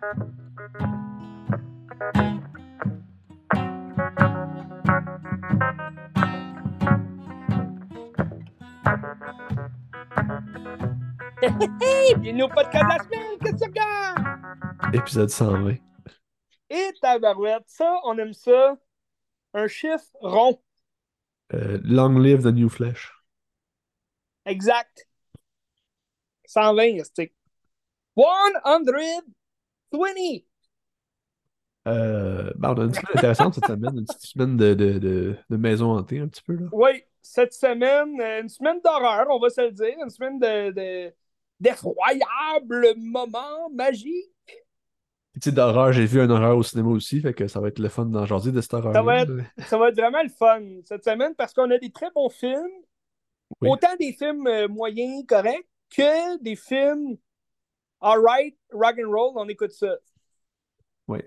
Hey, bienvenue au podcast de la semaine, qu'est-ce que tu regardes? Épisode 120. Et tabarouette, ça, on aime ça. Un chiffre rond. Euh, long live the new flesh. Exact. 120, stick. 120! Euh, ben, on a une semaine intéressante cette semaine, une petite semaine de, de, de, de maison hantée un petit peu. Là. Oui, cette semaine, euh, une semaine d'horreur, on va se le dire. Une semaine de, de- d'effroyables moments magiques. Puis, tu sais, d'horreur, j'ai vu un horreur au cinéma aussi, fait que ça va être le fun d'en jaser de cette horreur. Ça va être- Ça va être vraiment le fun cette semaine parce qu'on a des très bons films. Oui. Autant des films euh, moyens, corrects, que des films alright, rock and roll, on écoute ça. Oui.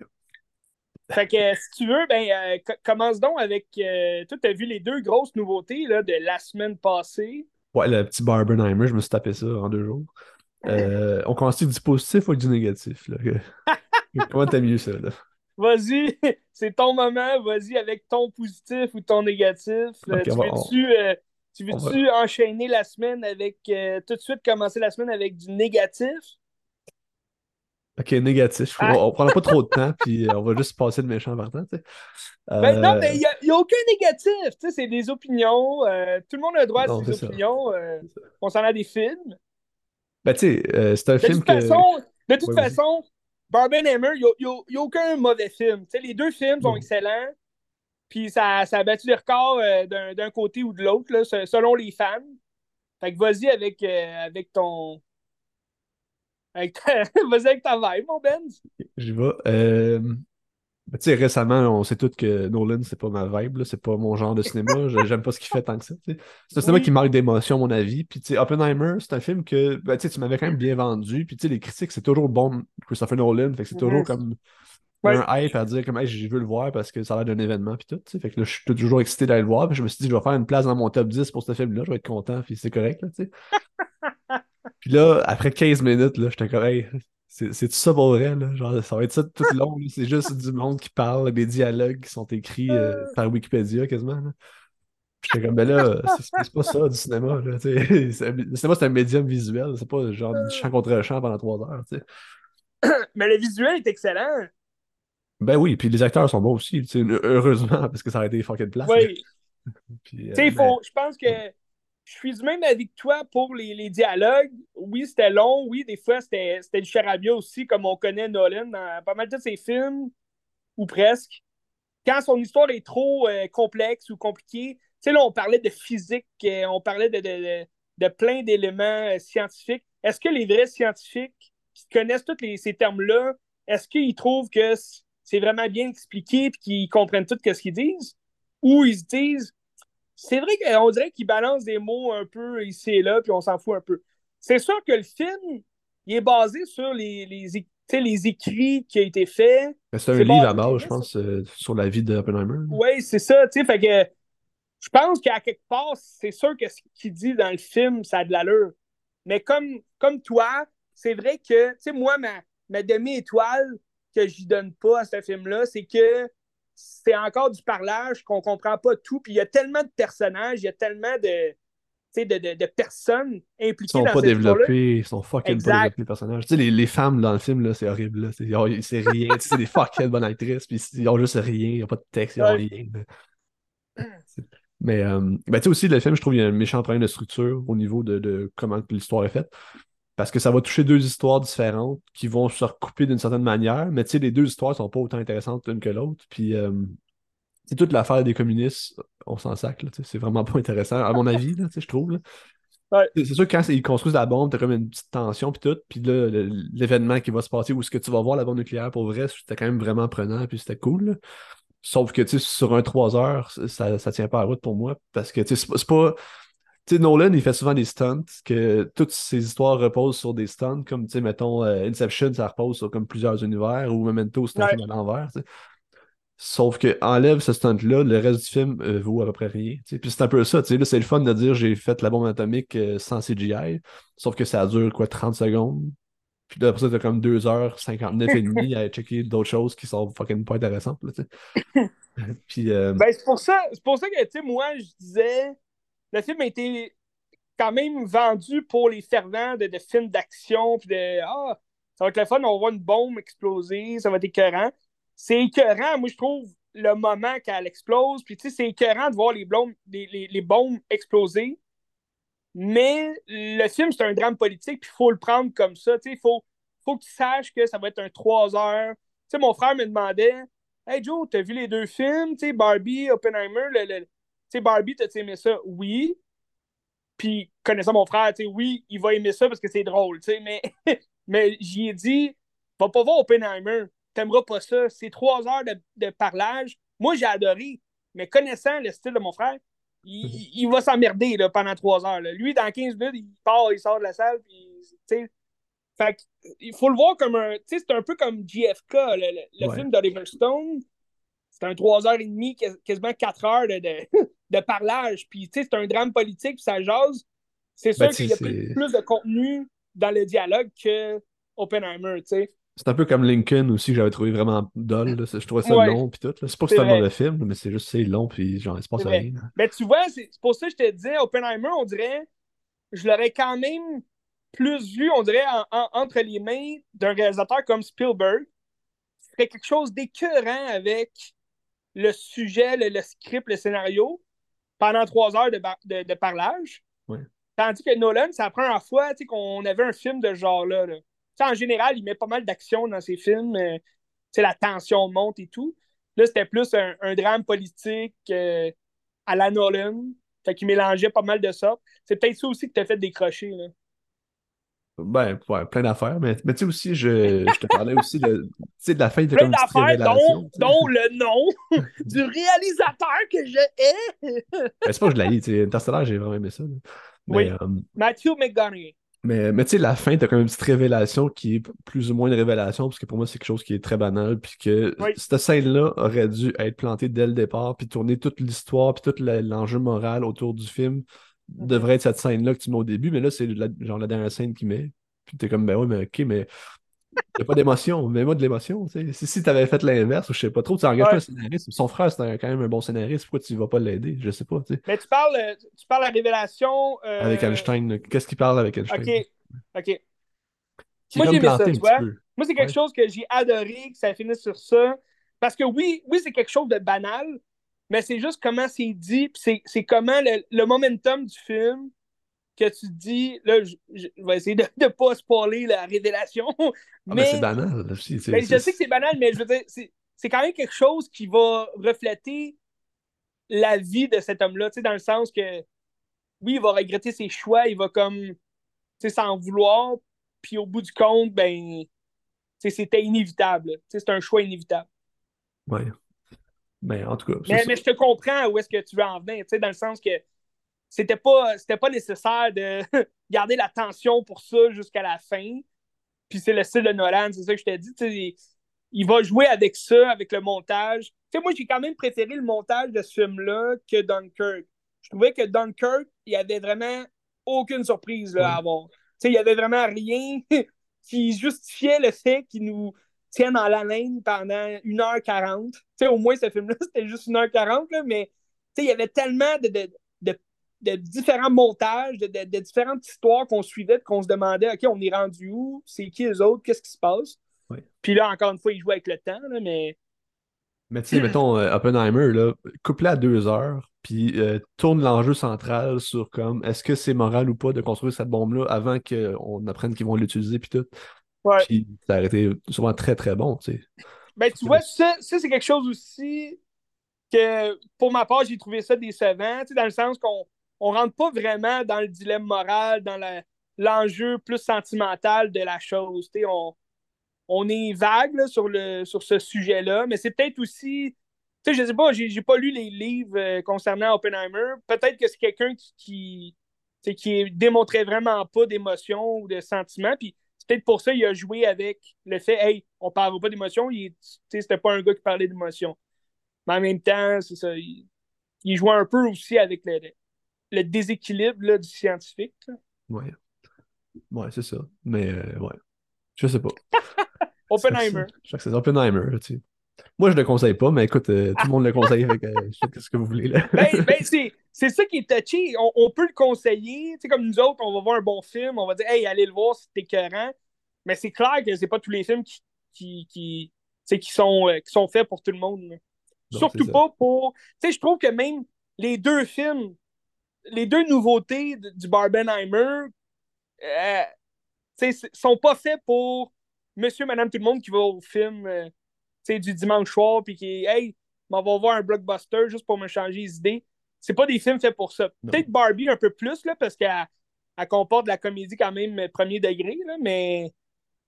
Fait que si tu veux, ben euh, co- commence donc avec. Euh, toi, t'as vu les deux grosses nouveautés là, de la semaine passée. Ouais, le petit Barbenheimer, je me suis tapé ça en deux jours. Euh, on commence du positif ou du négatif? Là? Comment t'as mieux ça? Là? Vas-y, c'est ton moment, vas-y avec ton positif ou ton négatif. Tu veux-tu tu veux-tu enchaîner la semaine avec. tout de suite commencer la semaine avec du négatif? Ok, négatif. Ah. On, on prendra pas trop de temps, puis euh, on va juste passer le méchant partant. Tu sais. Ben non, Euh, mais il n'y a, aucun négatif. Tu sais, c'est des opinions. euh, tout le monde a le droit à ses opinions. euh, concernant des films. Ben, tu sais, euh, c'est un De film toute que. façon, de toute Ouais, façon, Barbenheimer, il n'y a, aucun mauvais film. Tu sais, les deux films sont excellents. Puis ça, ça a battu les records euh, d'un côté ou de l'autre, selon les fans. Fait que vas-y avec, euh, avec ton. Vas-y avec ta vibe, mon Ben. J'y vais. Euh, ben, tu sais, récemment, on sait tous que Nolan, c'est pas ma vibe, c'est pas mon genre de cinéma. J'aime pas ce qu'il fait tant que ça. C'est un cinéma qui manque d'émotion, à mon avis. Puis, tu sais, Oppenheimer, c'est un film que ben, tu m'avais quand même bien vendu. Puis, tu sais, les critiques, c'est toujours bon, Christopher Nolan. Fait que c'est toujours comme Ouais. un hype à dire comme, hey, je veux le voir parce que ça a l'air d'un événement. Puis tout. Fait que là, je suis toujours excité d'aller le voir. Puis, je me suis dit, je vais faire une place dans mon top 10 pour ce film-là. Je vais être content. Puis, c'est correct, là, tu sais. Puis là, après 15 minutes, là, j'étais comme, hey, c'est tout ça pour vrai, là? Genre, ça va être ça tout le long. C'est juste du monde qui parle, des dialogues qui sont écrits euh, par Wikipédia quasiment. là. J'étais comme, ben là, c'est pas ça du cinéma. Là, le cinéma, c'est un médium visuel. C'est pas genre du chant contre chant pendant trois heures. Mais le visuel est excellent. Ben oui, puis les acteurs sont bons aussi. Heureusement, parce que ça aurait été fucking place. Oui. Puis, euh, Tu sais, il ben, faut, je pense que je suis du même avis que toi pour les, dialogues. Oui, c'était long. Oui, des fois, c'était du charabia aussi, comme on connaît Nolan dans pas mal de ses films, ou presque. Quand son histoire est trop euh, complexe ou compliquée, tu sais, là, on parlait de physique, euh, on parlait de, de, de- plein d'éléments euh, scientifiques. Est-ce que les vrais scientifiques qui connaissent tous ces termes-là, est-ce qu'ils trouvent que c'est vraiment bien expliqué et qu'ils comprennent tout ce qu'ils disent? Ou ils se disent, c'est vrai qu'on dirait qu'ils balancent des mots un peu ici et là, puis on s'en fout un peu. C'est sûr que le film, il est basé sur les, les, les écrits qui ont été faits. c'est un livre à base, je pense, euh, sur la vie d'Oppenheimer. Oui, c'est ça, tu sais, fait que je pense qu'à quelque part, c'est sûr que ce qu'il dit dans le film, ça a de l'allure. Mais comme, comme toi, c'est vrai que, tu sais, moi, ma, ma demi-étoile que j'y donne pas à ce film-là, c'est que c'est encore du parlage, qu'on comprend pas tout, puis il y a tellement de personnages, il y a tellement de, de, de, de personnes Ils impliquées sont dans pas développés, ils sont fucking Exact. pas développés, les personnages. Tu sais, les, les femmes dans le film, c'est horrible. C'est ils rien. C'est des fucking bonnes actrices, puis ils ont juste rien, ils ont pas de texte, ils ont Ouais. rien. Mais, euh, ben, tu sais, aussi, le film, je trouve, il y a un méchant problème de structure au niveau de, de comment l'histoire est faite. Parce que ça va toucher deux histoires différentes qui vont se recouper d'une certaine manière, mais tu sais, les deux histoires sont pas autant intéressantes l'une que l'autre. Puis, euh, c'est toute l'affaire des communistes, on s'en sac, c'est vraiment pas intéressant, à mon avis, là, je trouve. Ouais. C'est sûr que quand ils construisent la bombe, t'as comme une petite tension puis tout, puis là, l'événement qui va se passer, où est-ce que tu vas voir la bombe nucléaire pour vrai, c'était quand même vraiment prenant, puis c'était cool. là. Sauf que, tu sais, sur un 3 heures, ça, ça tient pas à route pour moi, parce que, tu sais, c'est pas- sais, Nolan, il fait souvent des stunts, que toutes ses histoires reposent sur des stunts, comme, tu sais, mettons, euh, Inception, ça repose sur comme plusieurs univers, ou Memento, c'est un Ouais. film à l'envers, tu sais. Sauf que enlève ce stunt-là, le reste du film euh, vaut à peu près rien. Puis c'est un peu ça, tu sais, là, c'est le fun de dire j'ai fait la bombe atomique euh, sans CGI, sauf que ça dure quoi, 30 secondes. Puis après ça, t'as comme 2h59 et demi à checker d'autres choses qui sont fucking pas intéressantes, là. Puis, euh, Ben, c'est pour ça, c'est pour ça que, tu sais, moi, je disais, le film a été quand même vendu pour les fervents de, de films d'action, puis de, ah, ça va être le fun, on va voir une bombe exploser, ça va être écœurant. C'est écœurant, moi, je trouve, le moment qu'elle explose, puis tu sais, c'est écœurant de voir les, bombes, les, les, les bombes exploser, mais le film, c'est un drame politique, puis il faut le prendre comme ça, il faut, faut que que ça va être un 3 heures. Tu sais, mon frère me demandait, Hey Joe, t'as vu les deux films, tu sais, Barbie, Oppenheimer, sais, Barbie, t'as aimé ça? Oui. Puis, connaissant mon frère, tu sais, oui, il va aimer ça parce que c'est drôle, tu sais, mais, mais j'y ai dit, va pas voir Oppenheimer, t'aimeras pas ça. C'est trois heures de, de parlage. Moi, j'ai adoré, mais connaissant le style de mon frère, il, il va s'emmerder là, pendant trois heures. là. Lui, dans 15 minutes, il part, il sort de la salle, puis, tu sais, il faut le voir comme un. Tu sais, c'est un peu comme JFK, le, le- Ouais. film d'Oliver Stone. C'est un 3h30, quas- quasiment 4 heures de, de, de parlage. Puis, tu sais, c'est un drame politique, puis ça jase. C'est sûr Ben, tu qu'il y a plus, de contenu dans le dialogue que Oppenheimer, tu sais. c'est un peu comme Lincoln aussi, que j'avais trouvé vraiment dol. là. Je trouvais ça Ouais. long, puis tout. C'est pas que C'est un mauvais film, mais c'est juste c'est long, puis genre, il se passe rien. Mais tu vois, c'est pour ça que je te disais, Oppenheimer, on dirait, je l'aurais quand même plus vu, on dirait, en- en- entre les mains d'un réalisateur comme Spielberg. Ce serait quelque chose d'écœurant avec le sujet, le, le script, le scénario, pendant trois heures de, de, de parlage. Ouais. Tandis que Nolan, c'est la première fois tu sais, qu'on avait un film de ce genre-là. là. Tu sais, En général, il met pas mal d'action dans ses films. euh, tu sais, la tension monte et tout. Là, c'était plus un, un drame politique euh, à la Nolan. Fait qu'il mélangeait pas mal de ça. C'est peut-être ça aussi que t'as fait décrocher. Là. Ben, ouais, plein d'affaires. Mais, mais tu sais aussi, je, je te parlais aussi de, de la fin, de Plein d'affaires, dont, dont le nom du réalisateur que je hais. Ben, c'est pas que je l'ai, tu sais, Interstellar, j'ai vraiment aimé ça. là. Mais, Oui. euh, Matthew McGonaghy. mais, mais tu sais, la fin, t'as comme une petite révélation qui est plus ou moins une révélation, parce que pour moi, c'est quelque chose qui est très banal, puis que Oui. cette scène-là aurait dû être plantée dès le départ, puis tourner toute l'histoire, puis tout le- l'enjeu moral autour du film devrait être cette scène-là que tu mets au début, mais là, c'est la- genre la dernière scène qu'il met. Puis t'es comme, ben oui, mais ok, mais il a pas d'émotion, mets-moi de l'émotion, tu sais. Si, si t'avais fait l'inverse, ou je sais pas trop, tu engages Ouais. pas un scénariste. Son frère, c'est quand même un bon scénariste, pourquoi tu vas pas l'aider? Je sais pas. Mais tu parles, euh, tu parles la révélation. euh, Avec Einstein, qu'est-ce qu'il parle avec Einstein? OK. OK. Qui Moi, j'ai aimé ça, tu vois. Moi, c'est quelque Ouais. chose que j'ai adoré, que ça finisse sur ça. Parce que oui, oui, c'est quelque chose de banal, mais c'est juste comment c'est dit, puis c'est, comment le, le momentum du film que tu dis, là, je, je vais essayer de ne pas spoiler la révélation, Ah, ben, mais c'est banal. ben, je sais que c'est banal, mais je veux dire, c'est, quand même quelque chose qui va refléter la vie de cet homme-là, tu sais, dans le sens que, oui, il va regretter ses choix, il va comme, tu sais, s'en vouloir, puis au bout du compte, ben, c'était inévitable. Tu sais, C'est un choix inévitable. Ouais. Ben, en tout cas, Mais, mais je te comprends où est-ce que tu veux en venir, tu sais, dans le sens que c'était pas, c'était pas nécessaire de garder la tension pour ça jusqu'à la fin. Puis c'est le style de Nolan, c'est ça que je t'ai dit. sais, Il va jouer avec ça, avec le montage. Moi, j'ai quand même préféré le montage de ce film-là que Dunkirk. Je trouvais que Dunkirk, il y avait vraiment aucune surprise là, à avoir. Il y avait vraiment rien qui justifiait le fait qu'il nous tienne en haleine pendant 1h40. Tu sais, au moins, ce film-là, c'était juste 1h40, là, mais il y avait tellement de, de, de, de différents montages, de, différentes histoires qu'on suivait, qu'on se demandait, OK, on est rendu où? C'est qui les autres? Qu'est-ce qui se passe? Puis là, encore une fois, il joue avec le temps, là, mais Mais tu sais, mettons, euh, Oppenheimer, là, couple à deux heures, puis euh, tourne l'enjeu central sur comme est-ce que c'est moral ou pas de construire cette bombe-là avant qu'on apprenne qu'ils vont l'utiliser, puis tout. Ouais. Puis ça a été souvent très très bon, tu sais. Ben, tu vois, ça, ça c'est quelque chose aussi que, pour ma part, j'ai trouvé ça décevant, tu sais, dans le sens qu'on on rentre pas vraiment dans le dilemme moral, dans l'enjeu plus sentimental de la chose. tu sais, On, on est vague là, sur, le, sur ce sujet-là, mais c'est peut-être aussi. Tu sais, je sais pas, j'ai pas lu les livres euh, concernant Oppenheimer. Peut-être que c'est quelqu'un qui, qui, qui démontrait vraiment pas d'émotion ou de sentiment. Puis peut-être pour ça qu'il a joué avec le fait, hey, on parle pas d'émotion. Il est- tu sais, C'était pas un gars qui parlait d'émotion. Mais en même temps, c'est ça. Il, il jouait un peu aussi avec le, le déséquilibre là, du scientifique. là. Ouais. Ouais, c'est ça. Mais euh, ouais. Je sais pas. Oppenheimer. Je crois que c'est Oppenheimer, tu sais. Moi, je le conseille pas, mais écoute, euh, tout le monde le conseille, que, euh, ce que vous voulez. Là. ben, ben c'est, c'est ça qui est touché. On, on peut le conseiller. Tu sais, comme nous autres, on va voir un bon film, on va dire, hey, allez le voir, c'est écœurant. Mais c'est clair que c'est pas tous les films qui, qui, qui, qui, sont, euh, qui sont faits pour tout le monde. Non, Surtout pas pour. Tu sais, je trouve que même les deux films, les deux nouveautés de- du Barbenheimer, euh, tu sais, c- sont pas faits pour monsieur, madame, tout le monde qui va au film euh, tu sais, du dimanche soir puis qui hey, m'en va voir un blockbuster juste pour me changer les idées. C'est pas des films faits pour ça. Peut-être Barbie un peu plus, là, parce qu'elle elle comporte de la comédie quand même premier degré, là, mais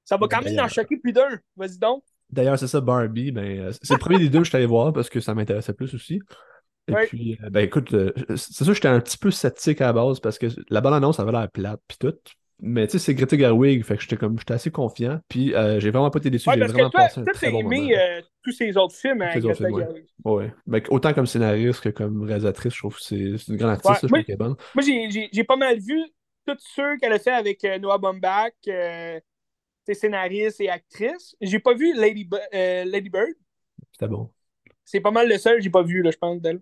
ça va quand même en choquer plus d'un. Vas-y donc. D'ailleurs, c'est ça, Barbie. Ben, euh, c'est le premier des deux que je suis allé voir parce que ça m'intéressait plus aussi. Et Ouais. puis, euh, ben écoute, euh, c'est sûr que j'étais un petit peu sceptique à la base parce que la bonne annonce avait l'air plate, puis tout. Mais tu sais, c'est Greta Gerwig, fait que j'étais comme, j'étais assez confiant. Puis, euh, j'ai vraiment pas été déçu. Ouais, j'ai vraiment toi, passé un toi, très bon aimé moment. euh, tous ces autres films autres Greta films, ouais. Ben, autant comme scénariste que comme réalisatrice, je trouve que c'est une grande artiste, je moi- trouve qu'elle est bonne. Moi, j'ai- pas mal vu tous ceux qu'elle a fait avec euh, Noah Baumbach, ses scénaristes et actrices. J'ai pas vu Lady, euh, Lady Bird. C'était bon. C'est pas mal le seul que j'ai pas vu, là, je pense, d'elle.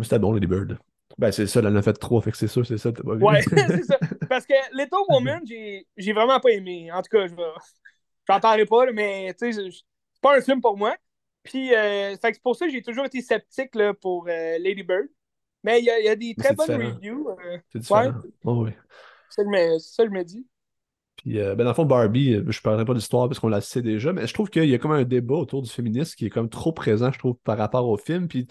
C'était bon, Lady Bird. Ben, c'est ça, elle en a fait trois, fait que c'est sûr, c'est ça, t'as pas vu. Ouais, c'est ça. Parce que Little Woman, j'ai vraiment pas aimé. En tout cas, je. J'en parlerai pas, là, mais tu sais, c'est pas un film pour moi. Puis, euh, c'est pour ça que j'ai toujours été sceptique là, pour euh, Lady Bird. Mais il y, a- il y a des Mais très bonnes différent. reviews. euh, C'est différent. Oh, oui. ça je me- ça que je me dis. Puis, euh, ben, dans le fond, Barbie, euh, je ne parlerai pas d'histoire parce qu'on la sait déjà, mais je trouve qu'il y a comme un débat autour du féminisme qui est comme trop présent, je trouve, par rapport au film. Puis,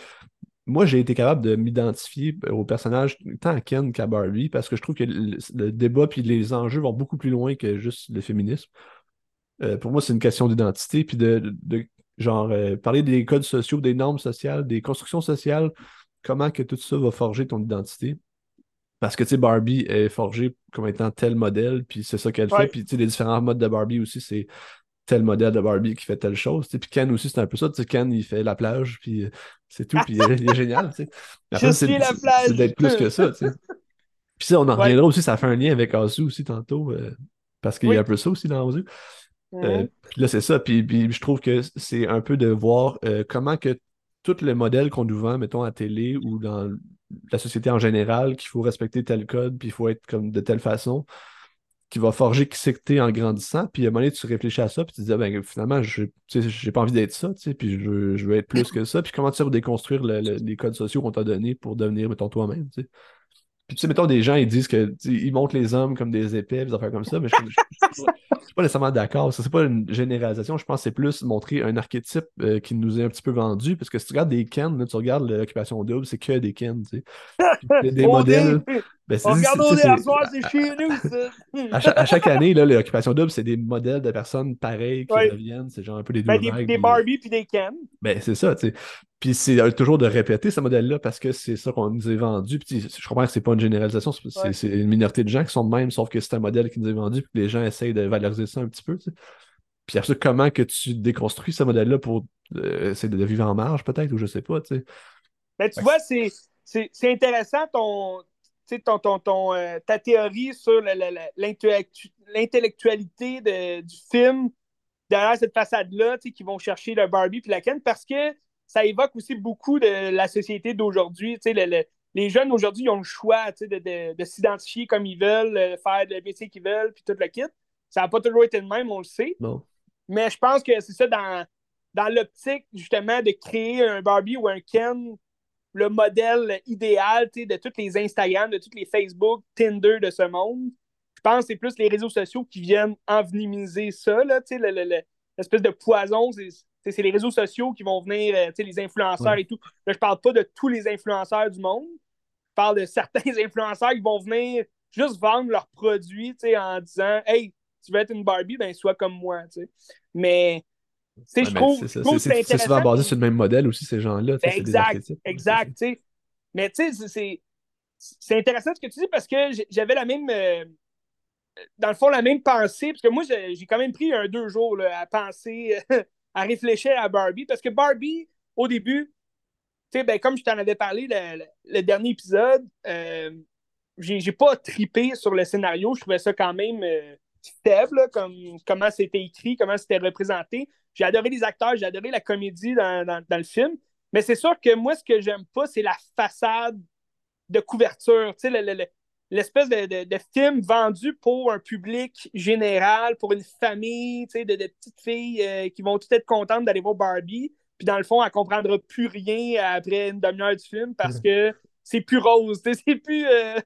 moi, j'ai été capable de m'identifier au personnage tant à Ken qu'à Barbie parce que je trouve que le, débat puis les enjeux vont beaucoup plus loin que juste le féminisme. Euh, pour moi, c'est une question d'identité, puis de, de- de, genre, euh, parler des codes sociaux, des normes sociales, des constructions sociales, comment que tout ça va forger ton identité. Parce que, tu sais, Barbie est forgée comme étant tel modèle, puis c'est ça qu'elle Ouais. fait. Puis, tu sais, les différents modes de Barbie aussi, c'est tel modèle de Barbie qui fait telle chose. Puis Ken aussi, c'est un peu ça. Tu sais, Ken, il fait la plage, puis c'est tout, puis il est, il est génial, tu sais. Après, c'est la c'est- plage. c'est d'être plus que ça, tu sais. Puis ça, on en Ouais. reviendra aussi, ça fait un lien avec Azu aussi tantôt, euh, parce qu'il y a un peu ça aussi dans Azu. Euh, puis là, c'est ça. Puis, puis je trouve que c'est un peu de voir euh, comment que tout le modèle qu'on nous vend, mettons, à télé ou dans la société en général, qu'il faut respecter tel code, puis il faut être comme de telle façon, qui va forger qui c'est que t'es en grandissant. Puis à un moment donné, tu réfléchis à ça, puis tu te dis, ah, ben, finalement, je j'ai pas envie d'être ça, puis je je veux être plus que ça. Puis comment tu pour déconstruire le- le- les codes sociaux qu'on t'a donnés pour devenir, mettons, toi-même, tu sais. Puis tu sais, mettons, des gens, ils disent que, ils les hommes comme des épées, des affaires comme ça, mais je- je suis pas nécessairement d'accord. Ça, c'est pas une généralisation. Je pense que c'est plus montrer un archétype euh, qui nous est un petit peu vendu. Parce que si tu regardes des Ken, là, tu regardes l'occupation double, c'est que des Ken, tu sais. Des, modèles. Ben, c'est- On regarde c'est- chez nous, ça. à, chaque, à chaque année, là, l'occupation double, c'est des modèles de personnes pareilles qui Ouais. reviennent. C'est genre un peu les deux Ben, des, vagues. des Barbie puis des Ken. ben, c'est ça, tu sais. Puis c'est euh, toujours de répéter ce modèle-là parce que c'est ça qu'on nous est vendu. Puis je comprends que c'est pas une généralisation, c'est Ouais. une minorité de gens qui sont de même, sauf que c'est un modèle qui nous est vendu, puis les gens essayent de valoriser ça un petit peu, tu sais. Puis après ça, comment que tu déconstruis ce modèle-là pour euh, essayer de vivre en marge, peut-être, ou je sais pas, tu sais. Ben, tu Fait vois, c'est, c'est, c'est intéressant ton, ton, ton, ton, euh, ta théorie sur le- le- le- l'intellectu- l'intellectualité de- du film derrière cette façade-là, qui vont chercher le Barbie puis la Ken, parce que ça évoque aussi beaucoup de la société d'aujourd'hui. Le- le- les jeunes aujourd'hui, ils ont le choix de, de- de s'identifier comme ils veulent, euh, faire le métier qu'ils veulent, puis tout le kit. Ça n'a pas toujours été le même, on le sait. Non. Mais je pense que c'est ça dans, dans l'optique, justement, de créer un Barbie ou un Ken, le modèle idéal de tous les Instagram, de tous les Facebook, Tinder de ce monde. Je pense que c'est plus les réseaux sociaux qui viennent envenimiser ça, le- le- le- l'espèce de poison. C'est les réseaux sociaux qui vont venir, euh, les influenceurs Ouais. et tout. Là, je parle pas de tous les influenceurs du monde. Je parle de certains influenceurs qui vont venir juste vendre leurs produits, en disant Hey, tu veux être une Barbie, ben sois comme moi. Mais, Ouais, je trouve, c'est souvent basé sur le même modèle aussi, ces gens-là. Ben, des exact, exact. Mais tu sais, c'est- intéressant ce que tu dis parce que j'avais la même, euh, dans le fond, la même pensée, parce que moi, j'ai quand même pris un deux jours là, à penser, à réfléchir à Barbie, parce que Barbie, au début, tu sais, ben, comme je t'en avais parlé le, le- le dernier épisode, euh, j'ai j'ai pas tripé sur le scénario, je trouvais ça quand même, euh, faible, comme comment c'était écrit, comment c'était représenté. J'ai adoré les acteurs, j'ai adoré la comédie dans, le film. Mais c'est sûr que moi, ce que j'aime pas, c'est la façade de couverture. Tu sais, l'espèce de, film vendu pour un public général, pour une famille, tu sais, de, petites filles euh, qui vont toutes être contentes d'aller voir Barbie. Puis dans le fond, elle ne comprendra plus rien après une demi-heure du film parce que c'est plus rose. C'est plus, euh,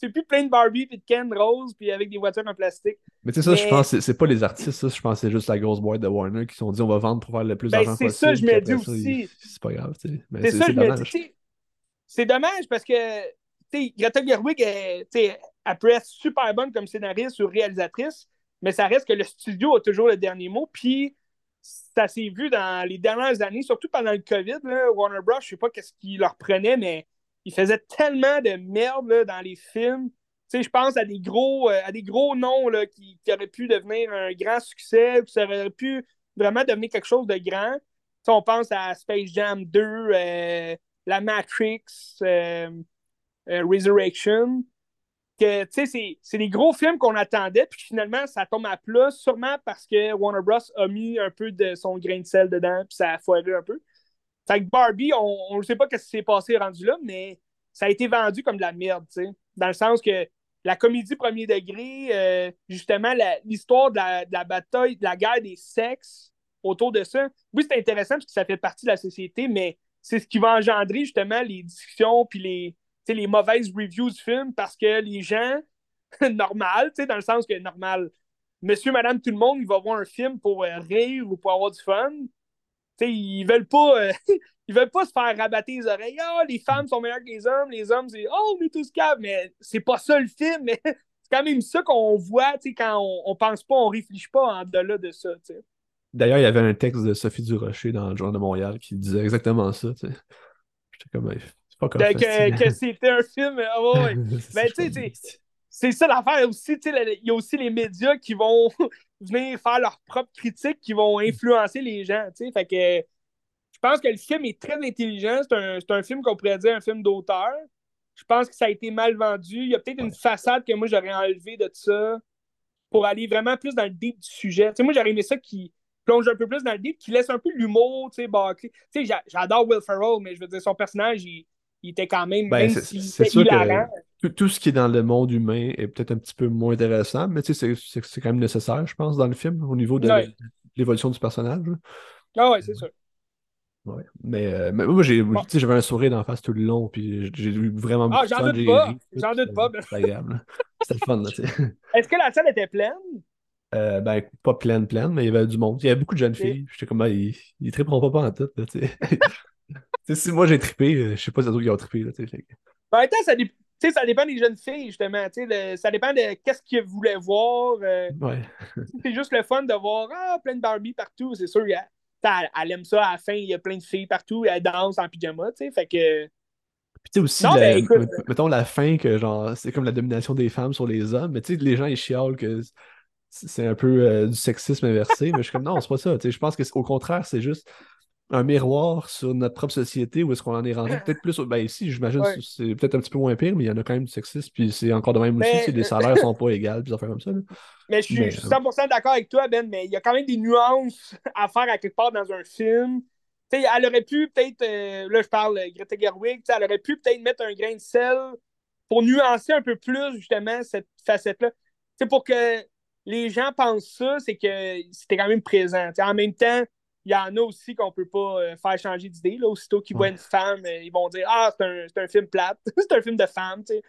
c'est plus plein de Barbie puis de Ken rose puis avec des voitures en plastique. Mais tu sais, ça, je pense, c'est pas les artistes, ça, je pense que c'est juste la grosse boîte de Warner qui se sont dit on va vendre pour faire le plus ben, d'argent possible. C'est ça, je me dis aussi. C'est pas grave, tu sais. C'est ça, je me dis. C'est dommage parce que, tu sais, Greta Gerwig, elle, elle peut être super bonne comme scénariste ou réalisatrice, mais ça reste que le studio a toujours le dernier mot. Puis ça s'est vu dans les dernières années, surtout pendant le COVID. Là, Warner Bros., je sais pas qu'est-ce qui leur prenait, mais il faisait tellement de merde dans les films. je pense à des gros, euh, à des gros noms là, qui, auraient pu devenir un grand succès, ça aurait pu vraiment devenir quelque chose de grand. on pense à Space Jam 2, euh, La Matrix, euh, Resurrection. Que, c'est des gros films qu'on attendait, puis finalement, ça tombe à plat, sûrement parce que Warner Bros. a mis un peu de son grain de sel dedans, puis ça a foiré un peu. Fait que Barbie, on ne sait pas ce qui s'est passé rendu là, mais ça a été vendu comme de la merde, tu sais. Dans le sens que la comédie premier degré, euh, justement, l'histoire de la, bataille, de la guerre des sexes autour de ça, oui, c'est intéressant parce que ça fait partie de la société, mais c'est ce qui va engendrer justement les discussions puis les, les mauvaises reviews du film parce que les gens, normal, dans le sens que normal, monsieur, madame, tout le monde, il va voir un film pour euh, rire ou pour avoir du fun ils veulent pas euh, ils veulent pas se faire rabattre les oreilles. oh, les femmes sont meilleures que les hommes, les hommes, c'est Oh, on est tous caves, mais c'est pas ça le film, mais c'est quand même ça qu'on voit quand on, on pense pas, on réfléchit pas en delà de ça. D'ailleurs, il y avait un texte de Sophie Durocher dans le Journal de Montréal qui disait exactement ça. J'étais comme c'est pas comme que, que c'était un film. Oh, ouais. ben, tu sais, c'est ça l'affaire aussi. Il y a aussi les médias qui vont venir faire leur propre critique, qui vont influencer les gens. Fait que je pense que le film est très intelligent. C'est un, un, film qu'on pourrait dire un film d'auteur. Je pense que ça a été mal vendu. Il y a peut-être une façade que moi j'aurais enlevée de ça pour aller vraiment plus dans le deep du sujet. moi, j'aurais aimé ça qui plonge un peu plus dans le deep, qui laisse un peu l'humour, tu sais, J'adore Will Ferrell, mais je veux dire, son personnage, il, il était quand même, ben, c'est hilarant. Tout, ce qui est dans le monde humain est peut-être un petit peu moins intéressant, mais tu sais, c'est quand même nécessaire, je pense, dans le film, au niveau de l'évolution du personnage. Ah ouais, c'est sûr. Ouais. Mais, euh, mais moi, j'avais un sourire d'en face tout le long, puis j'ai eu vraiment ah, j'en doute pas. J'en doute pas. C'est agréable. C'était le fun, là, tu sais. Est-ce que la salle était pleine? Euh, ben, pas pleine, pleine, mais il y avait du monde. Il y avait beaucoup de jeunes filles. J'étais comme, ben, ils, ils triperont pas, pas en tout, tu sais. si moi j'ai trippé, euh, je sais pas si d'autres qui ont trippé. Là, en même temps, ça, ça, dépend des jeunes filles, justement. ça dépend de qu'est-ce qu'ils voulaient voir. Euh. ouais. c'est juste le fun de voir ah, plein de Barbie partout. C'est sûr, elle, elle, aime ça à la fin, il y a plein de filles partout, elle danse en pyjama. Fait que. Puis tu sais aussi, la, mettons la fin que genre c'est comme la domination des femmes sur les hommes, mais tu sais, les gens ils chialent que c'est un peu euh, du sexisme inversé, mais je suis comme non, c'est pas ça. Je pense qu'au contraire, c'est juste un miroir sur notre propre société où est-ce qu'on en est rendu peut-être plus ben ici j'imagine c'est peut-être un petit peu moins pire mais il y en a quand même du sexisme puis c'est encore de même aussi si les salaires sont pas égaux puis ça fait comme ça mais je suis, 100% d'accord avec toi Ben mais il y a quand même des nuances à faire à quelque part dans un film. Sais elle aurait pu peut-être euh, là je parle Greta Gerwig elle aurait pu peut-être mettre un grain de sel pour nuancer un peu plus justement cette facette là c'est pour que les gens pensent ça c'est que c'était quand même présent en même temps il y en a aussi qu'on peut pas euh, faire changer d'idée. Aussitôt qu'ils voient une femme, euh, ils vont dire Ah, c'est un, un, film plate, c'est un film de femme. sais.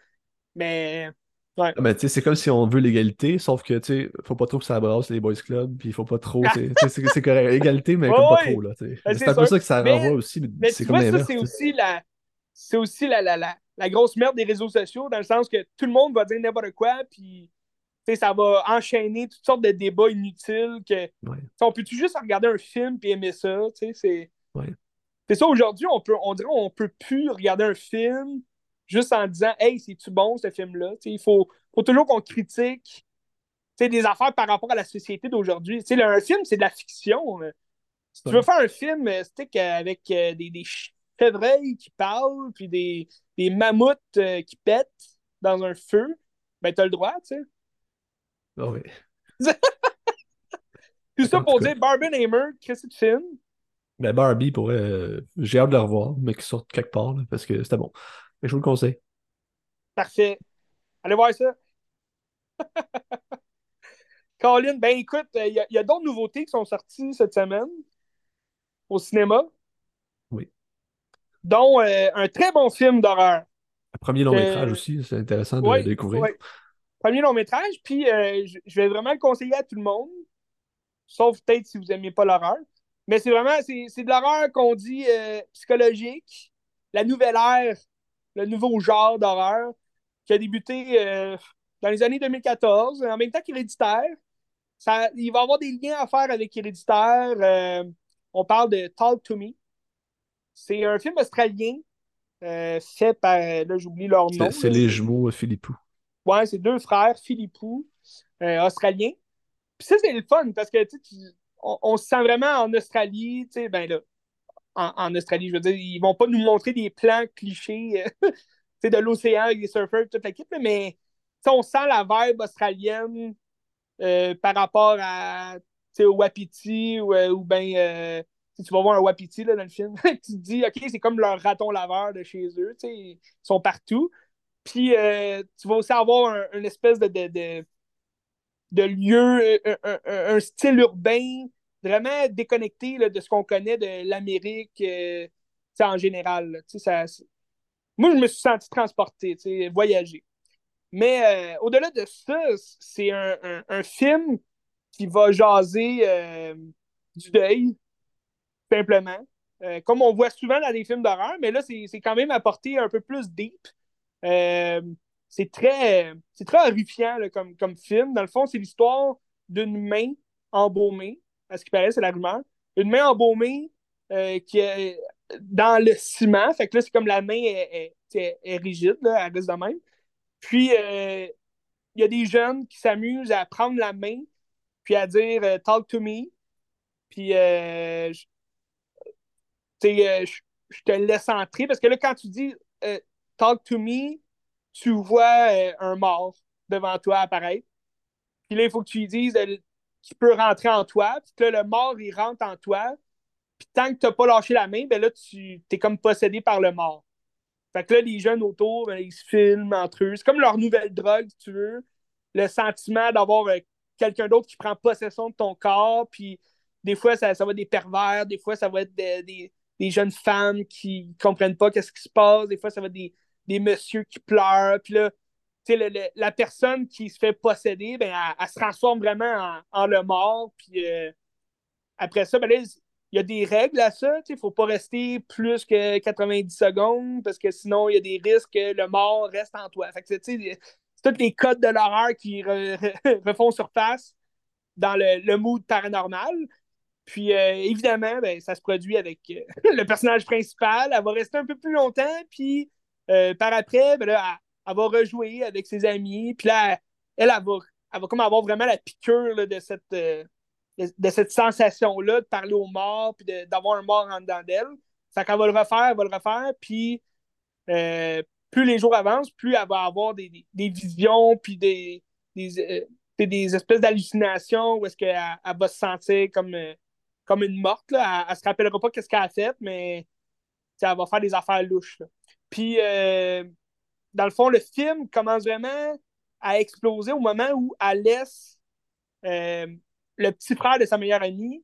Mais. Ouais. Ah, c'est comme si on veut l'égalité, sauf que tu sais, faut pas trop que ça brasse les boys clubs, puis il faut pas trop. c'est correct, égalité, mais comme pas trop. Là, ben, c'est un peu ça que ça renvoie aussi. Mais c'est comme ça, c'est aussi la. C'est aussi la, la, la, la, grosse merde des réseaux sociaux, dans le sens que tout le monde va dire n'importe quoi, puis ça va enchaîner toutes sortes de débats inutiles. Que, On peut-tu juste regarder un film et aimer ça? C'est ouais. ça, aujourd'hui, on, peut, on dirait qu'on peut plus regarder un film juste en disant Hey, c'est-tu bon ce film-là? Il faut, faut toujours qu'on critique des affaires par rapport à la société d'aujourd'hui. Un film, c'est de la fiction. Si tu veux faire un film avec euh, des, des chevreuils qui parlent, puis des, des mammouths euh, qui pètent dans un feu, ben t'as le droit, tu sais. Ah oui. Tout ça pour dire Barbenheimer, qu'est-ce que tu film? Ben, Barbie, pourrait, euh, j'ai hâte de le revoir, mais qu'il sorte quelque part, là, parce que c'était bon. Mais je vous le conseille. Parfait. Allez voir ça. Colin, ben écoute, il y a, d'autres nouveautés qui sont sorties cette semaine au cinéma, Oui. dont euh, un très bon film d'horreur. Un premier long métrage Euh, aussi, c'est intéressant de Ouais, le découvrir. ouais. Premier long métrage, puis euh, je vais vraiment le conseiller à tout le monde, sauf peut-être si vous n'aimez pas l'horreur. Mais c'est vraiment, c'est de l'horreur qu'on dit euh, psychologique, la nouvelle ère, le nouveau genre d'horreur qui a débuté euh, dans les années 2014, en même temps qu'Héréditaire. Il va y avoir des liens à faire avec Héréditaire. on parle de Talk to Me. C'est un film australien euh, fait par, là j'oublie leur nom. C'est les jumeaux Philippou. Ouais, c'est deux frères, Philippou, euh, australiens. Puis ça, c'est le fun parce que tu on, on se sent vraiment en Australie, tu sais, ben là, en, Australie, je veux dire, ils vont pas nous montrer des plans clichés, euh, de l'océan avec des surfeurs, toute là, mais on sent la vibe australienne euh, par rapport à, au Wapiti ou, euh, ou ben, euh, tu vas voir un Wapiti là, dans le film, tu te dis, OK, c'est comme leur raton laveur de chez eux, ils sont partout. Puis euh, tu vas aussi avoir un, une espèce de, de, lieu, un, style urbain vraiment déconnecté là, de ce qu'on connaît de l'Amérique euh, en général. ça, moi, je me suis senti transporté, voyager. Mais euh, au-delà de ça, c'est un, film qui va jaser du deuil, simplement. Comme on voit souvent dans des films d'horreur, mais là, c'est c'est quand même apporté un peu plus deep. Euh, c'est très, c'est très horrifiant comme, comme film. Dans le fond, c'est l'histoire d'une main embaumée, à ce qui paraît, c'est la rumeur. Une main embaumée euh, qui est dans le ciment. Fait que là, c'est comme la main est, est- rigide, là, elle reste de même. Puis, euh, il y a des jeunes qui s'amusent à prendre la main, puis à dire Talk to me. Puis, euh, je- je te laisse entrer. Parce que là, quand tu dis Talk to me, tu vois euh, un mort devant toi apparaître. Puis là, il faut que tu lui dises qu'il peut rentrer en toi. Puis là, le mort, il rentre en toi. Puis tant que tu n'as pas lâché la main, ben là, tu es comme possédé par le mort. Fait que là, les jeunes autour, ben, ils se filment entre eux. C'est comme leur nouvelle drogue, si tu veux. Le sentiment d'avoir euh, quelqu'un d'autre qui prend possession de ton corps. Puis des fois, ça, ça va être des pervers. Des fois, ça va être des, des- jeunes femmes qui ne comprennent pas qu'est-ce qui se passe. Des fois, ça va être des, des messieurs qui pleurent. Puis là, la personne qui se fait posséder, ben, elle, se transforme vraiment en, le mort. Puis euh, après ça, ben il y a des règles à ça. Il ne faut pas rester plus que 90 secondes parce que sinon, il y a des risques que le mort reste en toi. C'est tous les codes de l'horreur qui re- re- refont surface dans le, le mood paranormal. Puis euh, évidemment, ben, ça se produit avec euh, le personnage principal. Elle va rester un peu plus longtemps, puis euh, par après, ben elle, va rejouer avec ses amis. Puis là, elle, va, comme avoir vraiment la piqûre de cette, euh, de, cette sensation-là de parler aux morts, puis d'avoir un mort en dedans d'elle. Fait qu'elle va le refaire, elle va le refaire, puis euh, plus les jours avancent, plus elle va avoir des, visions, puis des, des, espèces d'hallucinations où est-ce qu'elle elle va se sentir comme, comme une morte. Là. Elle, ne se rappellera pas qu'est-ce qu'elle a fait, mais elle va faire des affaires louches. Puis, euh, dans le fond, le film commence vraiment à exploser au moment où laisse euh, le petit frère de sa meilleure amie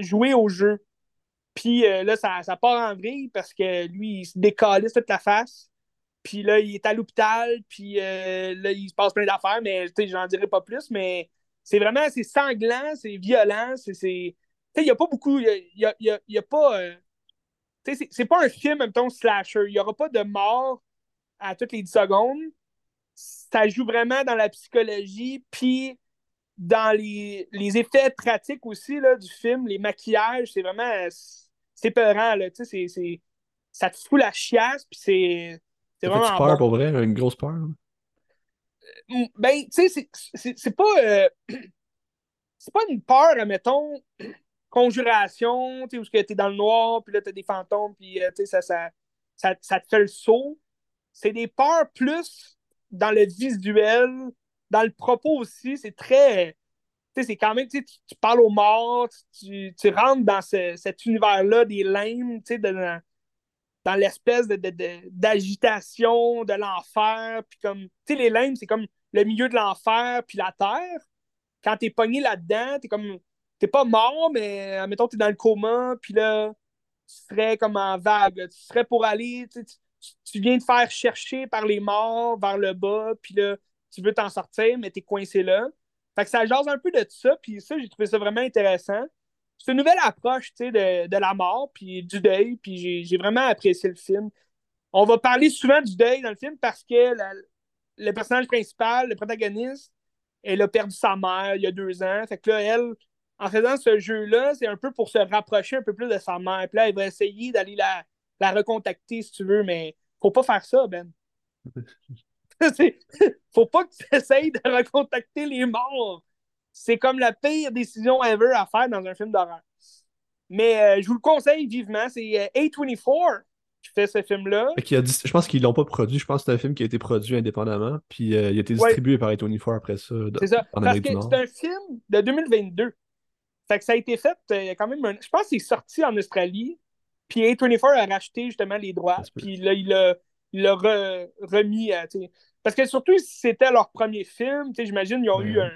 jouer au jeu. Puis euh, là, ça, ça part en vrille parce que lui, il se décalisse toute la face. Puis là, il est à l'hôpital. Puis euh, là, il se passe plein d'affaires, mais j'en dirai pas plus. Mais c'est vraiment, c'est sanglant, c'est violent. C'est, il n'y a pas beaucoup. Il y a, y a- y a pas. Euh, c'est, pas un film, même temps, slasher. Il n'y aura pas de mort à toutes les 10 secondes. Ça joue vraiment dans la psychologie. Puis dans les, les effets pratiques aussi là, du film, les maquillages, c'est vraiment c'est peurant, là, tu sais, c'est, ça te fout la chiasse, puis c'est, c'est vraiment peur bon. pour vrai? Une grosse peur? là? Mm, Ben, tu sais, c'est- pas, euh, c'est pas une peur, admettons, conjuration, tu sais, où tu es dans le noir, puis là, t'as des fantômes, puis, euh, tu ça, ça, ça, te fait le saut. C'est des peurs plus dans le visuel, dans le propos aussi, c'est très sais, c'est quand même, tu, tu parles aux morts, tu, tu rentres dans ce, cet univers-là des limbes, tu sais, de, dans l'espèce de, d'agitation de, l'enfer. Puis comme, tu sais, les limbes, c'est comme le milieu de l'enfer puis la terre. Quand t'es pogné là-dedans, t'es comme, t'es pas mort, mais admettons, t'es dans le coma, puis là, tu serais comme en vague. Tu serais pour aller, tu, tu, viens de faire chercher par les morts vers le bas, puis là, tu veux t'en sortir, mais t'es coincé là. Fait que ça jase un peu de ça, puis ça, j'ai trouvé ça vraiment intéressant c'est une nouvelle approche de, de la mort puis du deuil, puis j'ai vraiment apprécié le film. On va parler souvent du deuil dans le film parce que le personnage principal, le protagoniste, elle a perdu sa mère il y a deux ans. Fait que là, elle, en faisant ce jeu-là, c'est un peu pour se rapprocher un peu plus de sa mère. Puis là, elle va essayer d'aller la, la recontacter si tu veux, mais faut pas faire ça, Ben. faut pas que tu essayes de recontacter les morts c'est comme la pire décision ever à faire dans un film d'horreur. Mais euh, je vous le conseille vivement. C'est euh, A24 qui fait ce film-là. Je pense qu'ils l'ont pas produit. Je pense que c'est un film qui a été produit indépendamment. Puis euh, il a été distribué par A24 après ça. C'est ça. Parce que c'est un film de 2022. Fait que ça a été fait quand même. Je pense que c'est sorti en Australie. Puis A24 a racheté justement les droits. Puis là, il l'a il remis. parce que surtout, c'était leur premier film, j'imagine ils ont eu un,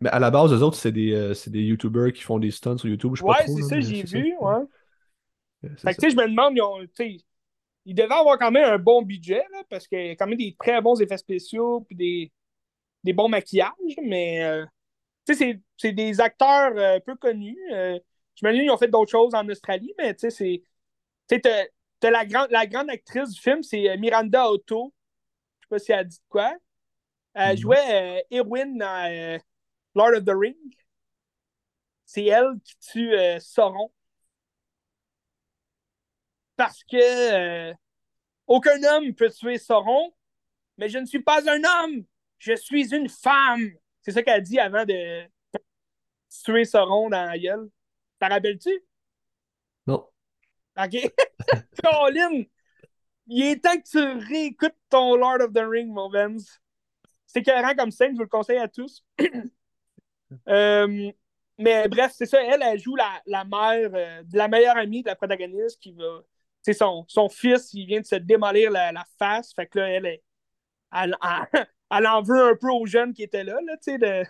mais à la base, eux autres, c'est des, euh, des YouTubers qui font des stunts sur YouTube. Je ouais, c'est ça, j'ai vu. Ouais. Fait que, je me demande, ils, ils devaient avoir quand même un bon budget, là, parce qu'il y a quand même des très bons effets spéciaux, puis des, des bons maquillages, mais, euh, tu sais, c'est des acteurs euh, peu connus. je me qu'ils ont fait d'autres choses en Australie, mais, tu sais, c'est. Tu sais, t'as la, grande la grande actrice du film, c'est Miranda Otto. Je sais pas si elle a dit quoi. Elle mm-hmm. jouait Erwin dans Lord of the Ring, c'est elle qui tue euh, Sauron. Parce que euh, aucun homme peut tuer Sauron, mais je ne suis pas un homme, je suis une femme. C'est ça qu'elle dit avant de tuer Sauron dans la gueule. T'en rappelles-tu? Non. OK. Colin, il est temps que tu réécoutes ton Lord of the Ring, mon Vance. C'est cohérent comme scène, je vous le conseille à tous. Euh, mais bref, c'est ça. Elle, elle joue la, la mère euh, de la meilleure amie de la protagoniste qui va. C'est son, son fils, il vient de se démolir la, la face. Fait que là, elle, elle, elle, en veut un peu aux jeunes qui étaient là, là tu sais, de,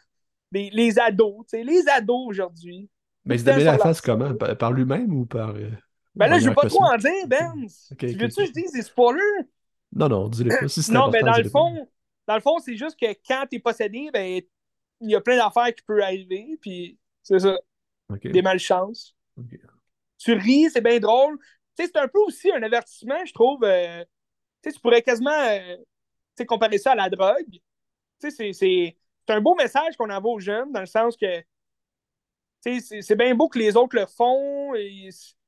les ados, tu sais, les ados aujourd'hui. Mais il se la face comment? Par, lui-même ou par. Euh, ben là, je veux pas trop en dire, Ben. tu veux-tu que je dise des spoilers? Non, non, dis-le pas. Si non, mais dans le fond, dans le fond, c'est juste que quand t'es possédé, ben, il y a plein d'affaires qui peuvent arriver, puis c'est ça. Des malchances. Tu ris, c'est bien drôle. c'est un peu aussi un avertissement, je trouve. Euh, tu pourrais quasiment euh, comparer ça à la drogue. C'est un beau message qu'on envoie aux jeunes, dans le sens que c'est bien beau que les autres le font.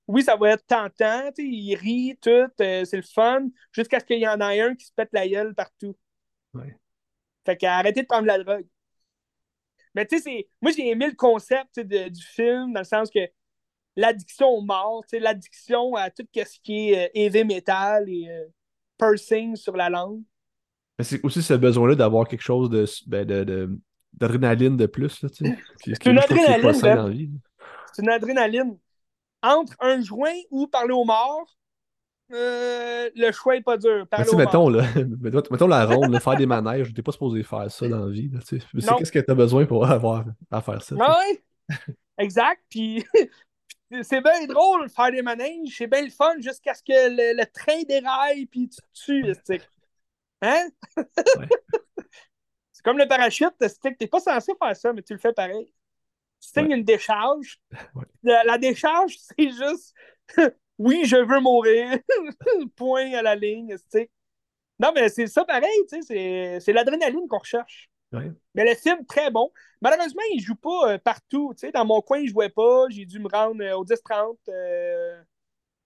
oui, ça va être tentant. Ils rient, tout. Euh, c'est le fun. Jusqu'à ce qu'il y en ait un qui se pète la gueule partout. Ouais. Fait qu'arrêtez de prendre la drogue. Mais tu sais, moi j'ai aimé le concept du film, dans le sens que l'addiction aux morts, l'addiction à tout ce qui est euh, heavy metal et euh, pursing sur la langue. Mais c'est aussi ce besoin-là d'avoir quelque chose de, ben, de, d'adrénaline de plus. Là, c'est une adrénaline. C'est une adrénaline. Entre un joint ou parler aux morts, euh, le choix n'est pas dur. mettons, là, mettons la ronde, faire des manèges, t'es pas supposé faire ça dans la vie. qu'est-ce que tu as besoin pour avoir à faire ça. Ah oui, exact. Puis c'est bien drôle faire des manèges, c'est bien le fun jusqu'à ce que le, train déraille puis tu te tues. Hein? c'est comme le parachute, t'es pas censé faire ça, mais tu le fais pareil. Tu signes une décharge. la décharge, c'est juste oui, je veux mourir. Point à la ligne, Non, mais c'est ça pareil, c'est l'adrénaline qu'on recherche. Mais le film, très bon. Malheureusement, il ne joue pas euh, partout. Dans mon coin, il ne jouait pas. J'ai dû me rendre euh, au 10-30 euh,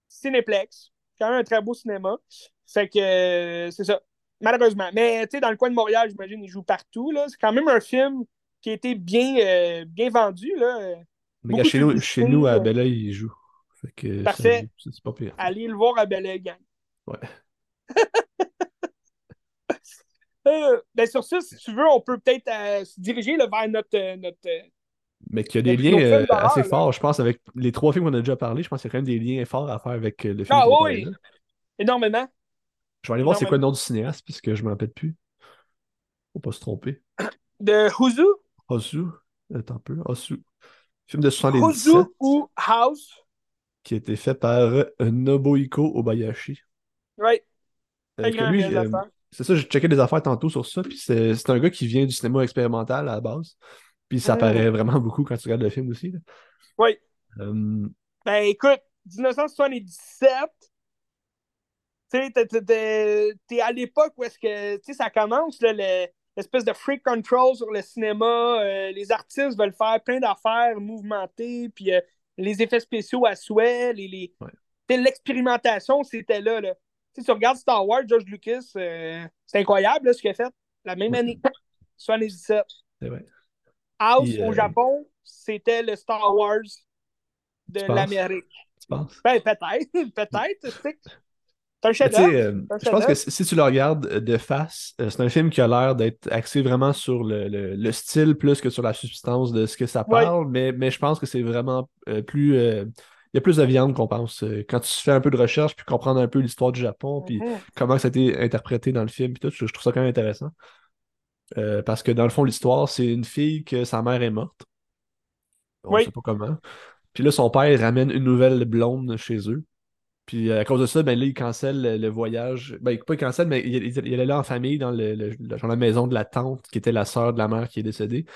Cinéplex. Quand même un très beau cinéma. Fait que c'est ça. Malheureusement. Mais tu sais, dans le coin de Montréal, j'imagine, il joue partout. C'est quand même un film qui a été bien, bien vendu. Là. Mais chez nous, chez nous, à Bella, il joue. Parfait. C'est pas pire. Allez le voir à Belle Gang. Ouais. euh, ben sur ça, si tu veux, on peut peut-être euh, se diriger vers notre, euh, notre, euh, Mais qu'il y a des liens euh, assez là. forts, je pense, avec les trois films qu'on a déjà parlé, je pense qu'il y a quand même des liens forts à faire avec euh, le film Ah oui, là. énormément. Je vais aller voir c'est quoi le nom du cinéaste, puisque je ne me rappelle plus. Faut pas se tromper. De Huzu, Osu. Attends un peu. Osu. Film de 77 Huzu ou House? qui a été fait par euh, Nobuhiko Obayashi. Ouais, Euh, euh, c'est ça, j'ai checké des affaires tantôt sur ça, puis c'est c'est un gars qui vient du cinéma expérimental à la base. Puis ça Mm. apparaît vraiment beaucoup quand tu regardes le film aussi. là. Oui. Euh, Ben écoute, 1977, tu sais, t'es- à l'époque où est-ce que, tu sais, ça commence, là, le- l'espèce de freak control sur le cinéma. euh, les artistes veulent faire plein d'affaires mouvementées, puis euh, les effets spéciaux à souhait, les, les... Ouais. l'expérimentation, c'était là, là. Tu regardes Star Wars, George Lucas, euh, c'est incroyable, là, ce qu'il a fait. La même année, 77. c'est vrai. House, au Japon, c'était le Star Wars de l'Amérique. Tu penses? Ben, peut-être. peut-être. Un euh, un je pense que si tu le regardes euh, de face, euh, c'est un film qui a l'air d'être axé vraiment sur le, le- le style plus que sur la substance de ce que ça Ouais. parle, mais, mais je pense que c'est vraiment euh, plus. euh, il y a plus de viande qu'on pense. Quand tu fais un peu de recherche, puis comprendre un peu l'histoire du Japon, puis Mhm. comment ça a été interprété dans le film, puis tout, je, je trouve ça quand même intéressant. Parce que dans le fond, l'histoire, c'est une fille que sa mère est morte. On Oui. sait pas comment. Puis là, son père ramène une nouvelle blonde chez eux. Puis euh, à cause de ça, ben là, il cancelle le, le voyage. Ben, pas il cancelle, mais il, il- il allait là en famille dans le, genre la maison de la tante qui était la sœur de la mère qui est décédée.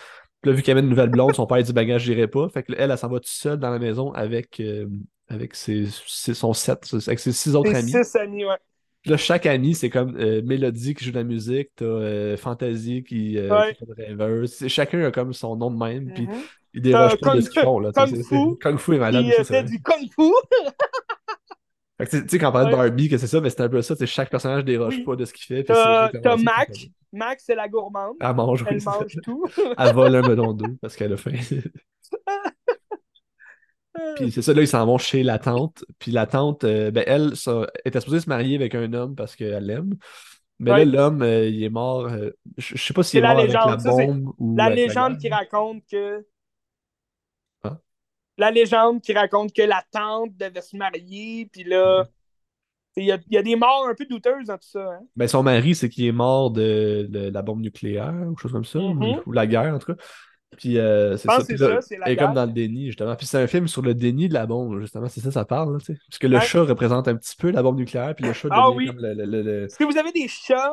Puis là, vu qu'il y avait une nouvelle blonde, son père dit bagage, j'irai pas. Fait que là, elle, elle, s'en va toute seule dans la maison avec, euh, avec ses, ses- son set, avec ses six autres amis. six amis, ouais. Puis là, chaque ami, c'est comme euh, Mélodie qui joue de la musique, t'as euh, Fantasy qui, euh, Ouais. qui fait Chacun a comme son nom de même, puis Mhm. ils dérogent pas de ce qu'ils font. Là, Kung Fu, Kung Fu est malade fait vrai. du Kung Fu. Tu sais- quand on parlait de. Barbie, que c'est ça, mais c'est un peu ça, chaque personnage déroge Oui. pas de ce qu'il fait. T'as Mac. c'est la gourmande. Elle mange, Elle mange tout. Elle vole un melon d'eau parce qu'elle a faim. Puis c'est ça, là, ils s'en vont chez la tante. Puis la tante, euh, ben, elle, ça, était supposée se marier avec un homme parce qu'elle l'aime. Mais Ouais. là, l'homme, euh, il est mort. euh, je, sais pas s'il C'est est la mort avec la légende, ça, c'est bombe ou La avec la légende guerre. qui raconte que. La légende qui raconte que la tante devait se marier, puis là. Il y, a, il y a des morts un peu douteuses dans tout ça. Hein? Ben, son mari, c'est qu'il est mort de, de la bombe nucléaire ou chose comme ça, ou- Mhm. ou, la guerre en tout cas. Puis euh, c'est ça. que Puis c'est là, ça, c'est la elle est comme dans le déni, justement. Puis c'est un film sur le déni de la bombe, justement. C'est ça, ça parle, là. Parce que le Ouais. chat représente un petit peu la bombe nucléaire, puis le chat Ah oui. comme le. le- le- le- Si vous avez des chats,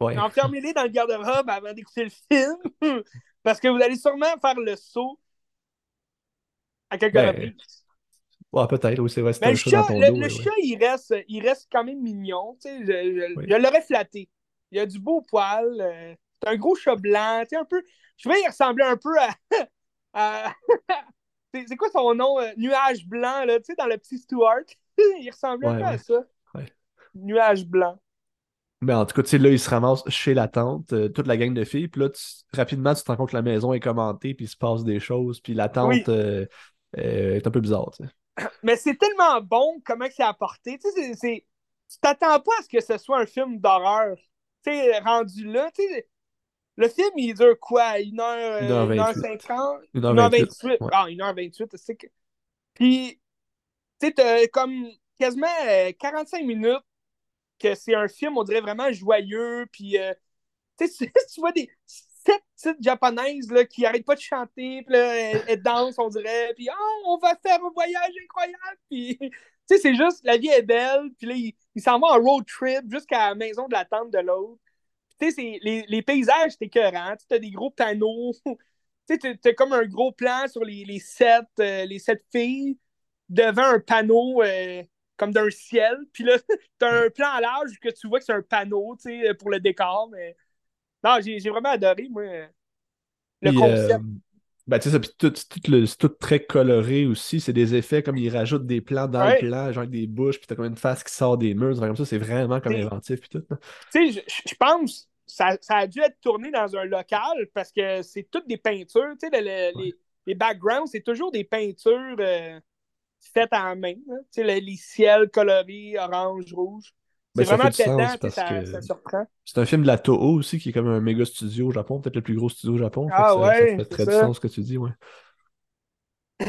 Ouais. enfermez-les dans le garde-robe avant d'écouter le film. Parce que vous allez sûrement faire le saut à quelques Ben, reprises. Ouais, peut-être, oui, c'est vrai, Mais un le chat dans ton le, dos. le ouais, chat, il, reste, il reste quand même mignon. tu sais, Je, je- Oui. je l'aurais flatté. Il a du beau poil. euh, c'est un gros chat blanc. tu sais, Un peu, je trouvais qu'il ressemblait un peu à. à- c'est quoi son nom? euh, Nuage blanc, là, tu sais, dans le petit Stuart. il ressemblait un peu à ça. Nuage blanc. Mais en tout cas, tu sais, là, il se ramasse chez la tante, euh, toute la gang de filles. Puis là, tu- rapidement, tu te rends compte que la maison est commentée, puis il se passe des choses. Puis la tante Oui. euh, euh, est un peu bizarre, tu sais. Mais c'est tellement bon comment c'est apporté. Tu sais, t'attends pas à ce que ce soit un film d'horreur. Tu sais, rendu là, tu sais, le film, il dure quoi? 1 heure, Une heure euh, une heure vingt-huit. 50? 1h28. 1h28. Ouais. Ah, 1h28, c'est que... Puis, tu sais, t'as comme quasiment euh, 45 minutes que c'est un film, on dirait vraiment joyeux, puis, euh, tu sais, tu vois des sept petites japonaises, là, qui arrêtent pas de chanter, puis là, elles, elles dansent, on dirait, puis « Oh, on va faire un voyage incroyable! » Puis, tu sais, c'est juste, la vie est belle, puis là, ils il s'en vont en road trip jusqu'à la maison de la tante de l'autre. Tu sais, les, les paysages, c'est écœurant. Tu as des gros panneaux. tu sais, t'as comme un gros plan sur les, les sept, euh, les sept filles devant un panneau euh, comme d'un ciel. Puis là, t'as un plan à large que tu vois que c'est un panneau, tu sais, pour le décor. Mais non, j'ai vraiment adoré, moi, le Puis, concept. euh, ben, tu sais, tout, tout tout très coloré aussi. C'est des effets comme ils rajoutent des plans dans Ouais. le plan, genre avec des bouches, puis t'as comme une face qui sort des murs. Comme ça, c'est vraiment comme inventif, puis tout. Tu sais, je, pense ça, ça a dû être tourné dans un local parce que c'est toutes des peintures. Tu sais, le- le- les, les backgrounds, c'est toujours des peintures euh, faites à la main. Tu sais, le- les ciels colorés, orange, rouge. Ben, C'est ça vraiment fait sais, parce ça, que- ça surprend. C'est un film de la Toho aussi, qui est comme un méga studio au Japon, peut-être le plus gros studio au Japon. Fait Ah ça, ça ouais, fait c'est très du ça. sens ce que tu dis, ouais.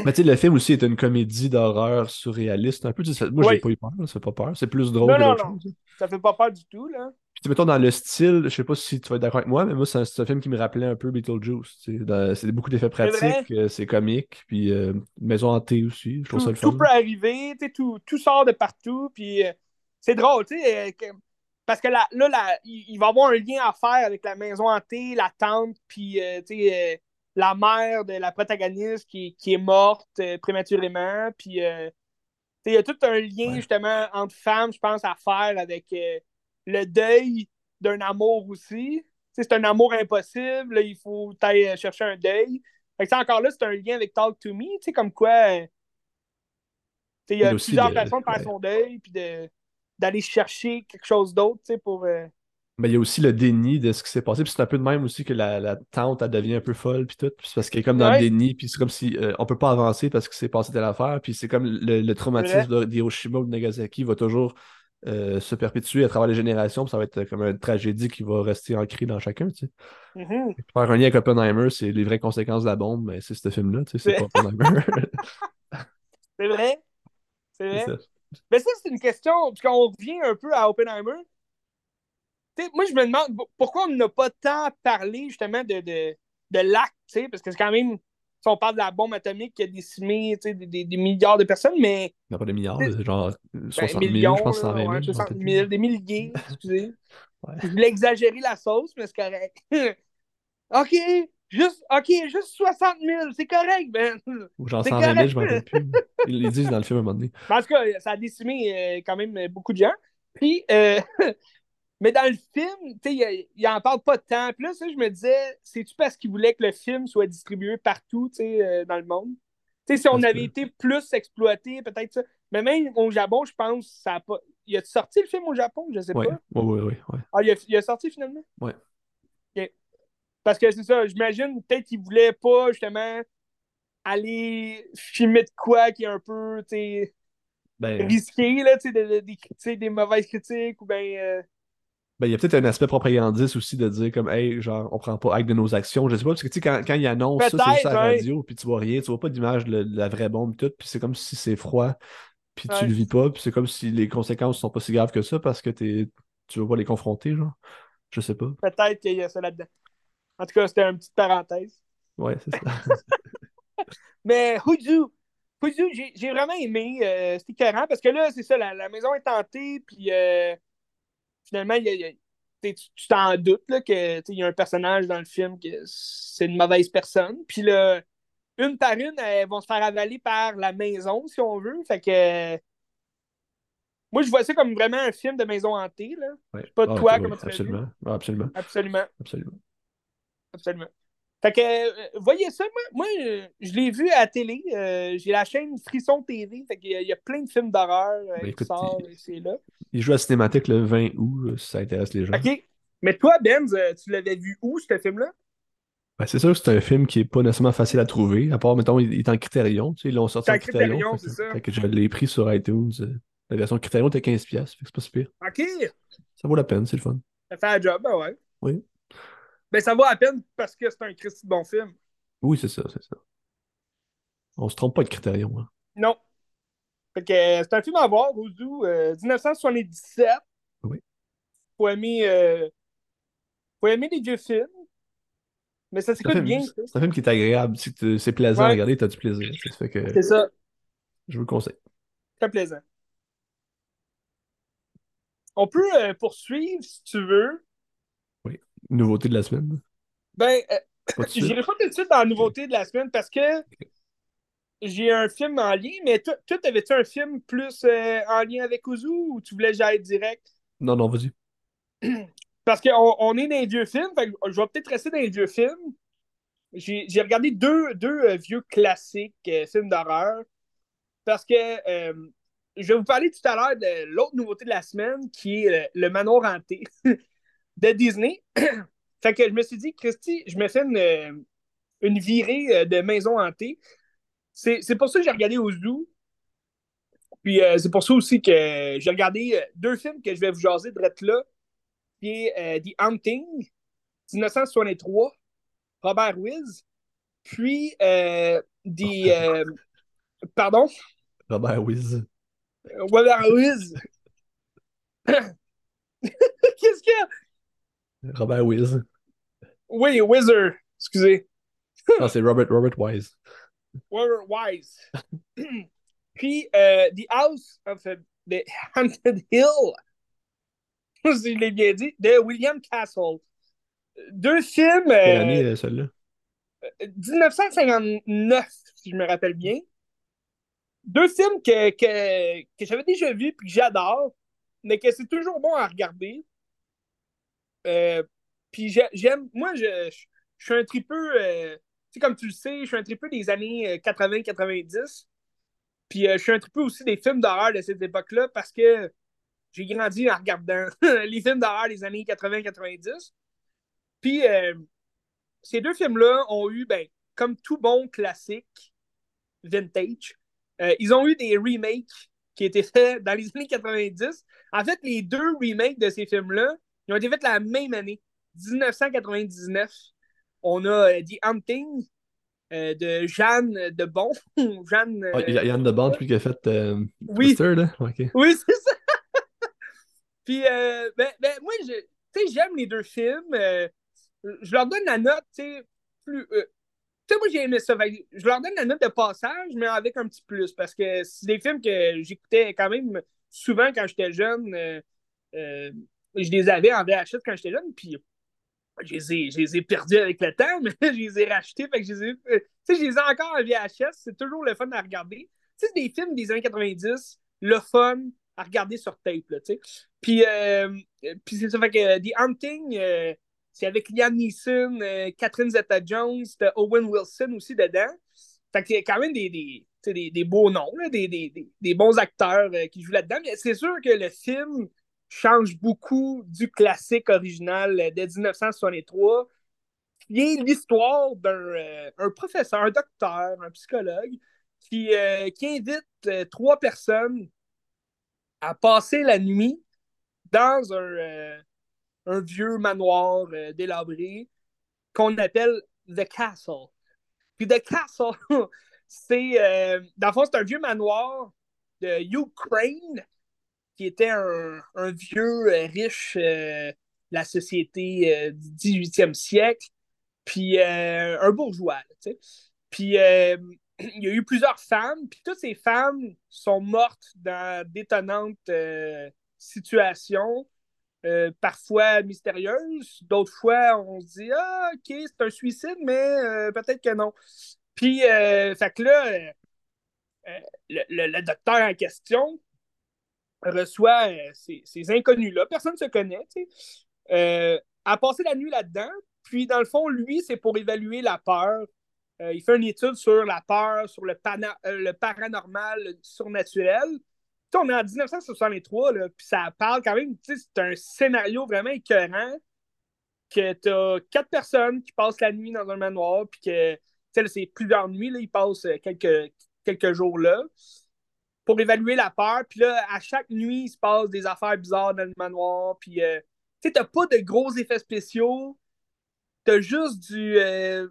Mais tu sais, le film aussi est une comédie d'horreur surréaliste. Un peu, moi, Oui. j'ai pas eu peur, ça fait pas peur. C'est plus drôle Non, que non, non. Ça fait pas peur du tout, là. Puis, mettons, dans le style, je sais pas si tu vas être d'accord avec moi, mais moi, c'est un, film qui me rappelait un peu Beetlejuice. dans- C'est beaucoup d'effets pratiques, euh, c'est comique, puis euh, Maison hantée aussi. Je trouve Tout, ça le tout fun. peut arriver, tu sais, tout, tout sort de partout, puis euh, c'est drôle, tu sais, euh, parce que là, là, là, il, va y avoir un lien à faire avec la maison hantée, la tante, puis, euh, tu sais, euh, la mère de la protagoniste qui, qui est morte euh, prématurément, puis, euh, tu sais, il y a tout un lien, Ouais. justement, entre femmes, je pense, à faire avec le deuil d'un amour aussi. Tu sais, c'est un amour impossible, là, il faut aller chercher un deuil. Fait que ça, encore là, c'est un lien avec Talk to Me, tu sais, comme quoi... tu sais, il y a plusieurs le- façons de faire ouais. son deuil, puis de, d'aller chercher quelque chose d'autre, tu sais, pour... euh, Mais il y a aussi le déni de ce qui s'est passé. Puis c'est un peu de même aussi que la, la tante, elle devient un peu folle, puis tout. Puis c'est parce qu'elle est comme dans Ouais. le déni, puis c'est comme si euh, on peut pas avancer parce que c'est passé telle affaire. Puis c'est comme le, le traumatisme d'Hiroshima ou de Nagasaki va toujours euh, se perpétuer à travers les générations. Puis ça va être comme une tragédie qui va rester ancrée dans chacun, tu sais. Puis Faire un lien avec Oppenheimer, c'est les vraies conséquences de la bombe, mais c'est ce film-là, tu sais, c'est pas Oppenheimer. C'est vrai. C'est vrai. Mais ça, c'est une question, parce qu'on revient un peu à Oppenheimer. Moi, je me demande pourquoi on n'a pas tant parlé, justement, de, de, de l'acte, tu sais, parce que c'est quand même... Si on parle de la bombe atomique qui a décimé des, des- des milliards de personnes, mais Il n'y a pas de milliards, genre ben, 60 000, millions, je pense là, 120 000. ouais, genre, 60 peut-être. 000, des milliers, excusez. Ouais. Je voulais exagérer la sauce, mais c'est correct. OK, juste, OK, juste 60 000, c'est correct, Ben. Ou genre C'est 120 000, correct. je m'en rappelle plus. Ils les disent dans le film à un moment donné. En tout cas, ça a décimé euh, quand même beaucoup de gens. Puis, euh, mais dans le film, tu sais, il, il en parle pas de temps. Puis là, ça, je me disais, c'est-tu parce qu'il voulait que le film soit distribué partout, tu sais, euh, dans le monde? Tu sais, si on avait que- été plus exploité, peut-être ça. Mais même au Japon, je pense, ça a pas. Il a sorti le film au Japon? Je sais Ouais, pas. ouais, ouais. ouais. Ah, il a, il a sorti finalement? Ouais. Parce que c'est ça, j'imagine peut-être qu'il voulait pas justement aller filmer de quoi qui est un peu, Ben, risqué, là, tu sais, de- de- des critiques, des mauvaises critiques, ou bien. euh, ben, il y a peut-être un aspect propagandiste aussi de dire comme, hey, genre, on prend pas acte de nos actions. Je sais pas, parce que tu sais, quand, quand ils annoncent ça, c'est juste à la ouais. radio, puis tu vois rien, tu vois pas d'image de, de la vraie bombe, tout, puis c'est comme si c'est froid, puis tu le vis pas, puis c'est comme si les conséquences sont pas si graves que ça parce que t'es, tu veux pas les confronter, genre. Je sais pas. Peut-être qu'il y a ça là-dedans. En tout cas, c'était une petite parenthèse. Ouais, c'est ça. Mais Huzu, Huzu, j'ai vraiment aimé. euh, C'était écœurant parce que là, c'est ça, la, la maison est tentée, puis euh, finalement, il y a- il y a- t'sais, tu t'en doutes là, que il y a un personnage dans le film que c'est une mauvaise personne. Puis là, une par une, elles vont se faire avaler par la maison, si on veut. Fait que. Moi, je vois ça comme vraiment un film de maison hantée. Là. Ouais. pas Ah, toi, ok, comment oui, tu l'as absolument. Ah, absolument. Absolument. Absolument. Absolument. Fait que, euh, voyez ça, moi, moi euh, je l'ai vu à la télé. euh, J'ai la chaîne Frisson TV. Fait qu'il y y a plein de films d'horreur Ben, qui sortent ici là. Il joue à la cinémathèque le 20 août, si ça intéresse les gens. OK. Mais toi, Benz, tu l'avais vu où, ce film-là? Ben, c'est sûr que c'est un film qui est pas nécessairement facile à trouver, à part, mettons, il est en Criterion. Tu sais, ils l'ont sorti en Criterion, Criterion. c'est ça. fait que je l'ai pris sur iTunes. La version Criterion était 15$, fait que c'est pas si pire. OK. Ça vaut la peine, c'est le fun. Ça fait un job, ben ouais. Oui. Ben, ça vaut la peine parce que c'est un Christy de bon film. Oui, c'est ça, c'est ça. On se trompe pas de Criterion. hein. Non. Fait que euh, c'est un film à voir, Ozu, euh, 1977. Oui. Faut aimer, euh, faut aimer les vieux films. Mais ça s'écoute bien, c'est un film qui est agréable. C'est plaisant à regarder, t'as du plaisir. tu sais, Ça fait que C'est ça. je vous le conseille. Très plaisant. On peut euh, poursuivre si tu veux. Nouveauté de la semaine? Ben, euh, j'irai pas tout de suite dans la nouveauté de la semaine parce que j'ai un film en lien, mais toi, t'avais-tu un film plus euh, en lien avec Ozu ou tu voulais que j'aille direct? Non, non, vas-y. Parce qu'on on est dans les vieux films, fait que je vais peut-être rester dans les vieux films. J'ai j'ai regardé deux, deux euh, vieux classiques euh, films d'horreur parce que euh, je vais vous parler tout à l'heure de l'autre nouveauté de la semaine qui est euh, Le Manoir Hanté de Disney. fait que je me suis dit, Christy, je me fais une, euh, une virée euh, de maison hantée. C'est c'est pour ça que j'ai regardé au zoo. Puis euh, c'est pour ça aussi que j'ai regardé deux films que je vais vous jaser de là, qui est euh, The Hunting, 1963, Robert Wiz, puis euh, the, pardon? Robert Wiz. Robert Wiz. Qu'est-ce qu'il y a? Robert Wiz. Oui, Wizard. Excusez. Non, c'est Robert, Robert Wise. Robert Wise. Puis, euh, The House of the Haunted Hill. si je l'ai bien dit, de William Castle. Deux films. Quelle euh, année, euh, celle-là? 1959, si je me rappelle bien. Deux films que, que, que j'avais déjà vus et que j'adore, mais que c'est toujours bon à regarder. Euh, puis j'ai- j'aime. Moi, je, je, suis un tripeux. euh, tu sais, comme tu le sais, je suis un tripeux des années 80-90. Puis euh, je suis un tripeux aussi des films d'horreur de cette époque-là parce que j'ai grandi en regardant les films d'horreur des années 80-90. Puis ces deux films-là ont eu, ben, comme tout bon classique vintage, ils ont eu des remakes qui étaient faits dans les années 90. En fait, les deux remakes de ces films-là, ils ont été faits la même année, 1999. On a euh, The Hunting euh, de Jeanne de Bon. Jeanne. Il y a Yann de Bande, lui, qui a fait euh, Oui. Twister, là. Ok. Oui, c'est ça. Puis, euh, ben, ben, moi, j'aime les deux films. euh, je leur donne la note, tu sais, plus. euh, tu sais, moi, j'ai aimé ça. Fait je leur donne la note de passage, mais avec un petit plus, parce que c'est des films que j'écoutais quand même souvent quand j'étais jeune. euh, euh, je les avais en VHS quand j'étais jeune, puis je les, ai, je les ai perdus avec le temps, mais je les ai rachetés. Fait que je les ai, euh, je les ai encore en VHS. C'est toujours le fun à regarder. Tu sais, c'est des films des années 90, le fun à regarder sur tape, là, tu sais. Puis, euh, puis c'est ça, fait que The Hunting, euh, c'est avec Liam Neeson, euh, Catherine Zeta-Jones, Owen Wilson aussi dedans. Fait qu'il y a quand même des, des, des, des beaux noms, des, bons acteurs euh, qui jouent là-dedans. Mais c'est sûr que le film change beaucoup du classique original euh, de 1963, qui est l'histoire d'un euh, professeur, un docteur, un psychologue, qui, euh, invite trois personnes à passer la nuit dans un, un vieux manoir délabré qu'on appelle The Castle. Puis The Castle, c'est, dans le fond, c'est un vieux manoir de Ukraine qui était un, vieux euh, riche euh, la société euh, du 18e siècle, puis un bourgeois, là. Puis il y a eu plusieurs femmes, puis toutes ces femmes sont mortes dans d'étonnantes situations, parfois mystérieuses. D'autres fois, on se dit Ah, ok, c'est un suicide, mais peut-être que non. Puis, fait que là, le- le docteur en question reçoit euh, ces, inconnus-là. Personne ne se connaît. Euh, a passé la nuit là-dedans. Puis, dans le fond, lui, c'est pour évaluer la peur. Euh, il fait une étude sur la peur, sur le, paranormal, le surnaturel. On est en 1963, là, puis ça parle quand même, tu c'est un scénario vraiment écœurant que tu as quatre personnes qui passent la nuit dans un manoir, puis que, c'est plusieurs nuits, là, ils passent quelques jours là, pour évaluer la peur. Puis là, à chaque nuit, il se passe des affaires bizarres dans le manoir, puis, euh, tu sais, t'as pas de gros effets spéciaux, t'as juste euh,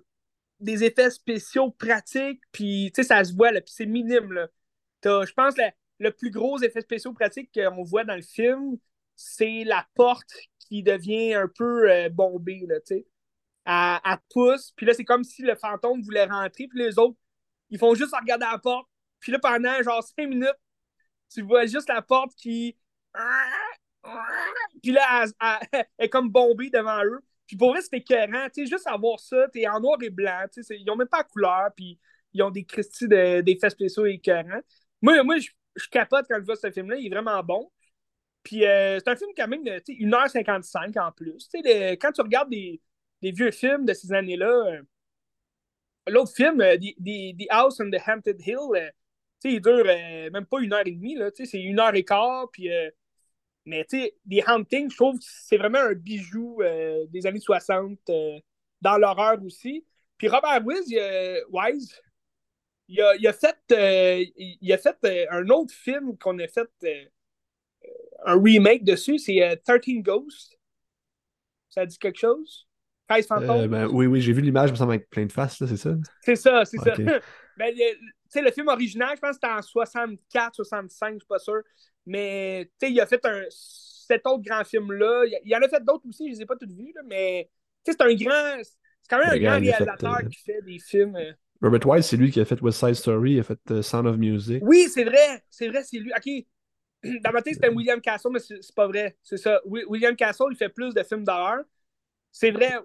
des effets spéciaux pratiques, puis tu sais, ça se voit, là, puis c'est minime, là. Je pense, la- le plus gros effet spéciaux pratique qu'on voit dans le film, c'est la porte qui devient un peu euh, bombée, là, tu sais. Elle, elle pousse, puis là, c'est comme si le fantôme voulait rentrer, puis les autres, ils font juste regarder la porte, puis là, pendant genre cinq minutes, tu vois juste la porte qui... Puis là, elle, est comme bombée devant eux. Puis pour vrai, c'était écœurant. Tu sais, juste à voir ça, t'es en noir et blanc. Tu sais, ils ont même pas la couleur, puis ils ont des Christie de- d'effets spéciaux écœurants. Moi, moi je, je capote quand je vois ce film-là. Il est vraiment bon. Puis euh, c'est un film quand même de tu sais, 1h55 en plus. Le- quand tu regardes des, des vieux films de ces années-là, euh, l'autre film, euh, The, The House on the Haunted Hill, euh, sais, il dure euh, même pas une heure et demie. Là, tu sais, c'est une heure et quart. Puis, euh, mais tu sais, The Haunting, je trouve que c'est vraiment un bijou euh, des années 60 euh, dans l'horreur aussi. Puis Robert Wise, il a- Wise, il a, il a fait, il a fait un autre film qu'on a fait un remake dessus, c'est euh, 13 Ghosts. Ça dit quelque chose? 13 fantômes? Ben, oui, oui, j'ai vu l'image, il me semble, avec plein de faces, là, c'est ça? C'est ça, c'est ça. Ben, le, le film original, je pense que c'était en 64, 65, je suis pas sûr. Mais il a fait un, cet autre grand film-là. Il, il, en a fait d'autres aussi, je les ai pas tous vus, là, mais c'est un grand. C'est quand même un grand réalisateur fait, euh... qui fait des films. Euh... Robert Wise, c'est lui qui a fait West Side Story, il a fait uh, Sound of Music. Oui, c'est vrai, c'est vrai, c'est lui. OK. Dans ma tête, c'était William Castle, mais c'est pas vrai. C'est ça. William Castle, il fait plus de films d'horreur. C'est vrai.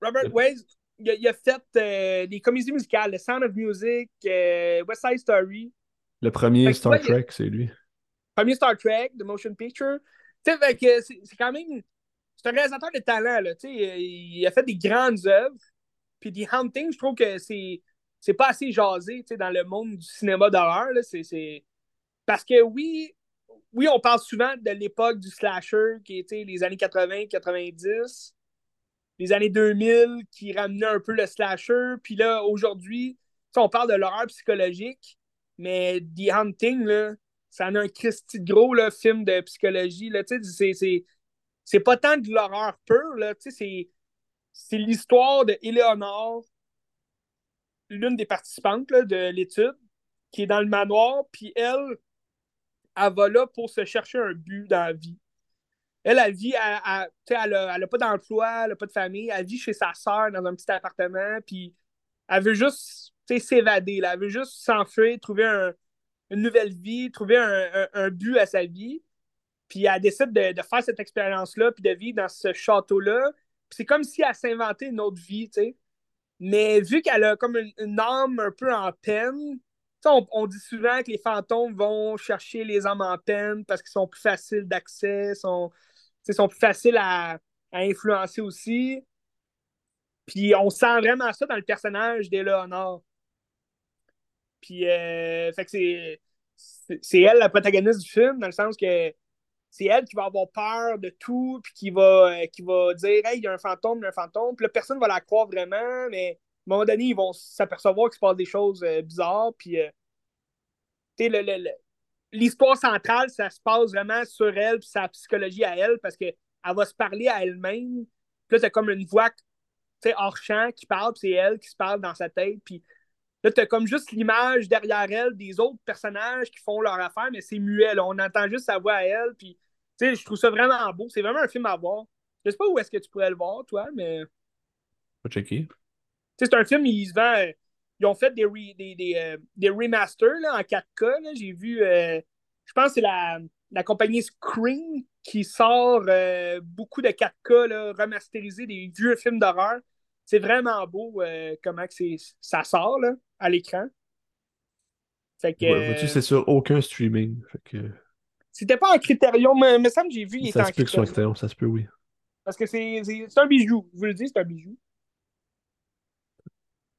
Robert Wise, il a, il a fait euh, des comédies musicales, The Sound of Music, euh, West Side Story. Le premier Star Trek, c'est lui. Premier Star Trek, The Motion Picture. C'est quand même. C'est un réalisateur de talent, là. Il a fait des grandes œuvres. Puis The Hunting, je trouve que c'est c'est pas assez jasé dans le monde du cinéma d'horreur. C'est, Parce que oui, oui, on parle souvent de l'époque du slasher qui était les années 80-90, les années 2000 qui ramenaient un peu le slasher. Puis là, aujourd'hui, on parle de l'horreur psychologique, mais The Hunting, là, ça en a un Christy de gros là, film de psychologie. Là, c'est, pas tant de l'horreur pure, là, c'est, l'histoire de Eleanor l'une des participantes de l'étude qui est dans le manoir, puis elle, elle va là pour se chercher un but dans la vie. Elle, elle vit, elle, n'a pas d'emploi, elle n'a pas de famille, elle vit chez sa soeur dans un petit appartement, puis elle veut juste s'évader, elle veut juste s'enfuir, trouver une nouvelle vie, trouver un, but à sa vie. Puis elle décide de, de faire cette expérience-là, puis de vivre dans ce château-là. Puis c'est comme si elle s'inventait une autre vie, tu sais. Mais vu qu'elle a comme une, âme un peu en peine, on, on, dit souvent que les fantômes vont chercher les âmes en peine parce qu'ils sont plus faciles d'accès, sont, sont plus faciles à, influencer aussi. Puis on sent vraiment ça dans le personnage d'Eleonore. Puis, euh, fait que c'est, c'est elle la protagoniste du film, dans le sens que c'est elle qui va avoir peur de tout, puis qui va, euh, qui va dire Hey, il y a un fantôme, il y a un fantôme. Puis là, personne ne va la croire vraiment, mais à un moment donné, ils vont s'apercevoir qu'il se passe des choses euh, bizarres. Puis, euh, l'histoire centrale, ça se passe vraiment sur elle, puis sa psychologie à elle, parce qu'elle va se parler à elle-même. Puis là, c'est comme une voix hors champ qui parle, puis c'est elle qui se parle dans sa tête. Puis Là, tu as comme juste l'image derrière elle des autres personnages qui font leur affaire, mais c'est muet. On entend juste sa voix à elle. Puis, je trouve ça vraiment beau. C'est vraiment un film à voir. Je sais pas où est-ce que tu pourrais le voir, toi, mais. Pas checker. C'est un film, ils se vendent. Ils ont fait des, des, des, euh, des, remasters là, en 4K. J'ai vu, euh, je pense que c'est la, la, compagnie Scream qui sort euh, beaucoup de 4K là, remasterisés, des vieux films d'horreur. C'est vraiment beau comment que ça sort là, à l'écran. Fait que. tu c'est sur aucun streaming. Fait que... C'était pas un critérium, mais me semble que j'ai vu, il ça se peut que soit critérium, ça se peut, oui. Parce que c'est un bijou. Je vous le dis, c'est un bijou.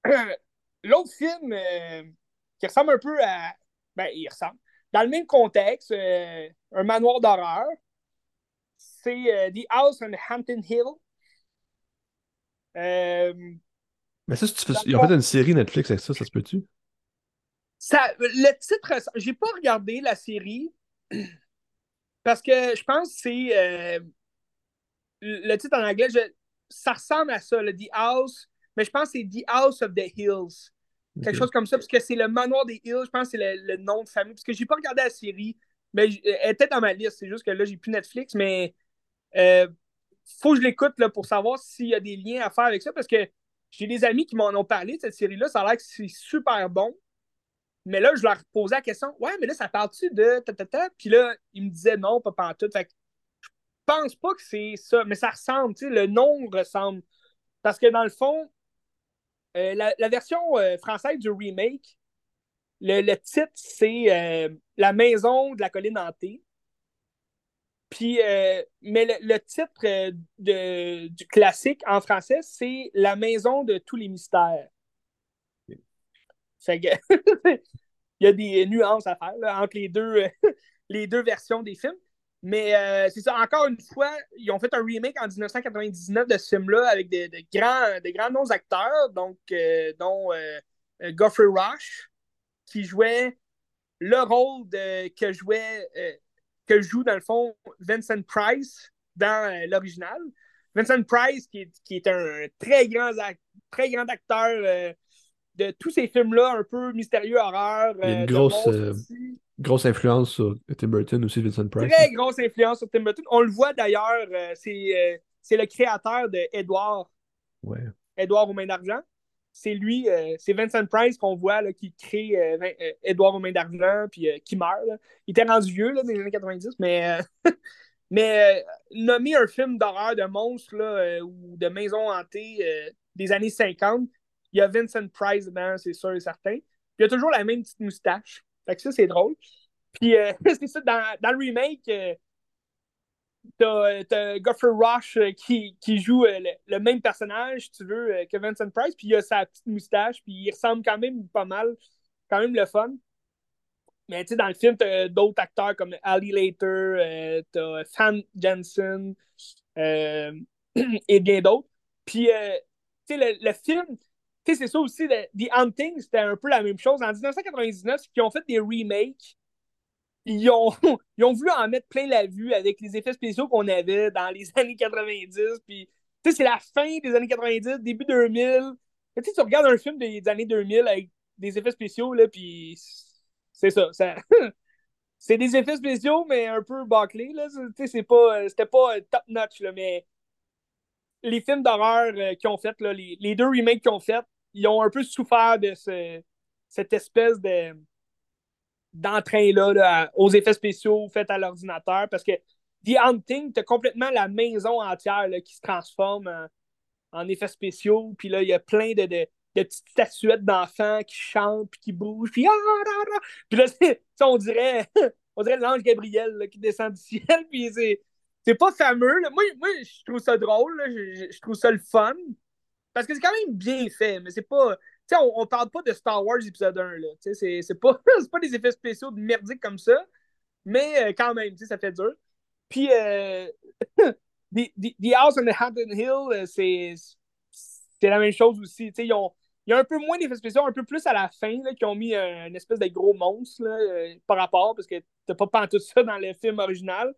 L'autre film euh, qui ressemble un peu à. Ben, il ressemble. Dans le même contexte, euh, un manoir d'horreur, c'est euh, The House on Hampton Hill. Mais ça, tu fais... ils ont fait une série Netflix avec ça, ça se peut-tu? Ça, le titre, j'ai pas regardé la série parce que je pense que c'est le titre en anglais, ça ressemble à ça, le The House mais je pense que c'est The House of the Hills. Quelque chose comme ça, parce que c'est le manoir des Hills, je pense que c'est le, nom de famille. Parce que j'ai pas regardé la série, mais elle était dans ma liste. C'est juste que là, j'ai plus Netflix, mais euh, faut que je l'écoute pour savoir s'il y a des liens à faire avec ça, parce que j'ai des amis qui m'en ont parlé de cette série-là. Ça a l'air que c'est super bon. Mais là, je leur posais la question Ouais, mais là, ça parle-tu de ta, Puis là, ils me disaient non, pas en tout. Fait que je pense pas que c'est ça, mais ça ressemble, tu sais, le nom ressemble. Parce que dans le fond, euh, la, version euh, française du remake, le, titre, c'est euh, La maison de la colline hantée. Puis, mais le, titre du classique en français, c'est La maison de tous les mystères. il y a des nuances à faire entre les deux, les deux versions des films. Mais euh, c'est ça, encore une fois, ils ont fait un remake en 1999 de ce film-là avec des, grands, des grands noms acteurs, donc, euh, dont euh, Geoffrey Rush, qui jouait le rôle de, que, jouait, que joue, dans le fond, Vincent Price dans l'original. Vincent Price, qui est, qui est, un très grand, très grand acteur de tous ces films-là, un peu mystérieux, horreur. Il y a une euh, de grosse, euh. Grosse influence sur Tim Burton aussi, Vincent Price. Très grosse influence sur Tim Burton. On le voit d'ailleurs, euh, c'est euh, c'est le créateur de Edward, Ouais. Edward aux mains d'argent. C'est lui, euh, c'est Vincent Price qu'on voit là, qui crée Edward aux mains d'argent, puis qui meurt. là. Il était rendu vieux là, dans les années 90, mais, mais nommer un film d'horreur, de monstres là, ou de maison hantée des années 50, il y a Vincent Price dedans, c'est sûr et certain. Il a toujours la même petite moustache. Fait que ça, c'est drôle. Puis euh, c'est ça, dans, le remake, euh, t'as t'as Godfrey Rush euh, qui, joue euh, le, même personnage, tu veux, euh, que Vincent Price, puis il a sa petite moustache, puis il ressemble quand même pas mal, quand même le fun. Mais tu sais, dans le film, t'as d'autres acteurs comme Ali Later, euh, t'as Fan Jensen euh, et bien d'autres. Puis, euh, tu sais, le, film, sais, c'est ça aussi, le- The Hunting, c'était un peu la même chose. En 1999, ils ont fait des remakes ils ont, ils ont voulu en mettre plein la vue avec les effets spéciaux qu'on avait dans les années 90. Puis, tu sais, c'est la fin des années 90, début 2000. Tu sais, tu regardes un film des années 2000 avec des effets spéciaux, là, puis c'est ça. ça... c'est des effets spéciaux, mais un peu bâclés, là. Tu sais, c'est pas, c'était pas top-notch, là, mais les films d'horreur euh, qu'ils ont fait, là, les, les deux remakes qu'ils ont fait, ils ont un peu souffert de ce, cette espèce de d'entrain-là là, aux effets spéciaux faits à l'ordinateur parce que The Hunting, t'as complètement la maison entière là, qui se transforme en, effets spéciaux. Puis là, il y a plein de, de, petites statuettes d'enfants qui chantent puis qui bougent. Puis, ah, ah, ah. puis là, on dirait, on dirait l'ange Gabriel qui descend du ciel. Puis c'est, c'est pas fameux. Moi, moi, je trouve ça drôle. je trouve ça le fun. Parce que c'est quand même bien fait, mais c'est pas. Tu sais, on, parle pas de Star Wars épisode 1, là. Tu sais, c'est, pas, pas des effets spéciaux de merdique comme ça, mais euh, quand même, tu sais, ça fait dur. Puis, euh, the, House on the Haunted Hill, euh, c'est, la même chose aussi. Tu sais, ils ont, il y a un peu moins d'effets spéciaux, un peu plus à la fin, là, qui ont mis un, une espèce de gros monstre là, euh, par rapport, parce que t'as pas pantoute ça dans le film original.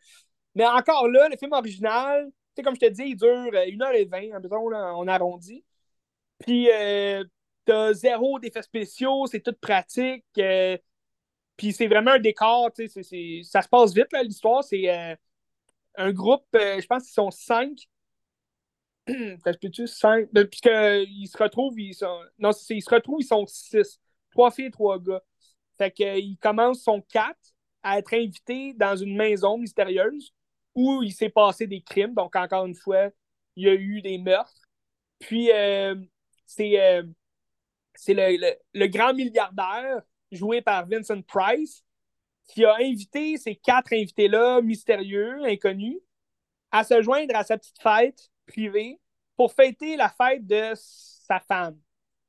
Mais encore là, le film original, comme je te dis, il dure euh, 1h20, environ, là, on arrondit. Puis, euh, t'as zéro d'effets spéciaux, c'est tout pratique. euh, puis c'est vraiment un décor, tu sais, ça se passe vite, là, l'histoire. C'est euh, un groupe, euh, je pense qu'ils sont cinq. Ça se peut-tu? Cinq? Ben, Puisqu'ils se retrouvent, ils sont. Non, ils se retrouvent, ils sont six. Trois filles et trois gars. Fait qu'ils commencent, sont quatre, à être invités dans une maison mystérieuse où il s'est passé des crimes. Donc, encore une fois, il y a eu des meurtres. Puis, euh, c'est euh, le, grand milliardaire joué par Vincent Price qui a invité ces quatre invités-là, mystérieux, inconnus, à se joindre à sa petite fête privée pour fêter la fête de sa femme.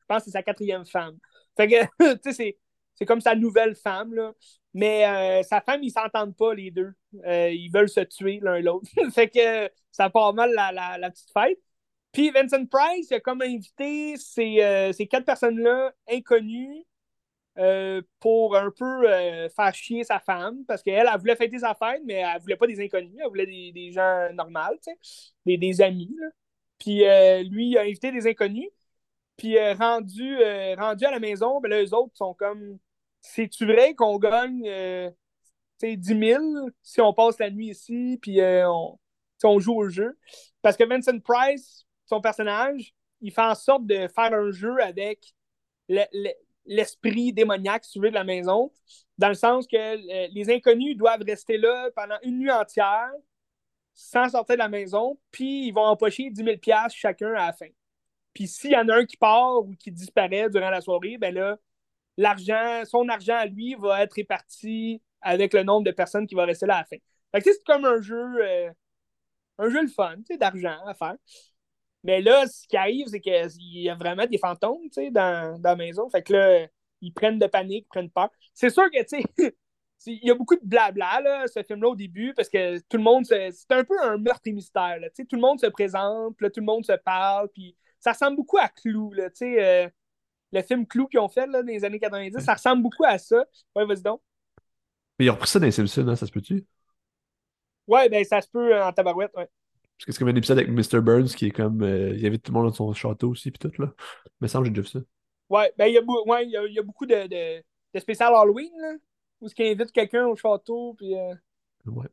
Je pense que c'est sa quatrième femme. Fait que, c'est, comme sa nouvelle femme. Mais euh, sa femme, ils s'entendent pas, les deux. Euh, ils veulent se tuer l'un l'autre. fait que ça part mal la, la petite fête. Puis Vincent Price, a comme invité ces, euh, quatre personnes-là inconnues euh, pour un peu euh, faire chier sa femme, parce qu'elle, elle voulait fêter sa fête, mais elle voulait pas des inconnus, elle voulait des, gens normaux, des, amis. là. Puis lui, il a invité des inconnus. Puis rendu, rendu à la maison, ben là, eux autres sont comme C'est-tu vrai qu'on gagne euh, tu sais, 10 000 si on passe la nuit ici, puis on, on joue au jeu? Parce que Vincent Price, son personnage, il fait en sorte de faire un jeu avec le- le- l'esprit démoniaque, si de la maison, dans le sens que euh, les inconnus doivent rester là pendant une nuit entière sans sortir de la maison, puis ils vont empocher 10 000 chacun à la fin. Puis s'il y en a un qui part ou qui disparaît durant la soirée, ben là, l'argent, son argent à lui va être réparti avec le nombre de personnes qui vont rester là à la fin. Fait que c'est comme un jeu, euh, un jeu le fun, d'argent à faire. Mais là, ce qui arrive, c'est qu'il y a vraiment des fantômes, tu sais, dans, dans la maison. Fait que là, ils prennent de panique, ils prennent peur. C'est sûr que, tu sais, il y a beaucoup de blabla, là, ce film-là, au début, parce que tout le monde, se- c'est un peu un meurtre et mystère, là, tout le monde se présente, puis là, tout le monde se parle, puis ça ressemble beaucoup à Clou, là, tu sais, euh, le film Clou qu'ils ont fait, là, dans les années 90, ça ressemble beaucoup à ça. Ouais, vas-y donc. Mais ils ont repris ça dans les Simpsons, hein, ça se peut-tu? Ouais, ben, ça se peut en tabarouette, ouais. Parce que c'est comme un épisode avec Mr. Burns qui est comme. euh, il invite tout le monde dans son château aussi, puis tout, là. Il me semble que j'ai déjà vu ça. Ouais, ben il y a, ouais, il y a, il y a beaucoup de, de, de spécial Halloween, là, où ce invite quelqu'un au château, puis... euh, Ouais.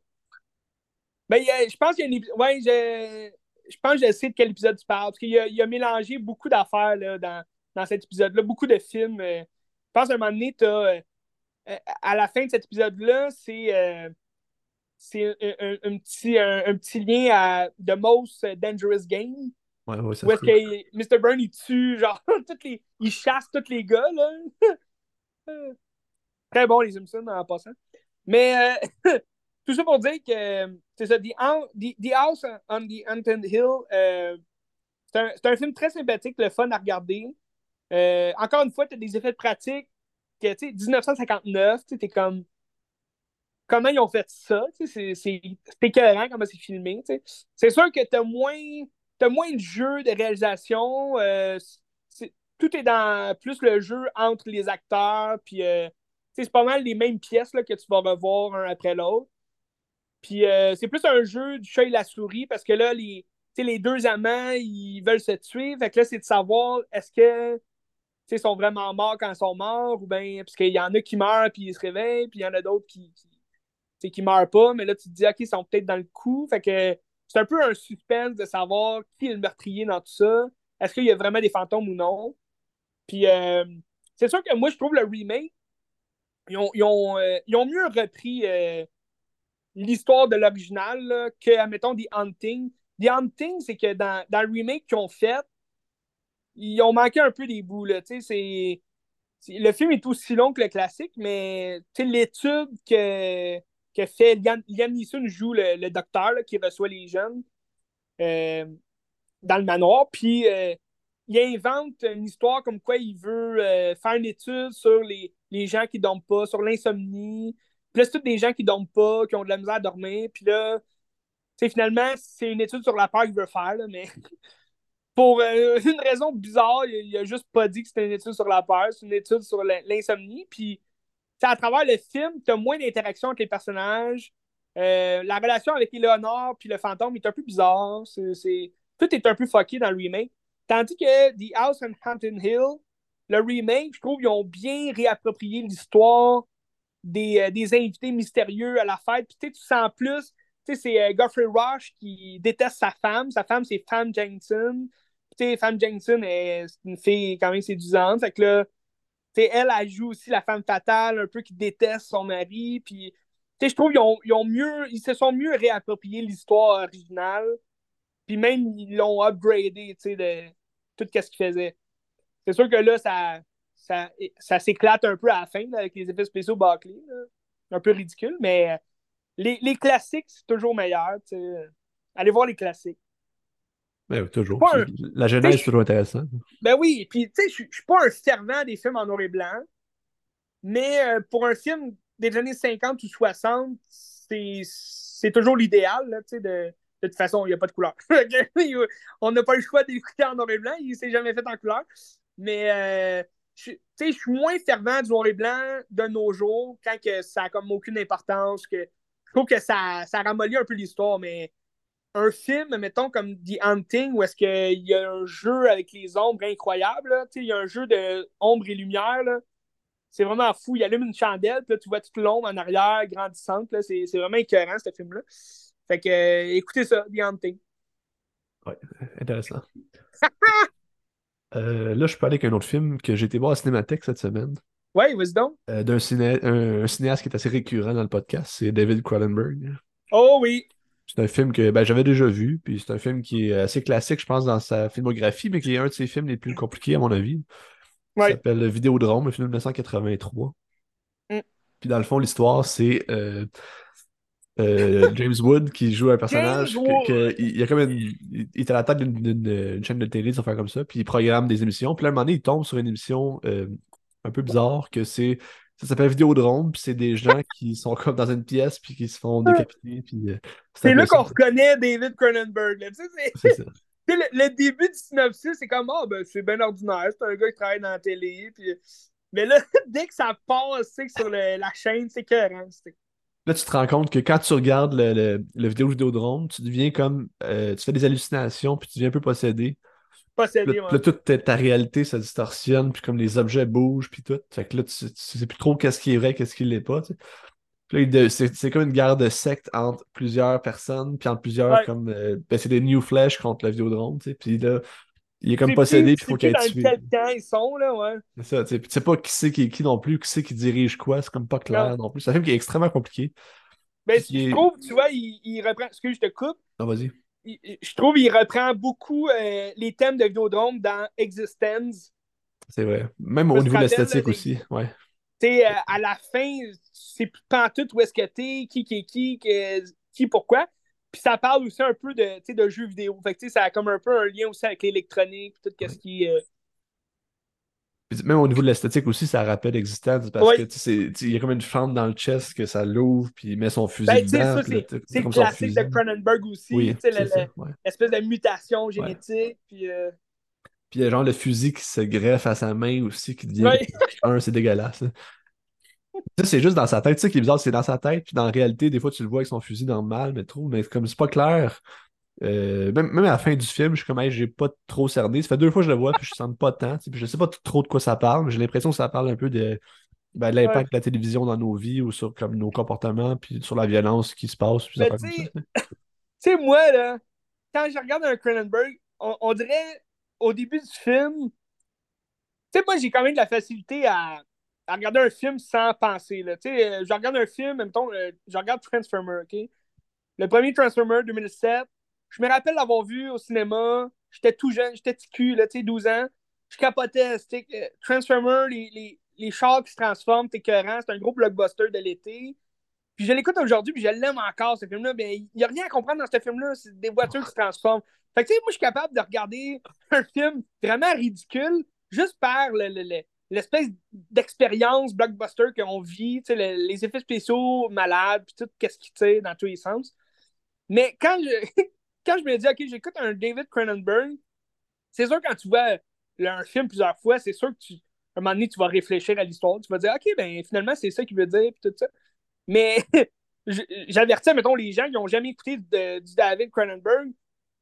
Ben, il y a- je pense qu'il y a un épisode... Ouais, je... je pense que je sais de quel épisode tu parles, parce qu'il a, il a mélangé beaucoup d'affaires, là, dans, dans cet épisode-là, beaucoup de films. euh. Je pense qu'à un moment donné, t'as... euh, à la fin de cet épisode-là, c'est... euh, c'est un, un- un petit, un, un petit lien à The Most Dangerous Game. Ouais, ouais, ça Où est-ce que Mr. Burn, il tue, genre, toutes les... il chasse tous les gars, là. Très bon, les Simpsons, en passant. Mais euh, tout ça pour dire que, c'est ça, The, Hou- The- The House on the Haunted Hill, euh, c'est un, c'est un film très sympathique, le fun à regarder. Euh, encore une fois, tu as des effets pratiques que, tu sais, 1959, tu sais, t'es comme... Comment ils ont fait ça? C'est écœurant comment c'est filmé. C'est sûr que tu as moins, moins de jeu de réalisation. euh, tout est dans plus le jeu entre les acteurs. Puis, euh, c'est pas mal les mêmes pièces là, que tu vas revoir un après l'autre. Puis euh, c'est plus un jeu du chat et la souris parce que là, les, les deux amants, ils veulent se tuer. Fait que là, c'est de savoir est-ce que tu sais, ils sont vraiment morts quand ils sont morts ou bien. Parce qu'il y en a qui meurent puis ils se réveillent, puis il y en a d'autres qui, tu sais, qui meurent pas. Mais là, tu te dis, OK, ils sont peut-être dans le coup. Fait que c'est un peu un suspense de savoir qui est le meurtrier dans tout ça. Est-ce qu'il y a vraiment des fantômes ou non? Puis euh, c'est sûr que moi, je trouve le remake, ils ont, ils ont, euh, ils ont mieux repris euh, l'histoire de l'original que, admettons, The Hunting. The Hunting, c'est que dans, dans le remake qu'ils ont fait, ils ont manqué un peu des bouts. Là. C'est, c'est- le film est aussi long que le classique, mais l'étude que, que fait Liam, Liam Neeson joue le, docteur qui reçoit les jeunes euh, dans le manoir, puis euh, il invente une histoire comme quoi il veut euh, faire une étude sur les, les gens qui dorment pas, sur l'insomnie. Puis là, c'est des gens qui dorment pas, qui ont de la misère à dormir. Puis là, finalement, c'est une étude sur la peur qu'il veut faire, là, mais pour une raison bizarre, il, il a juste pas dit que c'était une étude sur la peur, c'est une étude sur l'insomnie. Puis, à travers le film, tu as moins d'interaction avec les personnages. Euh, la relation avec Eleanor puis le fantôme est un peu bizarre. Tout est un peu fucké dans le remake. Tandis que The House on Hampton Hill, le remake, je trouve qu'ils ont bien réapproprié l'histoire des, euh, des invités mystérieux à la fête. Puis tu sens plus, tu sais, c'est euh, Geoffrey Rush qui déteste sa femme. Sa femme, c'est Fam Jensen. Tu sais, Fam Jensen, est c'est une fille quand même séduisante. Fait que là, sais, elle, elle joue aussi la femme fatale, un peu qui déteste son mari. Puis, je trouve qu'ils ont, ils ont mieux, ils se sont mieux réapproprié l'histoire originale. Puis même, ils l'ont upgradé, tu de tout ce qu'il faisait. C'est sûr que là, ça, ça, ça s'éclate un peu à la fin avec les effets spéciaux bâclés. Un peu ridicule, mais euh, les, classiques, c'est toujours meilleur. Allez voir les classiques. Ben oui, toujours. Un- La genèse, c'est toujours intéressant. Ben oui, puis tu sais, je suis- pas un fervent des films en noir et blanc, mais euh, pour un film des années 50 ou 60, c'est toujours l'idéal, là, tu sais, de, de toute façon, il n'y a pas de couleur. On n'a pas le choix d'écouter en noir et blanc, il s'est jamais fait en couleur. Mais euh, je, tu sais, je suis moins fervent du noir et blanc de nos jours, quand que ça a comme aucune importance, que je trouve que ça, ça ramollit un peu l'histoire, mais un film, mettons, comme The Hunting, où est-ce qu'il y a un jeu avec les ombres incroyable, là, tu sais, il y a un jeu de ombre et lumière, là. C'est vraiment fou. Il allume une chandelle, puis là, tu vois toute l'ombre en arrière, grandissante. là. C'est c'est vraiment écœurant, ce film-là. Fait que, euh, écoutez ça, The Hunting. Ouais, intéressant. Euh, là, je peux aller avec un autre film que j'ai été voir à Cinémathèque cette semaine, Ouais, vas-y donc. euh, d'un ciné- un, un cinéaste qui est assez récurrent dans le podcast, c'est David Cronenberg. Oh oui. C'est un film que ben, j'avais déjà vu, puis c'est un film qui est assez classique, je pense, dans sa filmographie, mais qui est un de ses films les plus compliqués, à mon avis. Il Ouais. s'appelle Vidéodrome, un film de 1983. Mm. Puis dans le fond, l'histoire, c'est euh, euh, James Wood qui joue un personnage que, il, il a comme une- il il est à la tête d'une d'une- une chaîne de télé, des affaires comme ça, puis il programme des émissions. Puis là, à un moment donné, il tombe sur une émission euh, un peu bizarre que c'est. Ça s'appelle Vidéodrome, puis c'est des gens qui sont comme dans une pièce, puis qui se font décapiter. Puis, euh, C'est là qu'on reconnaît David Cronenberg. c'est- ça. le, le début du synopsis, c'est comme, ah, ben, c'est bien ordinaire. C'est un gars qui travaille dans la télé. Puis... Mais là, dès que ça passe sur le- la chaîne, c'est c'est- Là, tu te rends compte que quand tu regardes le, le, le vidéo Vidéodrome, tu deviens comme. euh, tu fais des hallucinations, puis tu deviens un peu possédé. Possédé. Là, toute ta, réalité se distorsionne, puis comme les objets bougent, puis tout. Fait que là, tu, tu sais plus trop qu'est-ce qui est vrai, qu'est-ce qui l'est pas, tu sais. C'est comme une guerre de secte entre plusieurs personnes, puis entre plusieurs, Ouais. comme... euh, ben, c'est des New Flesh contre le Vidéodrome, tu sais. Puis là, il est comme possédé, puis il faut qu'il tué. quel camp ils sont, là, ouais. C'est ça, tu sais. Puis tu sais pas qui c'est qui est qui non plus, qui c'est qui dirige quoi, c'est comme pas clair Non. non, plus. C'est un film qui est extrêmement compliqué. Ben, Puis il je est- trouve, tu vois, il, il reprend. Excuse, je te coupe. Ah, vas-y. Je trouve qu'il reprend beaucoup euh, les thèmes de Vidéodrome dans Existence. C'est vrai. Même au niveau de l'esthétique aussi, ouais. Tu sais, euh, à la fin, c'est plus pantoute où est-ce que t'es, qui qui est qui, qui pourquoi. Puis ça parle aussi un peu de, de jeux vidéo. Fait que ça a comme un peu un lien aussi avec l'électronique, tout ce qui est. Puis même au niveau de l'esthétique aussi, ça rappelle Existence parce Ouais. que tu sais, il y a comme une fente dans le chest que ça l'ouvre, puis il met son fusil Ben, dedans. c'est le classique de Cronenberg aussi. Oui, ouais. l'espèce de mutation génétique. Puis, euh, Puis il y a genre le fusil qui se greffe à sa main aussi, qui devient Ouais. un, c'est dégueulasse. Ça, c'est juste dans sa tête. Tu sais, qui est bizarre, c'est dans sa tête, puis dans la réalité, des fois, tu le vois avec son fusil normal, mais trop, mais comme c'est pas clair. Euh, même, même à la fin du film, je suis comme, Hey, j'ai pas trop cerné. Ça fait deux fois que je le vois, puis je sens pas tant. Puis je sais pas trop de quoi ça parle, mais j'ai l'impression que ça parle un peu de, ben, de l'impact Ouais. de la télévision dans nos vies ou sur comme, nos comportements, puis sur la violence qui se passe, puis tu sais, moi, là, quand je regarde un Cronenberg, on, on dirait au début du film. Tu sais, moi, j'ai quand même de la facilité à, à regarder un film sans penser. Là. Tu sais, euh, je regarde un film, mettons, euh, je regarde Transformer, OK? Le premier Transformer 2007, je me rappelle l'avoir vu au cinéma. J'étais tout jeune, j'étais petit cul, là, tu sais, 12 ans. Je capotais. Euh, Transformer, les, les, les chars qui se transforment, t'es écœurant. C'est un gros blockbuster de l'été. Puis je l'écoute aujourd'hui, puis je l'aime encore, ce film-là. Mais il n'y a rien à comprendre dans ce film-là. C'est des voitures qui se transforment. Fait que, tu sais, moi, je suis capable de regarder un film vraiment ridicule juste par le- le- le- l'espèce d'expérience blockbuster qu'on vit, le- les effets spéciaux malades, puis tout, qu'est-ce qui tire dans tous les sens. Mais quand je, quand je me dis, OK, j'écoute un David Cronenberg, c'est sûr, quand tu vois un film plusieurs fois, c'est sûr que tu, un moment donné, tu vas réfléchir à l'histoire. Tu vas dire, OK, ben finalement, c'est ça qu'il veut dire, puis tout ça. Mais j'avertis, mettons, les gens qui n'ont jamais écouté de- du David Cronenberg,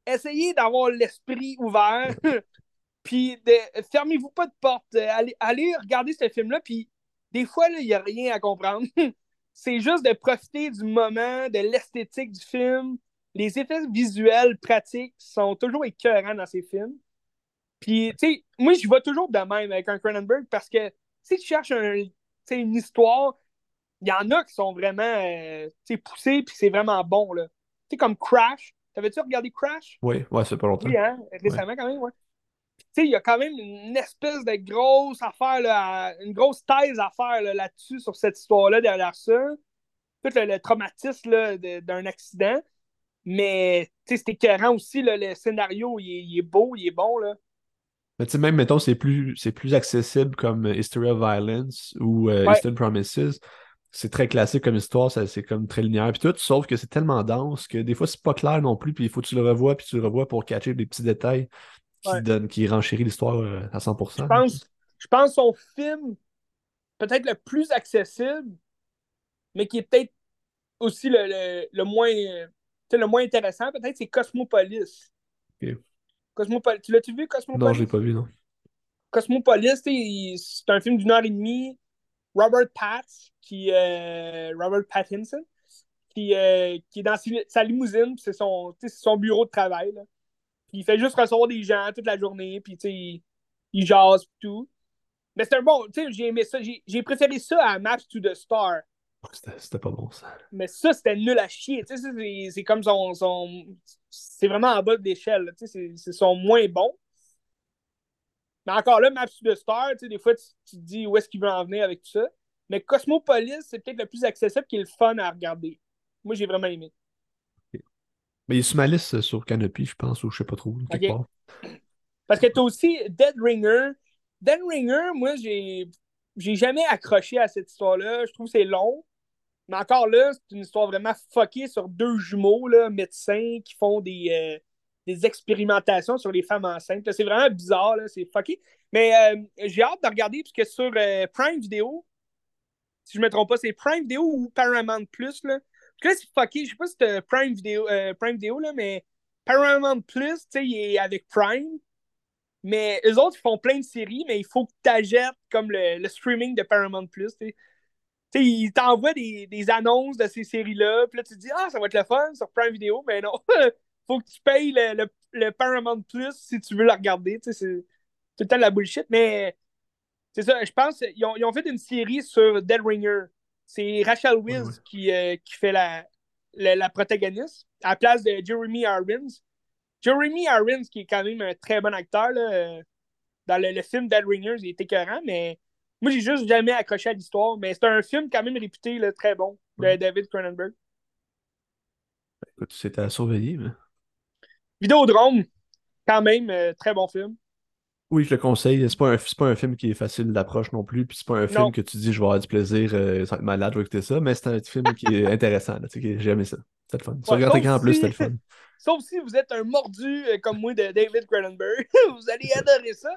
essayez d'avoir l'esprit ouvert, puis de, fermez-vous pas de porte. Allez, allez regarder ce film-là, puis des fois, il n'y a rien à comprendre. c'est juste de profiter du moment, de l'esthétique du film. Les effets visuels pratiques sont toujours écœurants dans ces films. Puis, tu sais, moi, je vais toujours de même avec un Cronenberg parce que si tu cherches un, une histoire, il y en a qui sont vraiment euh, poussés, puis c'est vraiment bon. Tu sais, comme Crash. T'avais-tu regardé Crash? Oui, ouais, c'est pas longtemps. Oui, hein? Récemment, quand même, ouais. Tu sais, il y a quand même une espèce de grosse affaire, là, à- une grosse thèse à faire là, là-dessus, sur cette histoire-là, derrière ça. Tout le, le traumatisme d'un accident. Mais, c'est écœurant aussi, là, le scénario, il est, il est beau, il est bon, là. Mais tu sais, même, mettons, c'est plus, c'est plus accessible comme History of Violence ou euh, Ouais. Eastern Promises. C'est très classique comme histoire, ça, c'est comme très linéaire. Puis tout, sauf que c'est tellement dense que des fois, c'est pas clair non plus. Puis il faut que tu le revoies, puis tu le revois pour catcher des petits détails qui, Ouais. donnent, qui renchérit l'histoire euh, à 100%. Je pense, je pense son film, peut-être le plus accessible, mais qui est peut-être aussi le, le, le moins, euh, le moins intéressant, peut-être, c'est Cosmopolis. Tu l'as-tu vu, Cosmopolis? Non, je l'ai pas vu, non. Cosmopolis, c'est un film d'une heure et demie. Robert Pat, qui, euh, Robert Pattinson, qui, euh, qui est dans sa limousine, puis c'est son, son bureau de travail. là. Puis il fait juste recevoir des gens toute la journée, puis tu sais, il, il jase tout. Mais c'est un bon, tu sais, j'ai aimé ça. J'ai j'ai préféré ça à Maps to the Star. C'était c'était pas bon, ça. Mais ça, c'était nul à chier. Tu sais, ça, c'est- comme son. son c'est vraiment en bas de l'échelle. là. Tu sais, c'est- son moins bon. Mais encore là, Maps to the Star, tu sais, des fois, tu, tu te dis où est-ce qu'il veut en venir avec tout ça. Mais Cosmopolis, c'est peut-être le plus accessible qui est le fun à regarder. Moi, j'ai vraiment aimé. Mais il est sur ma liste euh, sur Canopy, je pense, ou je sais pas trop, quelque part. Parce que t'as aussi Dead Ringer. Dead Ringer, moi, j'ai j'ai jamais accroché à cette histoire-là. Je trouve que c'est long. Mais encore là, c'est une histoire vraiment fuckée sur deux jumeaux, là, médecins, qui font des, euh, des expérimentations sur les femmes enceintes. C'est vraiment bizarre, c'est fucké. Mais euh, j'ai hâte de regarder, puisque sur euh, Prime Video, si je me trompe pas, c'est Prime Video ou Paramount Plus, là. Parce que là, c'est fucké. Je sais pas si c'est Prime Video, Prime là, mais Paramount Plus, tu sais, il est avec Prime. Mais eux autres, ils font plein de séries, mais il faut que tu achètes comme le, le, streaming de Paramount Plus. Sais, ils t'envoient des, des, annonces de ces séries-là, puis là, tu te dis, ah, ça va être le fun sur Prime Video, mais non. faut que tu payes le, le, le, Paramount Plus si tu veux la regarder. Tu sais, c'est tout le temps de la bullshit, mais c'est ça, je pense, ils ont, ils ont, fait une série sur Dead Ringer. C'est Rachel Wills qui, euh, qui fait la, la, la, protagoniste à la place de Jeremy Irons. Jeremy Irons, qui est quand même un très bon acteur, là, euh, dans le, le, film Dead Ringers, il est écœurant, mais moi, j'ai juste jamais accroché à l'histoire. Mais c'est un film quand même réputé, là, très bon, de David Cronenberg. Écoute, c'était à surveiller, mais. Vidéodrome, quand même, euh, très bon film. Oui, je le conseille. C'est pas, un, pas un film qui est facile d'approche non plus. Puis c'est pas un film que tu dis je vais avoir du plaisir, euh, ça va être malade, je vais écouter ça. Mais c'est un film qui est intéressant. J'ai aimé ça. C'est le fun. Grand écran en plus, c'était le fun. Sauf si vous êtes un mordu euh, comme moi de David Cronenberg. vous allez adorer ça.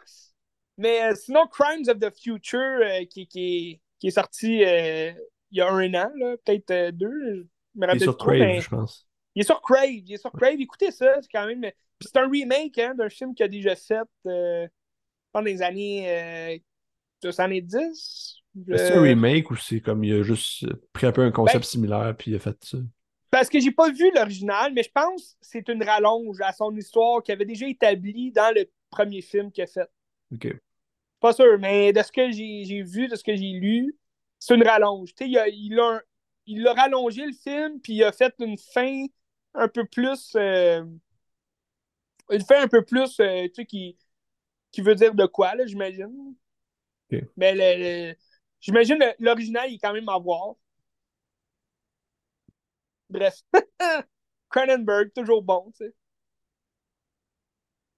Mais euh, sinon, Crimes of the Future, euh, qui, qui, qui, est sorti euh, il y a un an, peut-être deux. Je me il est sur Crave, je pense. Il est sur Crave. Il est sur Crave. Écoutez ça, c'est quand même. C'est un remake hein, d'un film qu'il a déjà fait pendant les années 70. C'est un remake ou c'est comme il a juste pris un peu un concept ben, similaire puis il a fait ça? Parce que j'ai pas vu l'original, mais je pense que c'est une rallonge à son histoire qu'il avait déjà établie dans le premier film qu'il a fait. OK. Pas sûr, mais de ce que j'ai vu, de ce que j'ai lu, c'est une rallonge. il, a, il, a, il a rallongé le film, puis il a fait une fin un peu plus. Euh, une fin un peu plus, euh, tu sais, qui, qui veut dire de quoi, là, j'imagine. Mais le, j'imagine l'original, il est quand même à voir. Bref. Cronenberg, toujours bon, tu sais.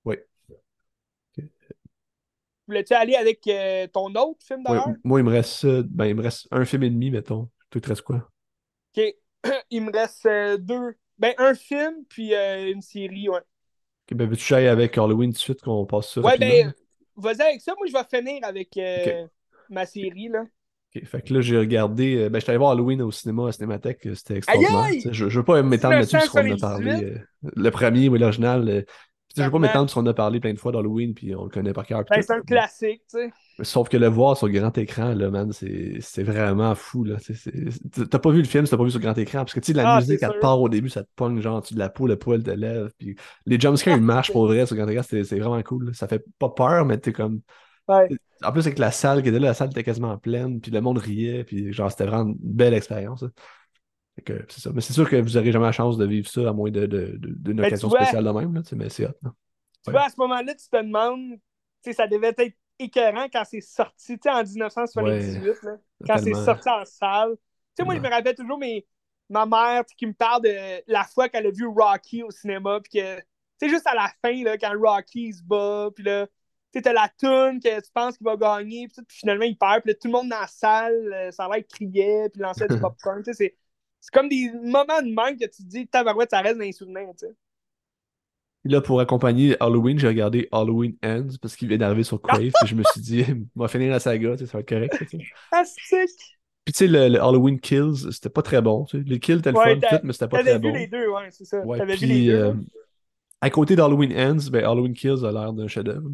Oui. Voulais-tu aller avec euh, ton autre film d'horreur? moi, il me reste ben, il me reste un film et demi, mettons. Tout te reste quoi? OK. il me reste euh, deux. Ben, un film, puis euh, une série, ouais. OK, ben, veux-tu aller avec Halloween tout de suite qu'on passe ça? Ouais, ben, vas-y avec ça. Moi, je vais finir avec ma série, là. OK, fait que là, j'ai regardé. Ben, je suis allé voir Halloween au cinéma, à Cinémathèque. C'était extraordinaire. Je, je veux pas m'étendre là-dessus parce qu'on a parlé. le premier ou l'original. Je vais pas m'étendre sur qu'on a parlé plein de fois d'Halloween, puis on le connaît par cœur. Ben, c'est un classique, tu sais. Sauf que le voir sur grand écran, là, man, c'est vraiment fou, là. T'as pas vu le film si t'as pas vu sur grand écran, parce que, tu sais, la ah, musique, elle te part au début, ça te pogne, genre, tu de la peau, le poil te lève, puis les jumpscares, ils marchent pour vrai sur grand écran, c'est vraiment cool. Ça fait pas peur, mais t'es comme... En plus, avec la salle qui était là, la salle était quasiment pleine, puis le monde riait, puis genre, c'était vraiment une belle expérience. C'est ça. Mais c'est sûr que vous n'aurez jamais la chance de vivre ça à moins d'une de, de, occasion spéciale de même. Là, mais c'est hot. Tu vois, à ce moment-là, tu te demandes, ça devait être écœurant quand c'est sorti en 1978, là, quand c'est sorti en salle. sais moi, je me rappelle toujours mes, ma mère qui me parle de la fois qu'elle a vu Rocky au cinéma, puis que, c'est juste à la fin, là, quand Rocky se bat, puis là, tu t'as la toune que tu penses qu'il va gagner, puis finalement il perd, puis tout le monde dans la salle, euh, ça va être criait, puis lançait du popcorn, tu sais, c'est comme des moments de manque que tu te dis, tabarouette, ça reste dans les souvenirs, tu sais. Là, pour accompagner Halloween, j'ai regardé Halloween Ends parce qu'il vient d'arriver sur Crave. et je me suis dit, on va finir la saga, ça va être correct. Puis tu sais, le, Halloween Kills, c'était pas très bon. Tu sais. Les kills étaient le fun, tout, mais c'était pas très bon. T'avais vu les deux, ouais, c'est ça. T'avais vu les deux. Euh, à côté d'Halloween Ends, ben, Halloween Kills a l'air d'un chef-d'œuvre.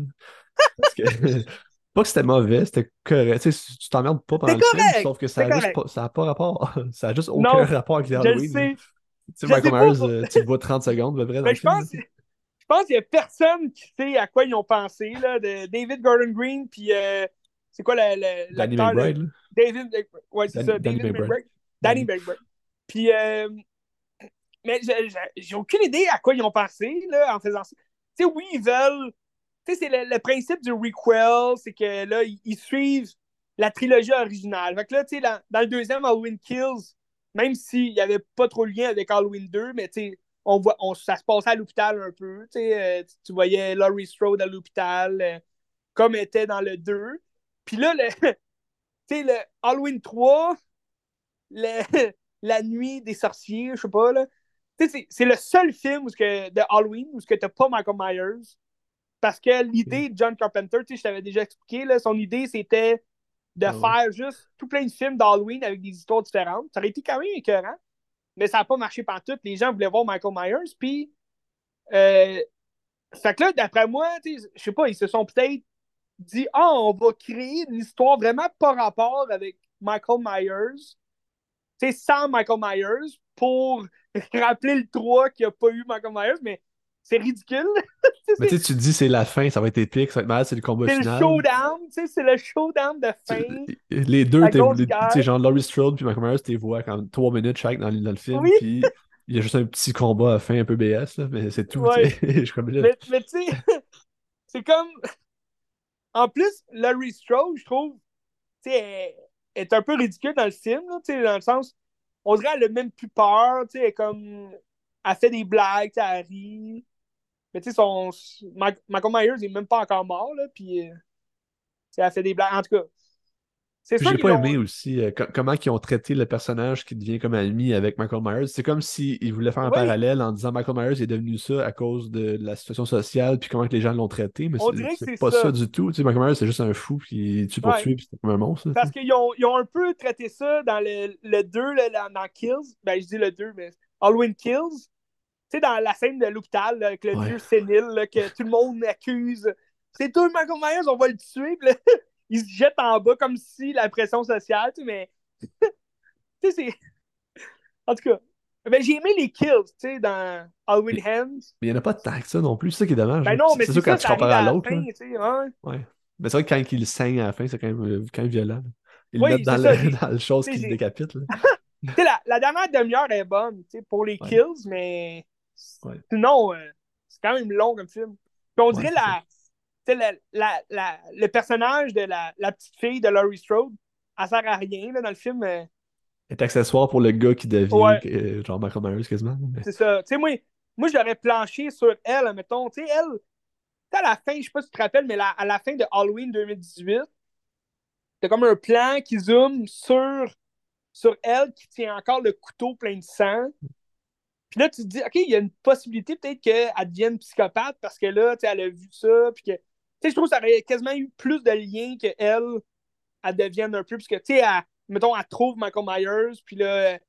Parce que Pas que c'était mauvais, c'était correct. Tu sais, tu t'emmerdes pas pendant le film, sauf que ça a, juste pas, ça a pas rapport. ça a juste aucun rapport avec Halloween. Je sais. Tu sais, Michael Myers, euh, tu le vois 30 secondes, peu près. Dans je, pense, je pense qu'il y a personne qui sait à quoi ils ont pensé, là, de David Gordon Green, puis euh, c'est quoi la, la, Danny McBride, David, ouais, c'est ça, David McBride. Danny McBride. Puis, euh, mais j'ai aucune idée à quoi ils ont pensé, là, en faisant ça. Tu sais, oui, ils veulent c'est le, principe du requel, c'est que là, ils, suivent la trilogie originale. Fait que là, tu sais, dans, le deuxième Halloween Kills, même s'il n'y avait pas trop de lien avec Halloween 2, mais tu sais, on on, ça se passait à l'hôpital un peu. Euh, tu voyais Laurie Strode à l'hôpital, euh, comme était dans le 2. Puis là, le, le Halloween 3, le, la nuit des sorciers, je sais pas, là. C'est le seul film où que, de Halloween où tu n'as pas Michael Myers. Parce que l'idée de John Carpenter, tu sais, je t'avais déjà expliqué, là, son idée, c'était de ah faire juste tout plein de films d'Halloween avec des histoires différentes. Ça aurait été quand même écœurant, mais ça n'a pas marché partout. Les gens voulaient voir Michael Myers, puis euh, Fait que là, d'après moi, je sais pas, ils se sont peut-être dit Ah, on va créer une histoire vraiment pas rapport avec Michael Myers. Tu sais, sans Michael Myers pour rappeler le 3 qu'il n'y a pas eu Michael Myers, mais c'est ridicule. mais tu sais, tu dis c'est la fin, ça va être épique, ça va être mal, c'est le combat final. C'est le showdown, tu sais, c'est le showdown de fin. Les deux, tu sais, genre Laurie Strode puis Michael Myers, tu les vois quand 3 minutes chaque dans, le film, oui. puis il y a juste un petit combat à la fin un peu BS, là, mais c'est tout. je mais, mais tu sais, c'est comme. En plus, Laurie Strode, je trouve, tu sais, est un peu ridicule dans le film, tu sais, dans le sens, on dirait qu'elle a même plus peur, tu sais, comme, elle fait des blagues, elle rit. Mais tu sais, son... Michael Myers est même pas encore mort, là, puis, euh, elle fait des blagues. En tout cas, j'ai pas aimé aussi euh, comment ils ont traité le personnage qui devient comme ami avec Michael Myers. C'est comme s'ils voulaient faire un parallèle en disant Michael Myers est devenu ça à cause de, la situation sociale puis comment que les gens l'ont traité. Mais c'est pas ça. du tout. Tu sais, Michael Myers, c'est juste un fou qui tue pour tuer puis c'est comme un monstre. Parce qu'ils ont, ils ont un peu traité ça dans le, le 2, dans Kills. Ben, je dis le 2, mais Halloween Kills. Tu sais, dans la scène de l'hôpital avec le vieux sénile que tout le monde accuse. C'est tout Michael Myers, on va le tuer. il se jette en bas comme si la pression sociale, tu sais, mais. tu sais, c'est. En tout cas. Ben, j'ai aimé les kills, tu sais, dans Halloween Hands. Mais il n'y en a pas de tant que ça non plus, c'est ça qui est dommage. Ben non, mais c'est ça quand tu compares à l'autre. Ouais. ouais. Mais c'est vrai que quand il saigne à la fin, c'est quand même, euh, quand même violent. Ils le mettent dans, le, dans le chose qui le décapite. la, la dernière demi-heure est bonne tu sais, pour les kills, mais sinon, euh, c'est quand même long comme film. Puis on dirait la, la, la, le personnage de la, petite fille de Laurie Strode, elle sert à rien là, dans le film. Elle est accessoire pour le gars qui devient euh, genre Michael Myers quasiment. C'est ça. Tu sais, moi, moi j'aurais planché sur elle, mettons. Tu sais, elle, à la fin, je sais pas si tu te rappelles, mais à la fin de Halloween 2018, t'as comme un plan qui zoome sur, sur elle qui tient encore le couteau plein de sang. Puis là, tu te dis, OK, il y a une possibilité peut-être qu'elle devienne psychopathe parce que là, tu elle a vu ça, puis que sais, je trouve que ça aurait quasiment eu plus de liens qu'elle, elle devienne un peu, parce que, tu sais, mettons, elle trouve Michael Myers, puis là,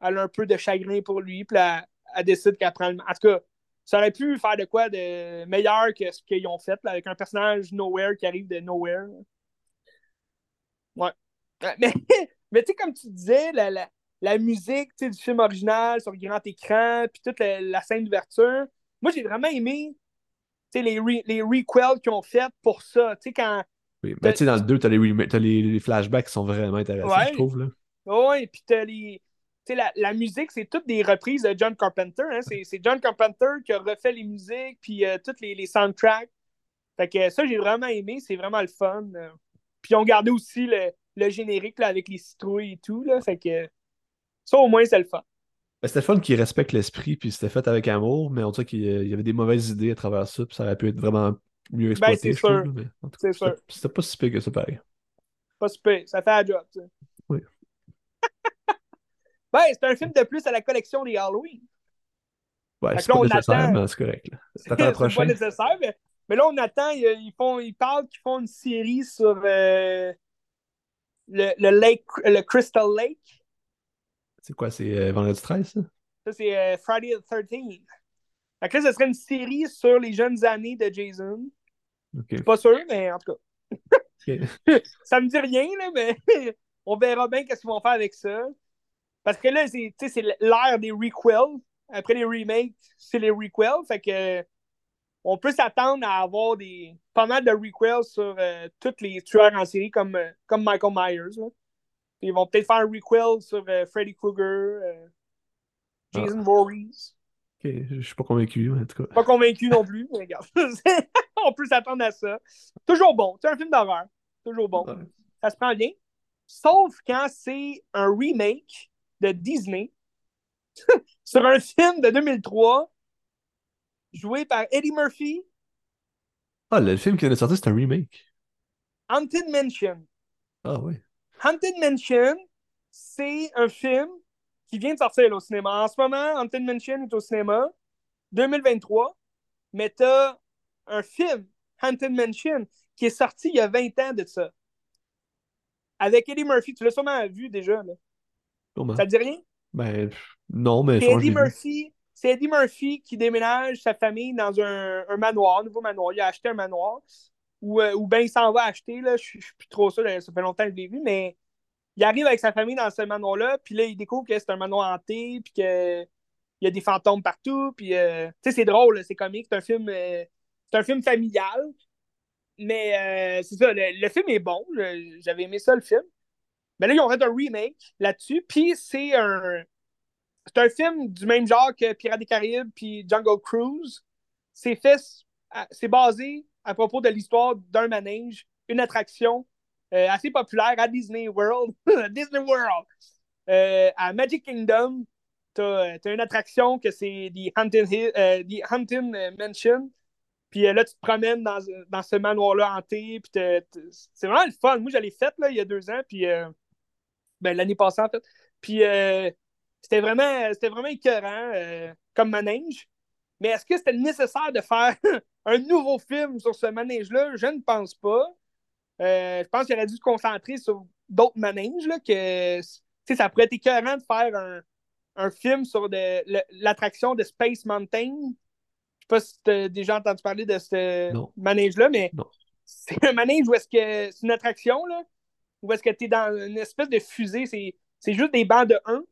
elle a un peu de chagrin pour lui, puis elle, elle décide qu'elle prend le. En tout cas, ça aurait pu faire de quoi de meilleur que ce qu'ils ont fait, là, avec un personnage Nowhere qui arrive de Nowhere. Ouais. Mais, mais tu sais, comme tu disais, la, la, la musique du film original sur le grand écran, puis toute la, la scène d'ouverture, moi, j'ai vraiment aimé les, les requels qu'ils ont fait pour ça. Tu sais, quand. Oui, mais tu sais, dans le 2, t'as les, as les, flashbacks qui sont vraiment intéressants, je trouve. Là. Oui, puis t'as les. Tu sais, la, la, musique, c'est toutes des reprises de John Carpenter. Hein? C'est John Carpenter qui a refait les musiques, puis euh, toutes les, les, soundtracks. Fait que ça, j'ai vraiment aimé. C'est vraiment le fun. Puis ils ont gardé aussi le, le générique là, avec les citrouilles et tout. Là, fait que ça, au moins, c'est le fun. Ben, c'était fun qui respecte l'esprit, puis c'était fait avec amour, mais on dirait qu'il y avait des mauvaises idées à travers ça, puis ça aurait pu être vraiment mieux ben, exploité, trouve. Mais c'est sûr. C'était pas si pire que ça, pareil. Pas si pire, ça fait un job, tu sais. Oui. ben, c'est un film de plus à la collection des Halloween. Ouais, c'est pas nécessaire, mais c'est correct. C'est pas nécessaire, mais, mais, là, on attend, ils, font, ils parlent qu'ils font une série sur euh, le, le, lake, le Crystal Lake. C'est quoi, c'est euh, vendredi 13, ça? Ça, c'est euh, Friday the 13th. Fait que là, ce serait une série sur les jeunes années de Jason. Okay. Je suis pas sûr, mais en tout cas. ça me dit rien, là, mais on verra bien qu'est-ce qu'ils vont faire avec ça. Parce que là, c'est l'ère des requels. Après les remakes, c'est les requels. Fait que on peut s'attendre à avoir des pas mal de requels sur euh, tous les tueurs en série comme, comme Michael Myers. Là. Ils vont peut-être faire un requel sur euh, Freddy Krueger, euh, Jason ah. Voorhees. Ok, je suis pas convaincu, en tout cas. Pas convaincu non plus, mais regarde. on peut s'attendre à ça. Toujours bon. C'est un film d'horreur. Toujours bon. Ça se prend bien. Sauf quand c'est un remake de Disney sur un film de 2003 joué par Eddie Murphy. Ah, le film qui vient de sortir, c'est un remake. Haunted Mansion. Ah oui. Haunted Mansion, c'est un film qui vient de sortir au cinéma. En ce moment, Haunted Mansion est au cinéma, 2023, mais tu as un film, Haunted Mansion, qui est sorti il y a 20 ans de ça. Avec Eddie Murphy, tu l'as sûrement vu déjà. Là. Ça te dit rien? Ben, non, mais. Eddie Murphy, c'est Eddie Murphy qui déménage sa famille dans un, un, manoir, un nouveau manoir. Il a acheté un manoir. Ou, euh, ou bien il s'en va acheter. Là. Je, suis plus trop sûr, ça fait longtemps que je l'ai vu, mais il arrive avec sa famille dans ce manoir-là, puis là, il découvre que c'est un manoir hanté, puis qu'il y a des fantômes partout, puis euh, tu sais, c'est drôle, c'est comique, c'est un film euh, c'est un film familial, mais c'est ça, le, film est bon, j'avais aimé ça, le film. Mais là, ils ont fait un remake là-dessus, puis c'est un c'est un film du même genre que Pirates des Caraïbes puis Jungle Cruise. C'est fait, c'est basé à propos de l'histoire d'un manège, une attraction euh, assez populaire à Disney World. Disney World! Euh, à Magic Kingdom, tu as, une attraction que c'est The Haunted, euh, the Mansion. Puis là, tu te promènes dans, dans ce manoir-là hanté. Puis c'est vraiment le fun. Moi, je l'ai fait il y a deux ans. Puis ben, l'année passée, en fait. Puis c'était vraiment, vraiment écœurant comme manège. Mais est-ce que c'était nécessaire de faire un nouveau film sur ce manège-là? Je ne pense pas. Euh, je pense qu'il aurait dû se concentrer sur d'autres manèges, là, que ça pourrait être écœurant de faire un, un film sur l'attraction de Space Mountain. Je sais pas si tu as déjà entendu parler de ce manège-là, mais c'est un manège où est-ce que c'est une attraction, là, où est-ce que tu es dans une espèce de fusée. C'est juste des bancs de 1.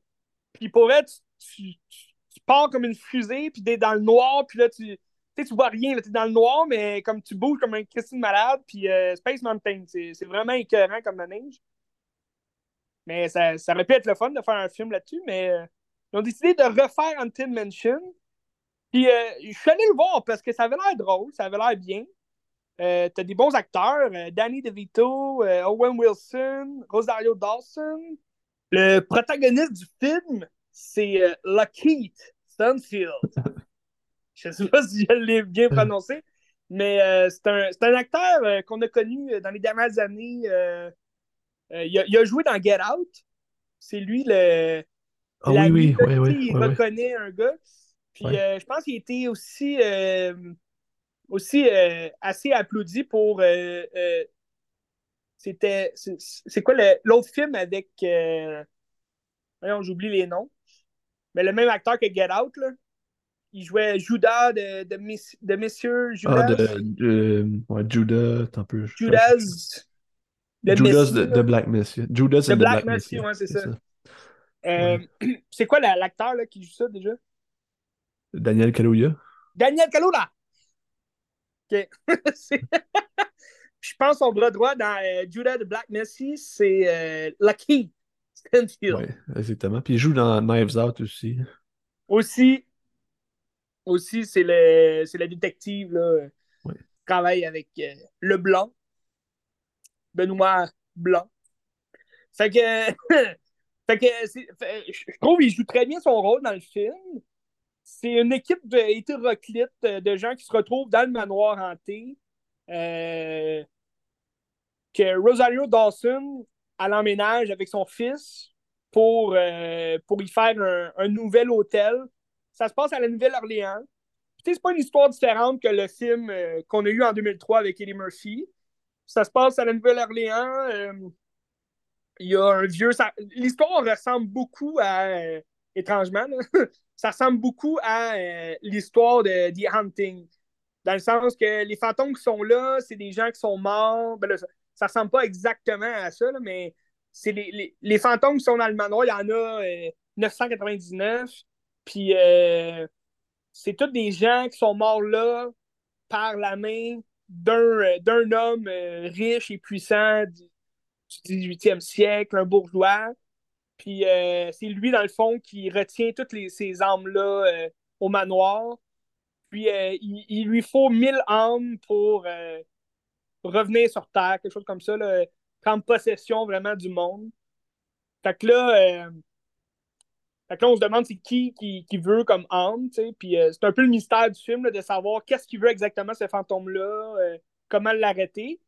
Puis pour être, tu, pars comme une fusée, puis t'es dans le noir, puis là, tu, tu vois rien, tu es dans le noir, mais comme tu bouges comme un Christine malade, puis euh, Space Mountain, c'est vraiment écœurant comme manège. Mais ça, ça aurait pu être le fun de faire un film là-dessus, mais euh, ils ont décidé de refaire Until Mansion. Puis euh, je suis allé le voir parce que ça avait l'air drôle, ça avait l'air bien. T'as des bons acteurs, Danny DeVito, Owen Wilson, Rosario Dawson. Le protagoniste du film, c'est Lockheed Stanfield. Je ne sais pas si je l'ai bien prononcé, mais euh, c'est un, un, acteur euh, qu'on a connu euh, dans les dernières années. Il a, il, a, joué dans Get Out. C'est lui le. Ah oui, oui, oui, oui, Il reconnaît un gars. Puis je pense qu'il était aussi, aussi assez applaudi pour. C'était. C'est quoi l'autre film avec. j'oublie les noms. Mais le même acteur que Get Out, là il jouait Judas de, de, de Messieurs Judas. Ah, de, de ouais, Judas, un peu. Judas. Judas de, Black Messiah. Judas de Black, Black Messiah, ouais, c'est ça. Euh, c'est quoi l'acteur qui joue ça déjà? Daniel Kaluuya. Daniel Kaluuya! OK. Je pense son bras droit dans euh, Judas de Black Messiah, c'est euh, Lucky Stanfield. Oui, exactement. Puis il joue dans Knives Out aussi. Aussi, aussi, c'est le, la détective là, qui travaille avec euh, le Blanc, Benoît Blanc. Fait que, fait que je trouve qu'il joue très bien son rôle dans le film. C'est une équipe hétéroclite de gens qui se retrouvent dans le manoir hanté. Euh, que Rosario Dawson à l'emménage avec son fils pour, euh, pour y faire un, nouvel hôtel ça se passe à la Nouvelle-Orléans. C'est pas une histoire différente que le film euh, qu'on a eu en 2003 avec Eddie Murphy. Ça se passe à la Nouvelle-Orléans. Euh, il y a un vieux. L'histoire ressemble beaucoup à. Étrangement, ça ressemble beaucoup à l'histoire de The Hunting. Dans le sens que les fantômes qui sont là, c'est des gens qui sont morts. Ben ça, ressemble pas exactement à ça, mais c'est les, les, fantômes qui sont dans le manoir, il y en a 999. Puis euh, c'est tous des gens qui sont morts là par la main d'un euh, homme euh, riche et puissant du, 18e siècle, un bourgeois. Puis c'est lui, dans le fond, qui retient toutes ces âmes-là au manoir. Puis il, lui faut mille âmes pour revenir sur Terre, quelque chose comme ça, prendre possession vraiment du monde. Fait que là, là, on se demande c'est qui, qui, veut comme âme, tu sais. Puis euh, c'est un peu le mystère du film, de savoir qu'est-ce qu'il veut exactement, ce fantôme-là, euh, comment l'arrêter.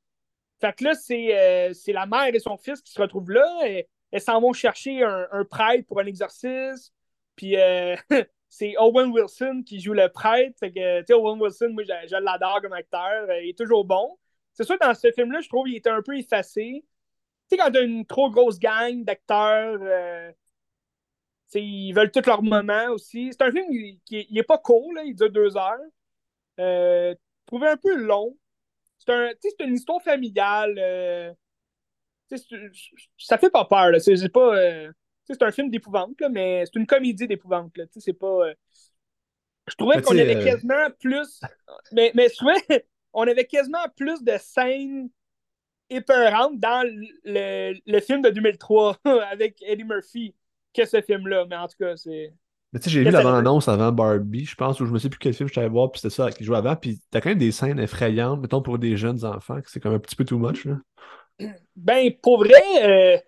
Fait que là, euh, c'est la mère et son fils qui se retrouvent là. Et, elles s'en vont chercher un, prêtre pour un exorcisme. Puis c'est Owen Wilson qui joue le prêtre. Fait que, tu sais, Owen Wilson, moi, je, l'adore comme acteur. il est toujours bon. C'est sûr, dans ce film-là, je trouve qu'il était un peu effacé. Tu sais, quand t'as une trop grosse gang d'acteurs ils veulent tout leur moment aussi. C'est un film qui n'est pas court, là, il dure deux heures. Euh, trouvé un peu long. C'est un, une histoire familiale. Euh, ça fait pas peur. C'est pas. Euh, c'est un film d'épouvante, mais c'est une comédie d'épouvante. C'est pas. Euh, je trouvais qu'on avait quasiment plus. Mais, mais on avait quasiment plus de scènes épeurantes dans le, le film de 2003 avec Eddie Murphy que ce film-là. Mais en tout cas, c'est. Mais tu sais, j'ai vu la bande-annonce avant Barbie, je pense, où je me sais plus quel film je t'allais voir, puis c'était ça qui jouait avant. Puis t'as quand même des scènes effrayantes, mettons, pour des jeunes enfants, que c'est comme un petit peu too much, là. Ben, pour vrai, euh...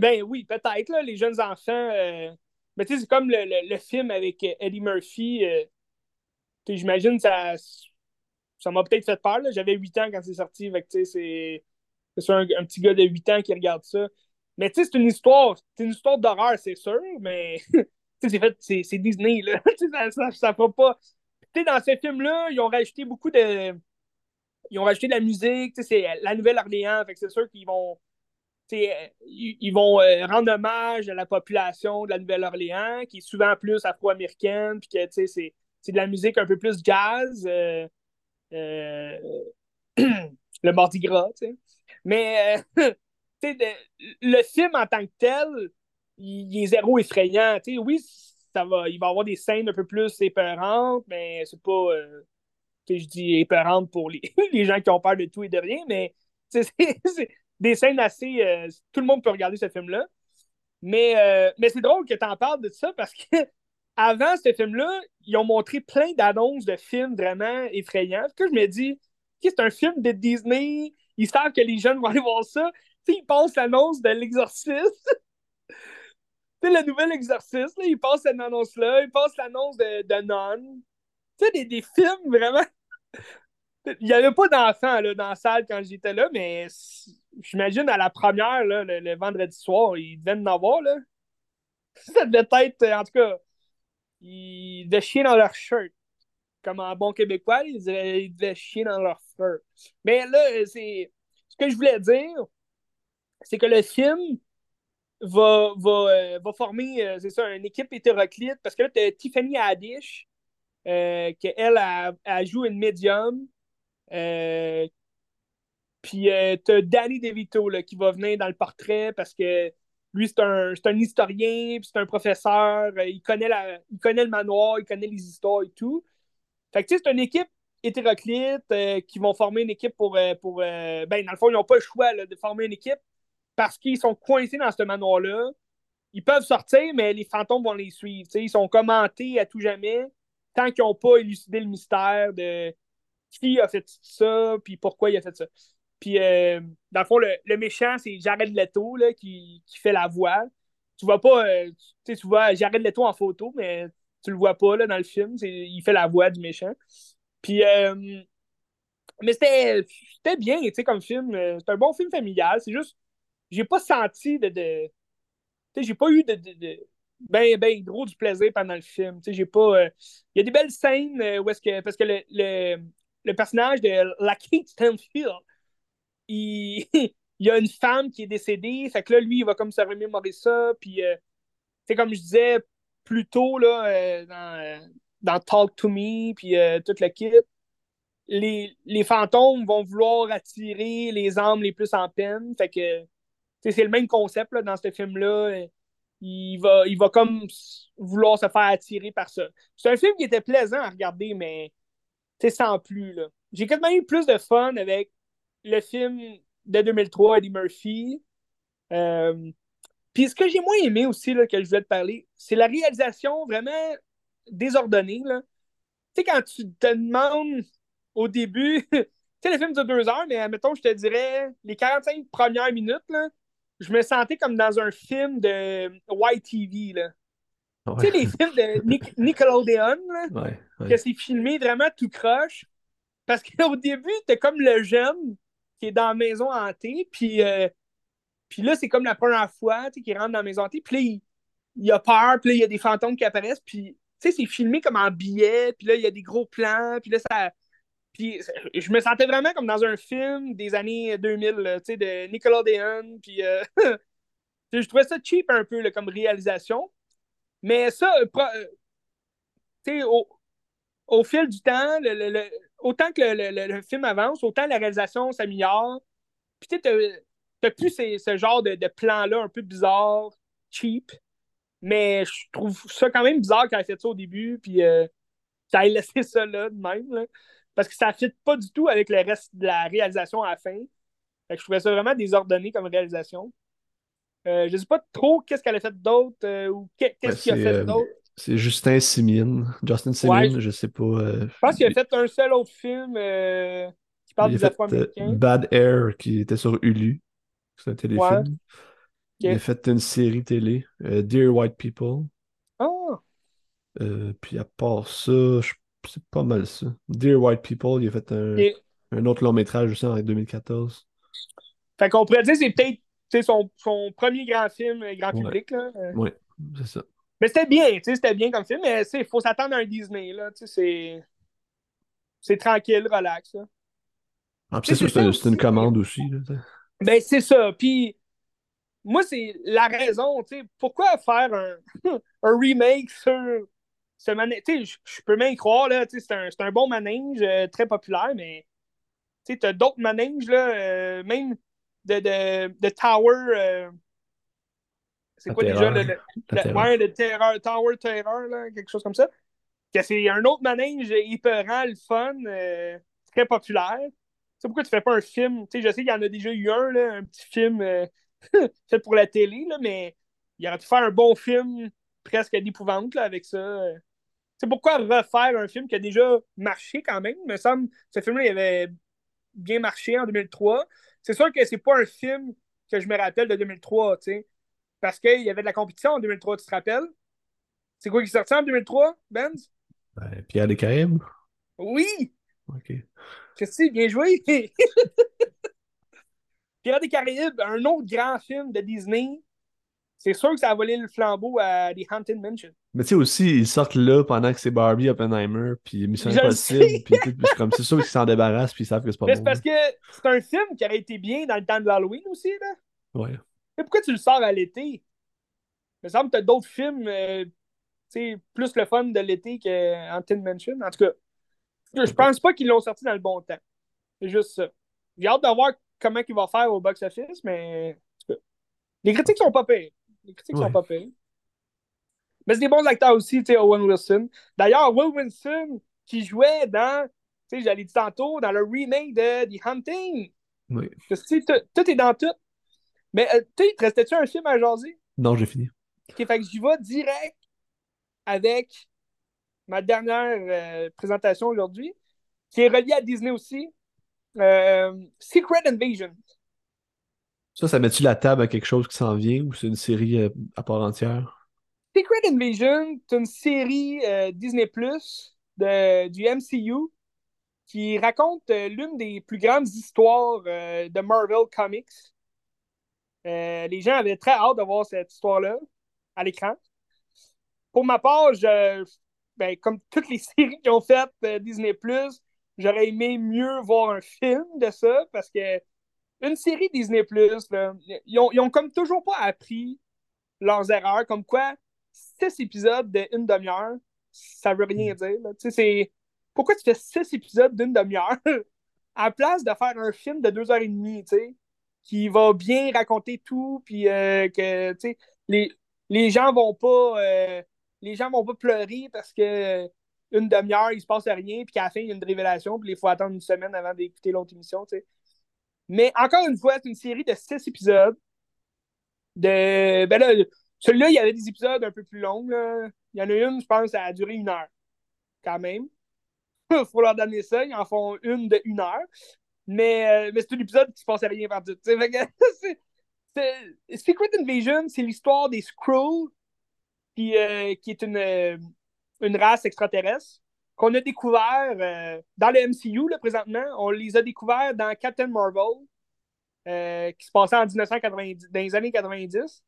ben oui, peut-être, là, les jeunes enfants. Euh... Mais tu sais, c'est comme le, le, film avec Eddie Murphy. Euh... J'imagine ça ça m'a peut-être fait peur. J'avais 8 ans quand c'est sorti. C'est un, un petit gars de 8 ans qui regarde ça. Mais tu sais, c'est une histoire, c'est une histoire d'horreur, c'est sûr, mais c'est fait, c'est Disney, là. ça, ça, pas. Tu dans ce film-là, ils ont rajouté beaucoup de. Ils ont rajouté de la musique, c'est la Nouvelle-Orléans, fait c'est sûr qu'ils vont. Ils vont euh, rendre hommage à la population de la Nouvelle-Orléans, qui est souvent plus afro-américaine, puis que c'est de la musique un peu plus jazz. Euh, euh, le Mardi Gras, tu sais. Mais le film en tant que tel, il, est zéro effrayant. oui, ça va, il va avoir des scènes un peu plus épeurantes, mais c'est pas. Euh, je dis épeurantes pour les, gens qui ont peur de tout et de rien, mais c'est des scènes assez. Euh, tout le monde peut regarder ce film-là. Mais, euh, mais c'est drôle que tu en parles de ça parce que avant ce film-là, ils ont montré plein d'annonces de films vraiment effrayants. Que je me dis, c'est un film de Disney, ils savent que les jeunes vont aller voir ça sais, il passe l'annonce de l'exorciste. le nouvel exorciste, là, il passe cette annonce-là, il passe l'annonce de, de Non. Tu sais, des, des, films vraiment. il n'y avait pas d'enfants dans la salle quand j'étais là, mais j'imagine à la première, là, le, vendredi soir, ils devaient en avoir. Là. Ça devait être, en tout cas, ils devaient chier dans leur shirt. Comme en bon québécois, ils, ils devaient chier dans leur fur. Mais là, c'est ce que je voulais dire, c'est que le film va, va, euh, va former, euh, c'est ça, une équipe hétéroclite, parce que là, tu as Tiffany Haddish, euh, qu'elle a, a, joué une médium. puis tu as Danny DeVito là, qui va venir dans le portrait parce que lui, c'est un, un, historien, c'est un professeur, il, connaît la, il connaît le manoir, il connaît les histoires et tout. Fait que c'est une équipe hétéroclite qui vont former une équipe pour. pour ben, dans le fond, ils n'ont pas le choix de former une équipe parce qu'ils sont coincés dans ce manoir-là. Ils peuvent sortir, mais les fantômes vont les suivre. Ils sont commentés à tout jamais tant qu'ils n'ont pas élucidé le mystère de qui a fait ça, puis pourquoi il a fait ça. Puis, euh, dans le fond, le, méchant, c'est Jared Leto là, qui, fait la voix. Tu vois pas, euh, tu, tu vois Jared Leto en photo, mais tu le vois pas là, dans le film. Il fait la voix du méchant. Puis, euh, mais c'était bien, tu sais, comme film. C'est un bon film familial. C'est juste j'ai pas senti de. de j'ai pas eu de, de, ben, ben gros du plaisir pendant le film. J'ai pas. Il y a des belles scènes où est-ce que. Parce que le, le, le personnage de Lakeith Stanfield, il, y a une femme qui est décédée. Fait que là, lui, il va comme se remémorer ça. Puis, c'est euh, comme je disais plus tôt là, dans, dans Talk to Me, puis toute l'équipe, les, les fantômes vont vouloir attirer les âmes les plus en peine. Fait que c'est le même concept là, dans ce film-là. Il va, il va comme vouloir se faire attirer par ça. C'est un film qui était plaisant à regarder, mais sans plus. J'ai quand même eu plus de fun avec le film de 2003, Eddie Murphy. Euh, puis ce que j'ai moins aimé aussi, là, que je voulais te parler, c'est la réalisation vraiment désordonnée. Tu sais, quand tu te demandes au début, tu sais, le film de deux heures, mais admettons, je te dirais, les 45 premières minutes, là, je me sentais comme dans un film de YTV, là. Tu sais, les films de Nickelodeon, là, que c'est filmé vraiment tout croche. Parce qu'au début, t'es comme le jeune dans la maison hantée, puis, euh, puis là, c'est comme la première fois qu'il rentre dans la maison hantée, puis là, il, il, a peur, puis là, il y a des fantômes qui apparaissent, puis tu sais, c'est filmé comme en billet, puis là, il y a des gros plans, puis là, ça, puis je me sentais vraiment comme dans un film des années 2000, tu sais, de Nickelodeon. Puis, euh, Je trouvais ça cheap un peu comme réalisation. Mais ça, au, au, fil du temps, autant que le, film avance, autant la réalisation s'améliore. Puis tu n'as plus ce genre de, de plan-là un peu bizarre, cheap. Mais je trouve ça quand même bizarre qu'il ait fait ça au début, puis euh, qu'il ait laissé ça là de même. parce que ça ne fit pas du tout avec le reste de la réalisation à la fin. je trouvais ça vraiment désordonné comme réalisation. Euh, je ne sais pas trop qu'est-ce qu'elle a fait d'autre euh, ou qu'est-ce ben, qu'il a fait d'autre. C'est Justin Simine. Justin Simine, je, ne sais pas. je pense qu'il a fait un seul autre film qui parle des Afro-Américains. Bad Air, qui était sur Hulu. C'est un téléfilm. Il a fait une série télé, euh, Dear White People. Oh! puis à part ça, c'est pas mal ça. Dear White People, il a fait un, autre long métrage aussi en 2014. Fait qu'on pourrait dire que c'est peut-être son, son, premier grand film euh, grand public. Là. Oui, c'est ça. Mais c'était bien, c'était bien comme film, mais il faut s'attendre à un Disney. Là, c'est, c'est tranquille, relax. Ah, c'est ça, c'est une commande aussi. Là, ben, c'est ça. Puis moi, c'est la raison, tu sais, pourquoi faire un, un remake sur ce manège. Tu sais, je peux même y croire, là, tu sais, c'est un, un, bon manège euh, très populaire, mais tu sais, t'as d'autres manèges, là, euh, même de, de, de Tower. Euh, c'est quoi déjà le, le, ouais, le terror, Tower Terror, là, quelque chose comme ça? C'est un autre manège hyper le fun, très populaire. Tu sais, pourquoi tu fais pas un film? Je sais qu'il y en a déjà eu un, là, un petit film fait pour la télé, là, mais il aurait pu faire un bon film presque d'épouvante avec ça. C'est pourquoi refaire un film qui a déjà marché quand même? Il me semble ce film-là avait bien marché en 2003. C'est sûr que c'est pas un film que je me rappelle de 2003, tu sais. Parce qu'il y avait de la compétition en 2003, tu te rappelles? C'est quoi qui est sorti en 2003, Benz? Ben, Pierre des Caraïbes. Oui! OK. Christy, bien joué! Pirates des Caraïbes, un autre grand film de Disney, c'est sûr que ça a volé le flambeau à The Haunted Mansion. Mais tu sais aussi, ils sortent là pendant que c'est Barbie, Oppenheimer, puis Mission Impossible, puis comme c'est sûr qu'ils s'en débarrassent, puis ils savent que c'est pas Mais bon. c'est parce que c'est un film qui aurait été bien dans le temps de l'Halloween aussi, là. Ouais. Mais pourquoi tu le sors à l'été? Il me semble que t'as d'autres films, euh, tu sais, plus le fun de l'été que Haunted Mansion. En tout cas, je pense pas qu'ils l'ont sorti dans le bon temps. C'est juste ça. J'ai hâte de voir comment il va faire au box-office, mais les critiques sont pas pires. Les critiques sont pas pires. Mais c'est des bons acteurs aussi, tu sais, Owen Wilson. D'ailleurs, Owen Wilson qui jouait dans, tu sais, j'allais dire tantôt, dans le remake de The Hunting. Oui. Tout est dans tout. Mais euh, tu sais, te restait-tu un film à jaser? Non, j'ai fini. Ok, fait que j'y vais direct avec ma dernière euh, présentation aujourd'hui, qui est reliée à Disney aussi. Euh, Secret Invasion. Ça, ça met-tu la table à quelque chose qui s'en vient ou c'est une série à part entière? Secret Invasion, c'est une série Disney Plus du MCU qui raconte l'une des plus grandes histoires de Marvel Comics. Les gens avaient très hâte de voir cette histoire-là à l'écran. Pour ma part, je, ben, comme toutes les séries qui ont fait Disney Plus, J'aurais aimé mieux voir un film de ça parce que une série Disney Plus, ils, ont, ils ont comme toujours pas appris leurs erreurs, comme quoi six épisodes d'une demi-heure, ça veut rien mm. dire. C'est... Pourquoi tu fais six épisodes d'une demi-heure à place de faire un film de deux heures et demie, qui va bien raconter tout, puis euh, que les, les gens vont pas euh, les gens vont pas pleurer parce que une demi-heure, il se passe rien, puis qu'à la fin, il y a une révélation, puis il faut attendre une semaine avant d'écouter l'autre émission. Mais encore une fois, c'est une série de six épisodes. De... Ben là, celui-là, il y avait des épisodes un peu plus longs. Là. Il y en a une, je pense, ça a duré une heure. Quand même. Il faut leur donner ça. Ils en font une de une heure. Mais, euh, mais c'est un épisode qui se passe rien par tout. Secret Invasion, c'est l'histoire des Skrulls, qui, euh, qui est une, euh, une race extraterrestre qu'on a découvert dans le MCU là, présentement. On les a découverts dans Captain Marvel, qui se passait en 1990, dans les années 90.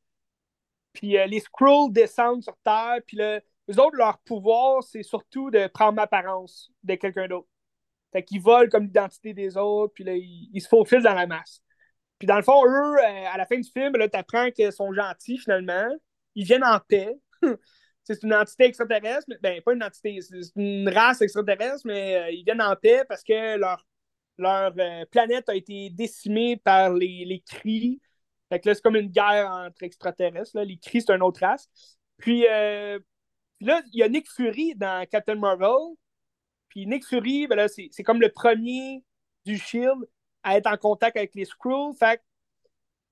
Puis les Skrulls descendent sur Terre, puis le, eux autres, leur pouvoir, c'est surtout de prendre l'apparence de quelqu'un d'autre. Fait qu'ils volent comme l'identité des autres, puis là, ils, se faufilent dans la masse. Puis dans le fond, eux, euh, à la fin du film, tu apprends qu'ils sont gentils finalement. Ils viennent en paix. c'est une entité extraterrestre, mais, ben pas une entité, c'est une race extraterrestre, mais euh, ils viennent en paix parce que leur, leur euh, planète a été décimée par les, les cris. Fait que là, c'est comme une guerre entre extraterrestres. Là. Les cris, c'est une autre race. Puis, euh, puis là, il y a Nick Fury dans Captain Marvel. Puis Nick Fury, ben c'est, comme le premier du Shield à être en contact avec les Skrulls. Fait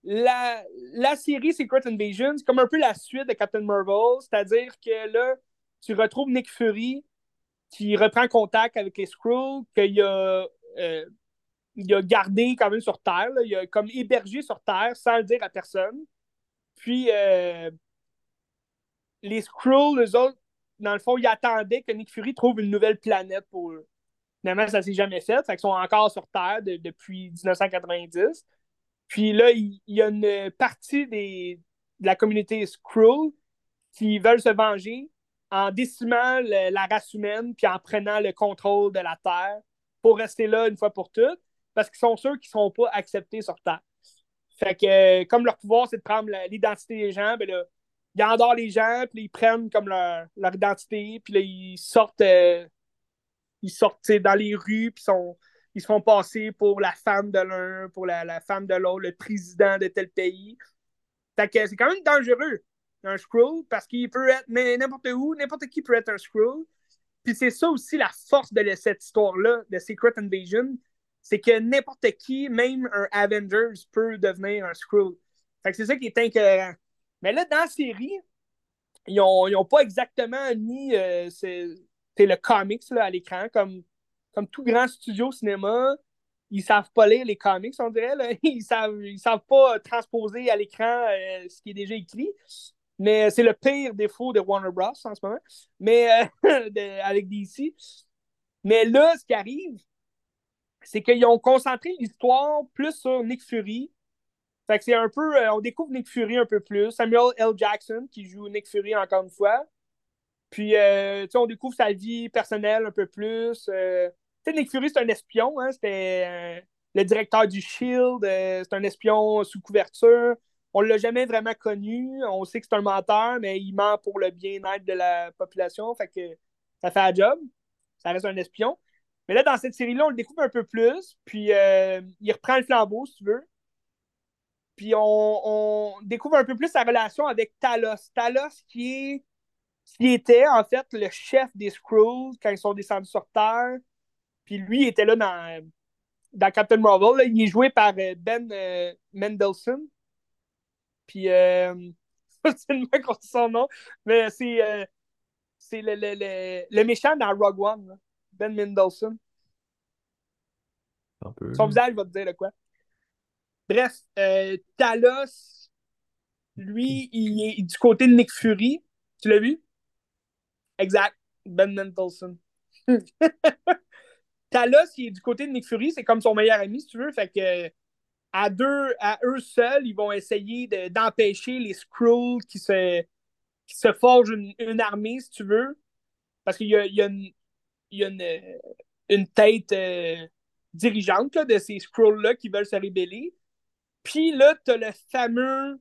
la, la série Secret Invasion, c'est comme un peu la suite de Captain Marvel, c'est-à-dire que là, tu retrouves Nick Fury qui reprend contact avec les Skrulls, qu'il a, euh, a gardé quand même sur Terre, il a comme hébergé sur Terre sans le dire à personne. Puis euh, les Skrulls, eux autres, dans le fond, ils attendaient que Nick Fury trouve une nouvelle planète pour eux. Finalement, ça ne s'est jamais fait. Fait sont encore sur Terre depuis 1990. Puis là, il, y a une partie de la communauté Skrull qui veulent se venger en décimant la race humaine puis en prenant le contrôle de la Terre pour rester là une fois pour toutes parce qu'ils sont sûrs qu'ils ne seront pas acceptés sur Terre. Fait que, euh, comme leur pouvoir, c'est de prendre l'identité des gens, ben là, ils endorment les gens, puis ils prennent comme leur, identité, puis là, ils sortent, euh, ils sortent dans les rues, puis ils se font passer pour la femme de l'un, pour la, femme de l'autre, le président de tel pays. Fait que c'est quand même dangereux, un scroll, parce qu'il peut être n'importe où, n'importe qui peut être un scroll. Puis c'est ça aussi la force de cette histoire-là, de Secret Invasion, c'est que n'importe qui, même un Avengers, peut devenir un scroll. Fait que c'est ça qui est incohérent. Mais là, dans la série, ils n'ont pas exactement mis euh, le comics à l'écran comme comme tout grand studio cinéma, ils savent pas lire les comics, on dirait. Ils savent, ils savent pas transposer à l'écran euh, ce qui est déjà écrit. Mais c'est le pire défaut de Warner Bros. en ce moment. Mais euh, avec DC. Mais là, ce qui arrive, c'est qu'ils ont concentré l'histoire plus sur Nick Fury. Fait que c'est un peu. Euh, on découvre Nick Fury un peu plus. Samuel L. Jackson, qui joue Nick Fury encore une fois. Puis, on découvre sa vie personnelle un peu plus sais, Nick Fury, c'est un espion. Hein? C'était euh, le directeur du Shield. Euh, c'est un espion sous couverture. On l'a jamais vraiment connu. On sait que c'est un menteur, mais il ment pour le bien-être de la population. Fait que ça fait un job. Ça reste un espion. Mais là, dans cette série-là, on le découvre un peu plus. Puis euh, il reprend le flambeau, si tu veux. Puis on, découvre un peu plus sa relation avec Talos. Talos qui est qui était en fait le chef des Skrulls quand ils sont descendus sur Terre. Puis lui, il était là dans, dans Captain Marvel. Il est joué par euh, Ben euh, Mendelsohn. Puis, euh, c'est le mec qu'on son nom, mais c'est c'est le, le, le, le, méchant dans Rogue One, Ben Mendelsohn. Son visage va te dire de quoi. Bref, Talos, lui, il est du côté de Nick Fury. Tu l'as vu? Exact. Ben Mendelsohn. Talos, qui est du côté de Nick Fury, c'est comme son meilleur ami, si tu veux. Fait que à deux, à eux seuls, ils vont essayer d'empêcher les Skrulls qui se, qui se forgent une, armée, si tu veux. Parce qu'il y a, y a, une, y a une, tête euh, dirigeante de ces Skrulls-là qui veulent se rébeller. Puis là, tu as le fameux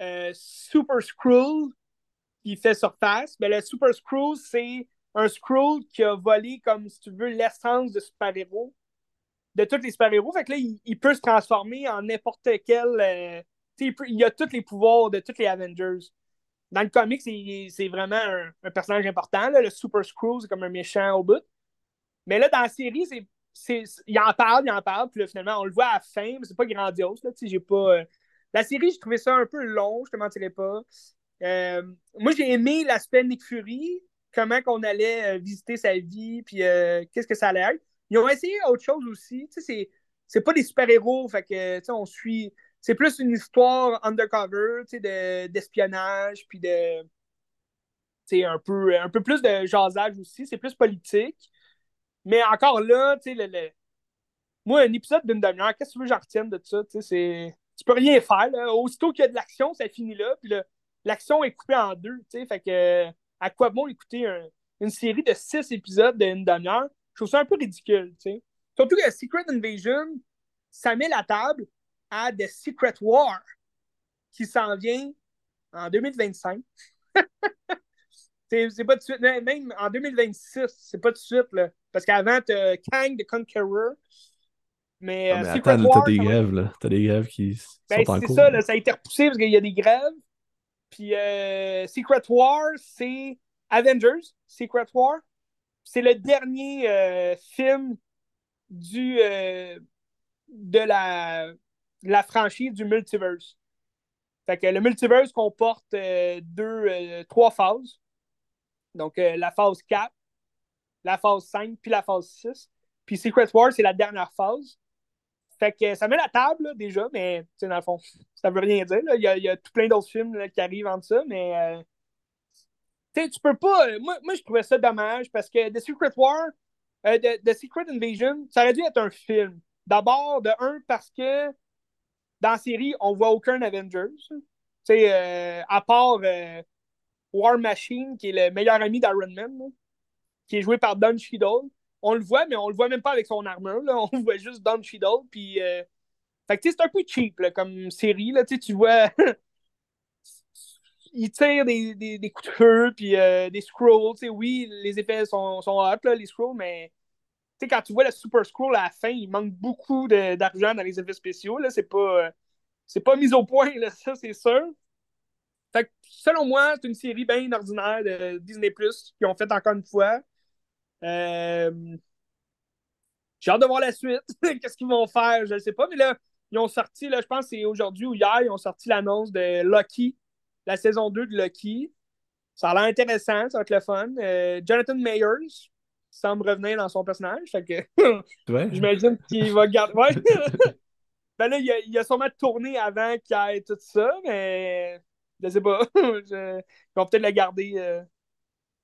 euh, Super Skrull qui fait surface. Mais le Super Skrull, c'est un Skrull qui a volé, comme si tu veux, l'essence de super-héros, de tous les super-héros. Fait que là, il, peut se transformer en n'importe quel. Euh, il, a tous les pouvoirs de tous les Avengers. Dans le comic, c'est vraiment un, personnage important. le Super Skrull, c'est comme un méchant au bout. Mais là, dans la série, c'est il en parle, il en parle, puis là, finalement, on le voit à la fin, mais c'est pas grandiose. Là, euh, La série, j'ai trouvé ça un peu long, je te mentirais pas. Euh, moi, j'ai aimé l'aspect Nick Fury, comment qu'on allait euh, visiter sa vie, puis qu'est-ce que ça allait être. Ils ont essayé autre chose aussi. Tu sais, c'est pas des super-héros, fait que, tu sais, on suit... C'est plus une histoire undercover, tu sais, d'espionnage, puis de... Tu un peu, un peu plus de jasage aussi. C'est plus politique. Mais encore là, tu sais, le, moi, un épisode d'une demi-heure, qu'est-ce que tu veux que j'en retienne de ça? Tu sais, tu peux rien faire. Là. Aussitôt qu'il y a de l'action, ça finit là. Puis l'action est coupée en deux. Fait que à quoi bon écouter une série de six épisodes d'une demi-heure? Je trouve ça un peu ridicule. Surtout que Secret Invasion, ça met la table, à The Secret War qui s'en vient en 2025. c'est pas de suite, même en 2026, c'est pas de suite, là. Parce qu'avant, t'as Kang the Conqueror. Mais, ah, mais attends, t'as des grèves, là. T'as des grèves qui ben, sont en cours. C'est ça, là, ça a été repoussé parce qu'il y a des grèves. Puis euh, Secret War, c'est Avengers, Secret War. C'est le dernier euh, film du, euh, de la, la franchise du multiverse. Fait que le multiverse comporte deux, trois phases. Donc la phase 4, la phase 5, puis la phase 6. Puis Secret War, c'est la dernière phase. Fait que ça met la table déjà, mais dans le fond, ça veut rien dire. Il, y a, tout plein d'autres films qui arrivent en ça, mais euh, tu peux pas. Euh, moi, moi, je trouvais ça dommage parce que The Secret War, euh, The, Secret Invasion, ça aurait dû être un film. D'abord, de un, parce que dans la série, on voit aucun Avengers. sais à part War Machine, qui est le meilleur ami d'Iron Man, qui est joué par Don Cheadle on le voit, mais on le voit même pas avec son armure. Là. On voit juste Don Cheadle. Puis, euh, Fait que c'est un peu cheap là, comme série. Là. Tu vois, il tire des, des, coups de feu, puis euh, des scrolls. Oui, les effets sont, sont hot, là, les scrolls, mais quand tu vois le Super Scroll à la fin, il manque beaucoup d'argent dans les effets spéciaux. C'est pas, euh, pas mis au point, là, ça, c'est sûr. Fait que, selon moi, c'est une série bien ordinaire de Disney qu'ils ont fait encore une fois. Euh, j'ai hâte de voir la suite. Qu'est-ce qu'ils vont faire? Je ne sais pas. Mais là, ils ont sorti, là, je pense que c'est aujourd'hui ou hier, ils ont sorti l'annonce de Lucky, la saison 2 de Lucky. Ça a l'air intéressant, ça va être le fun. Euh, Jonathan Mayers semble revenir dans son personnage. Fait que j'imagine qu'il va garder. Ouais. ben là, il a, il a, sûrement tourné avant qu'il ait tout ça, mais je sais pas. Ils vont peut-être le garder. Euh,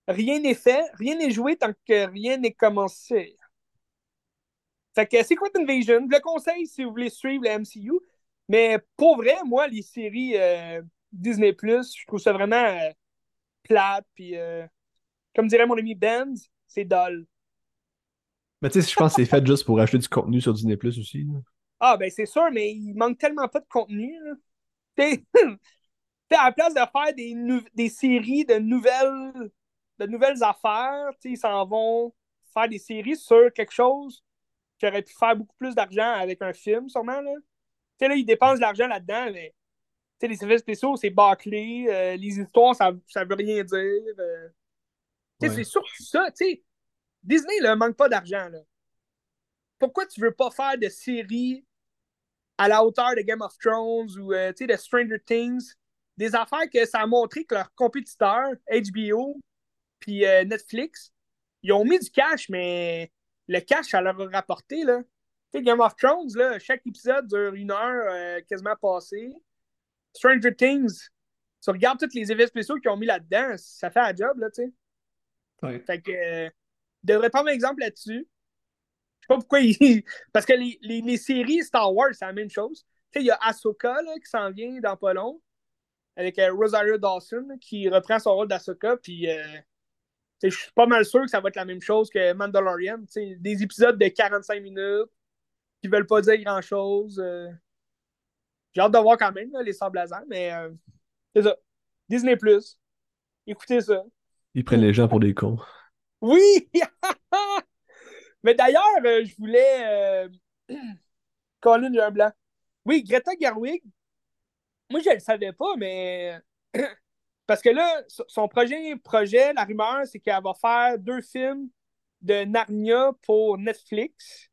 rien n'est fait, rien n'est joué tant que rien n'est commencé. Fait que Secret Invasion, je le conseille si vous voulez suivre la MCU. Mais pour vrai, moi, les séries euh, Disney, je trouve ça vraiment euh, plate. Puis, euh, comme dirait mon ami Benz, c'est dull. Mais tu sais, je pense que c'est fait juste pour acheter du contenu sur Disney Plus aussi. Ah, ben c'est sûr, mais il manque tellement pas de contenu. Tu à la place de faire des, des séries de nouvelles de nouvelles affaires. Ils s'en vont faire des séries sur quelque chose qui aurait pu faire beaucoup plus d'argent avec un film, sûrement. Là. là, ils dépensent de l'argent là-dedans, mais les effets spéciaux, c'est bâclé. Euh, les histoires, ça, ça veut rien dire. Euh. C'est surtout ça. Disney ne manque pas d'argent. Pourquoi tu veux pas faire de séries à la hauteur de Game of Thrones ou euh, de Stranger Things? Des affaires que ça a montré que leurs compétiteurs, HBO, puis euh, Netflix, ils ont mis du cash, mais le cash, ça leur a rapporté. Là. Tu sais, Game of Thrones, là, chaque épisode dure une heure euh, quasiment passée. Stranger Things, tu regardes tous les effets spéciaux qu'ils ont mis là-dedans, ça fait un job, là, tu sais. Fait que, euh, devrait prendre un exemple là-dessus. Je sais pas pourquoi ils... Parce que les, les, séries Star Wars, c'est la même chose. Tu sais, il y a Ahsoka, là, qui s'en vient dans pas long, avec Rosario Dawson, qui reprend son rôle d'Ahsoka, puis je suis pas mal sûr que ça va être la même chose que Mandalorian. Des épisodes de 45 minutes qui veulent pas dire grand-chose. Euh. J'ai hâte de voir quand même les sables mais euh, c'est ça. Disney+. Écoutez ça. Ils prennent les gens pour des cons. Oui! mais d'ailleurs, euh, je voulais... Colin, j'ai un blanc. Oui, Greta Gerwig. Moi, je le savais pas, mais Parce que là, son projet, projet la rumeur, c'est qu'elle va faire deux films de Narnia pour Netflix.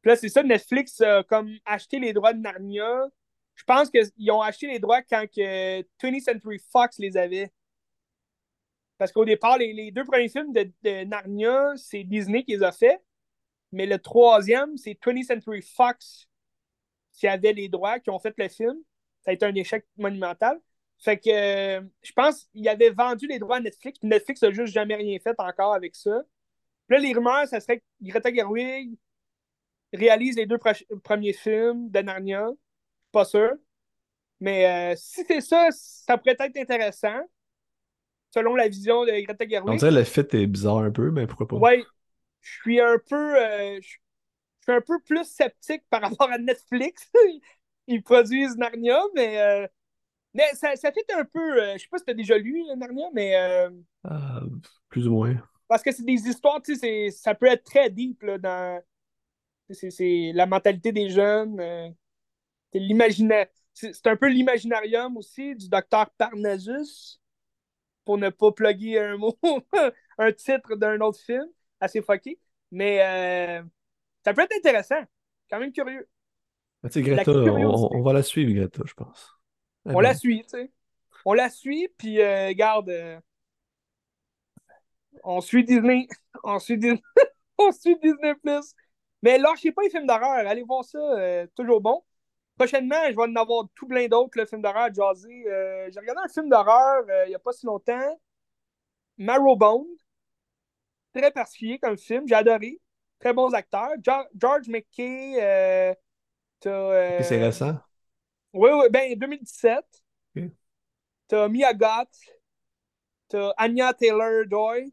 Puis là, c'est ça, Netflix a comme acheté les droits de Narnia. Je pense qu'ils ont acheté les droits quand que 20th Century Fox les avait. Parce qu'au départ, les, deux premiers films de, Narnia, c'est Disney qui les a fait. Mais le troisième, c'est 20th Century Fox qui avait les droits, qui ont fait le film. Ça a été un échec monumental. Fait que euh, je pense qu'il avait vendu les droits à Netflix, Netflix n'a juste jamais rien fait encore avec ça. Puis là, les rumeurs, ça serait que Greta Gerwig réalise les deux premiers films de Narnia. Pas sûr. Mais euh, si c'est ça, ça pourrait être intéressant. Selon la vision de Greta Gerwig. On dirait que le fit est bizarre un peu, mais pourquoi pas? Ouais. Je suis un peu. Euh, je suis un peu plus sceptique par rapport à Netflix. Ils produisent Narnia, mais, mais ça, ça fait un peu. euh, je sais pas si tu as déjà lu Narnia, mais euh, Ah, plus ou moins. parce que c'est des histoires, tu sais, ça peut être très deep là, dans c'est la mentalité des jeunes. euh, c'est c'est un peu l'imaginarium aussi du docteur Parnassus, pour ne pas plugger un mot, un titre d'un autre film, assez fucké. Mais euh, ça peut être intéressant, quand même curieux. Greta, on va la suivre, Greta, je pense. Est On la bonne. suit, tu sais. On la suit, puis euh, garde, euh, on suit Disney. On suit Disney. on suit Disney+. Mais lâchez pas les films d'horreur. Allez voir ça, euh, toujours bon. Prochainement, je vais en avoir tout plein d'autres, le film d'horreur jaser. Euh, J'ai regardé un film d'horreur euh, il n'y a pas si longtemps. Marrowbone. Très particulier comme film. J'ai adoré. Très bons acteurs. Jo- George McKay. C'est récent? Oui, oui, ben 2017. Ok. T'as Mia Goth. T'as Anya Taylor-Joy.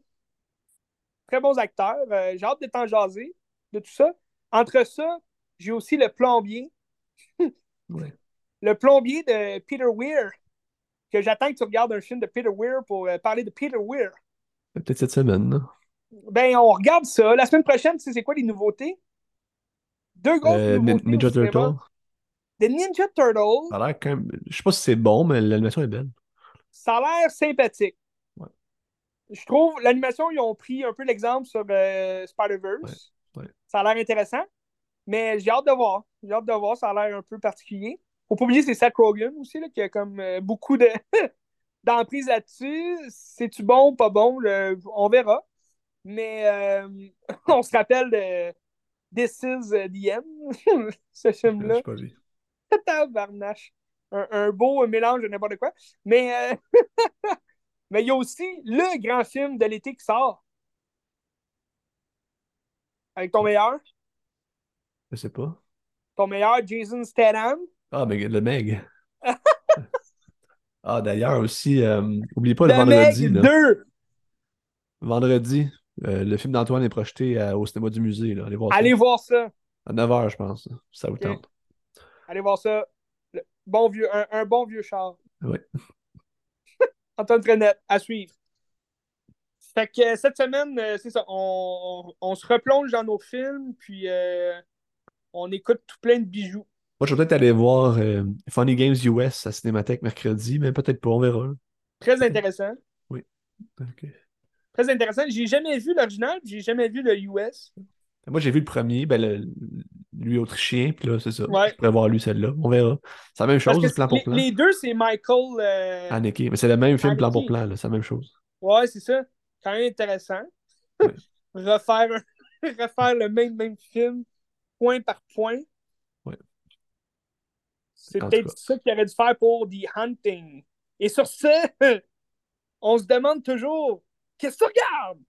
Très bons acteurs. Euh, j'ai hâte d'être en jaser de tout ça. Entre ça, j'ai aussi le plombier. Ouais. Le plombier de Peter Weir. Que j'attends que tu regardes un film de Peter Weir pour euh, parler de Peter Weir. Peut-être cette semaine, là. Ben, on regarde ça. La semaine prochaine, tu sais, c'est quoi les nouveautés? Deux grosses Euh, nouveautés. Ninja. Turtle. Des Ninja Turtles. Ça a l'air quand même. Je sais pas si c'est bon, mais l'animation est belle. Ça a l'air sympathique. Ouais. Je trouve l'animation, ils ont pris un peu l'exemple sur euh, Spider-Verse. Ouais, ouais. Ça a l'air intéressant. Mais j'ai hâte de voir. J'ai hâte de voir. Ça a l'air un peu particulier. Faut pas oublier, c'est Seth Rogen aussi, là, qui a comme euh, beaucoup de d'emprise là-dessus. C'est-tu bon, pas bon? Le- On verra. Mais euh, on se rappelle de This is the End, ce Je film-là. Tabarnache. Un, un beau mélange de n'importe quoi. Mais euh, mais il y a aussi le grand film de l'été qui sort. Avec ton meilleur? Je sais pas. Ton meilleur, Jason Statham. Ah, mais le Meg. Ah, d'ailleurs aussi, euh, oubliez pas le The vendredi, Meg là. 2. Vendredi, euh, le film d'Antoine est projeté à- au cinéma du musée, là. Allez voir ça. Allez voir ça. À 9h, je pense. Ça vous tente. Allez voir ça. Le bon vieux, un, un bon vieux char. Ouais. Antoine Trenette, à suivre. Fait que euh, cette semaine, euh, c'est ça. On, on- on se replonge dans nos films, puis euh, on écoute tout plein de bijoux. Moi, je vais peut-être aller voir euh, Funny Games US à Cinémathèque mercredi, mais peut-être pas, on verra. Très intéressant. Ok. Très intéressant. J'ai jamais vu l'original, puis j'ai jamais vu le US. Moi, j'ai vu le premier, ben, le- lui autrichien, puis là, c'est ça. Ouais. Je pourrais voir lui, celle-là. On verra. C'est la même chose, plan pour plan? les deux, c'est Michael. euh, Haneke. Mais c'est le même film, plan pour plan, là. C'est la même chose. Ouais, c'est ça. Quand même intéressant. Ouais. refaire, un- refaire le même, même film, point par point. Ouais. C'est peut-être ça qu'il aurait dû faire pour The Hunting. Et sur ce, on se demande toujours qu'est-ce que tu regardes?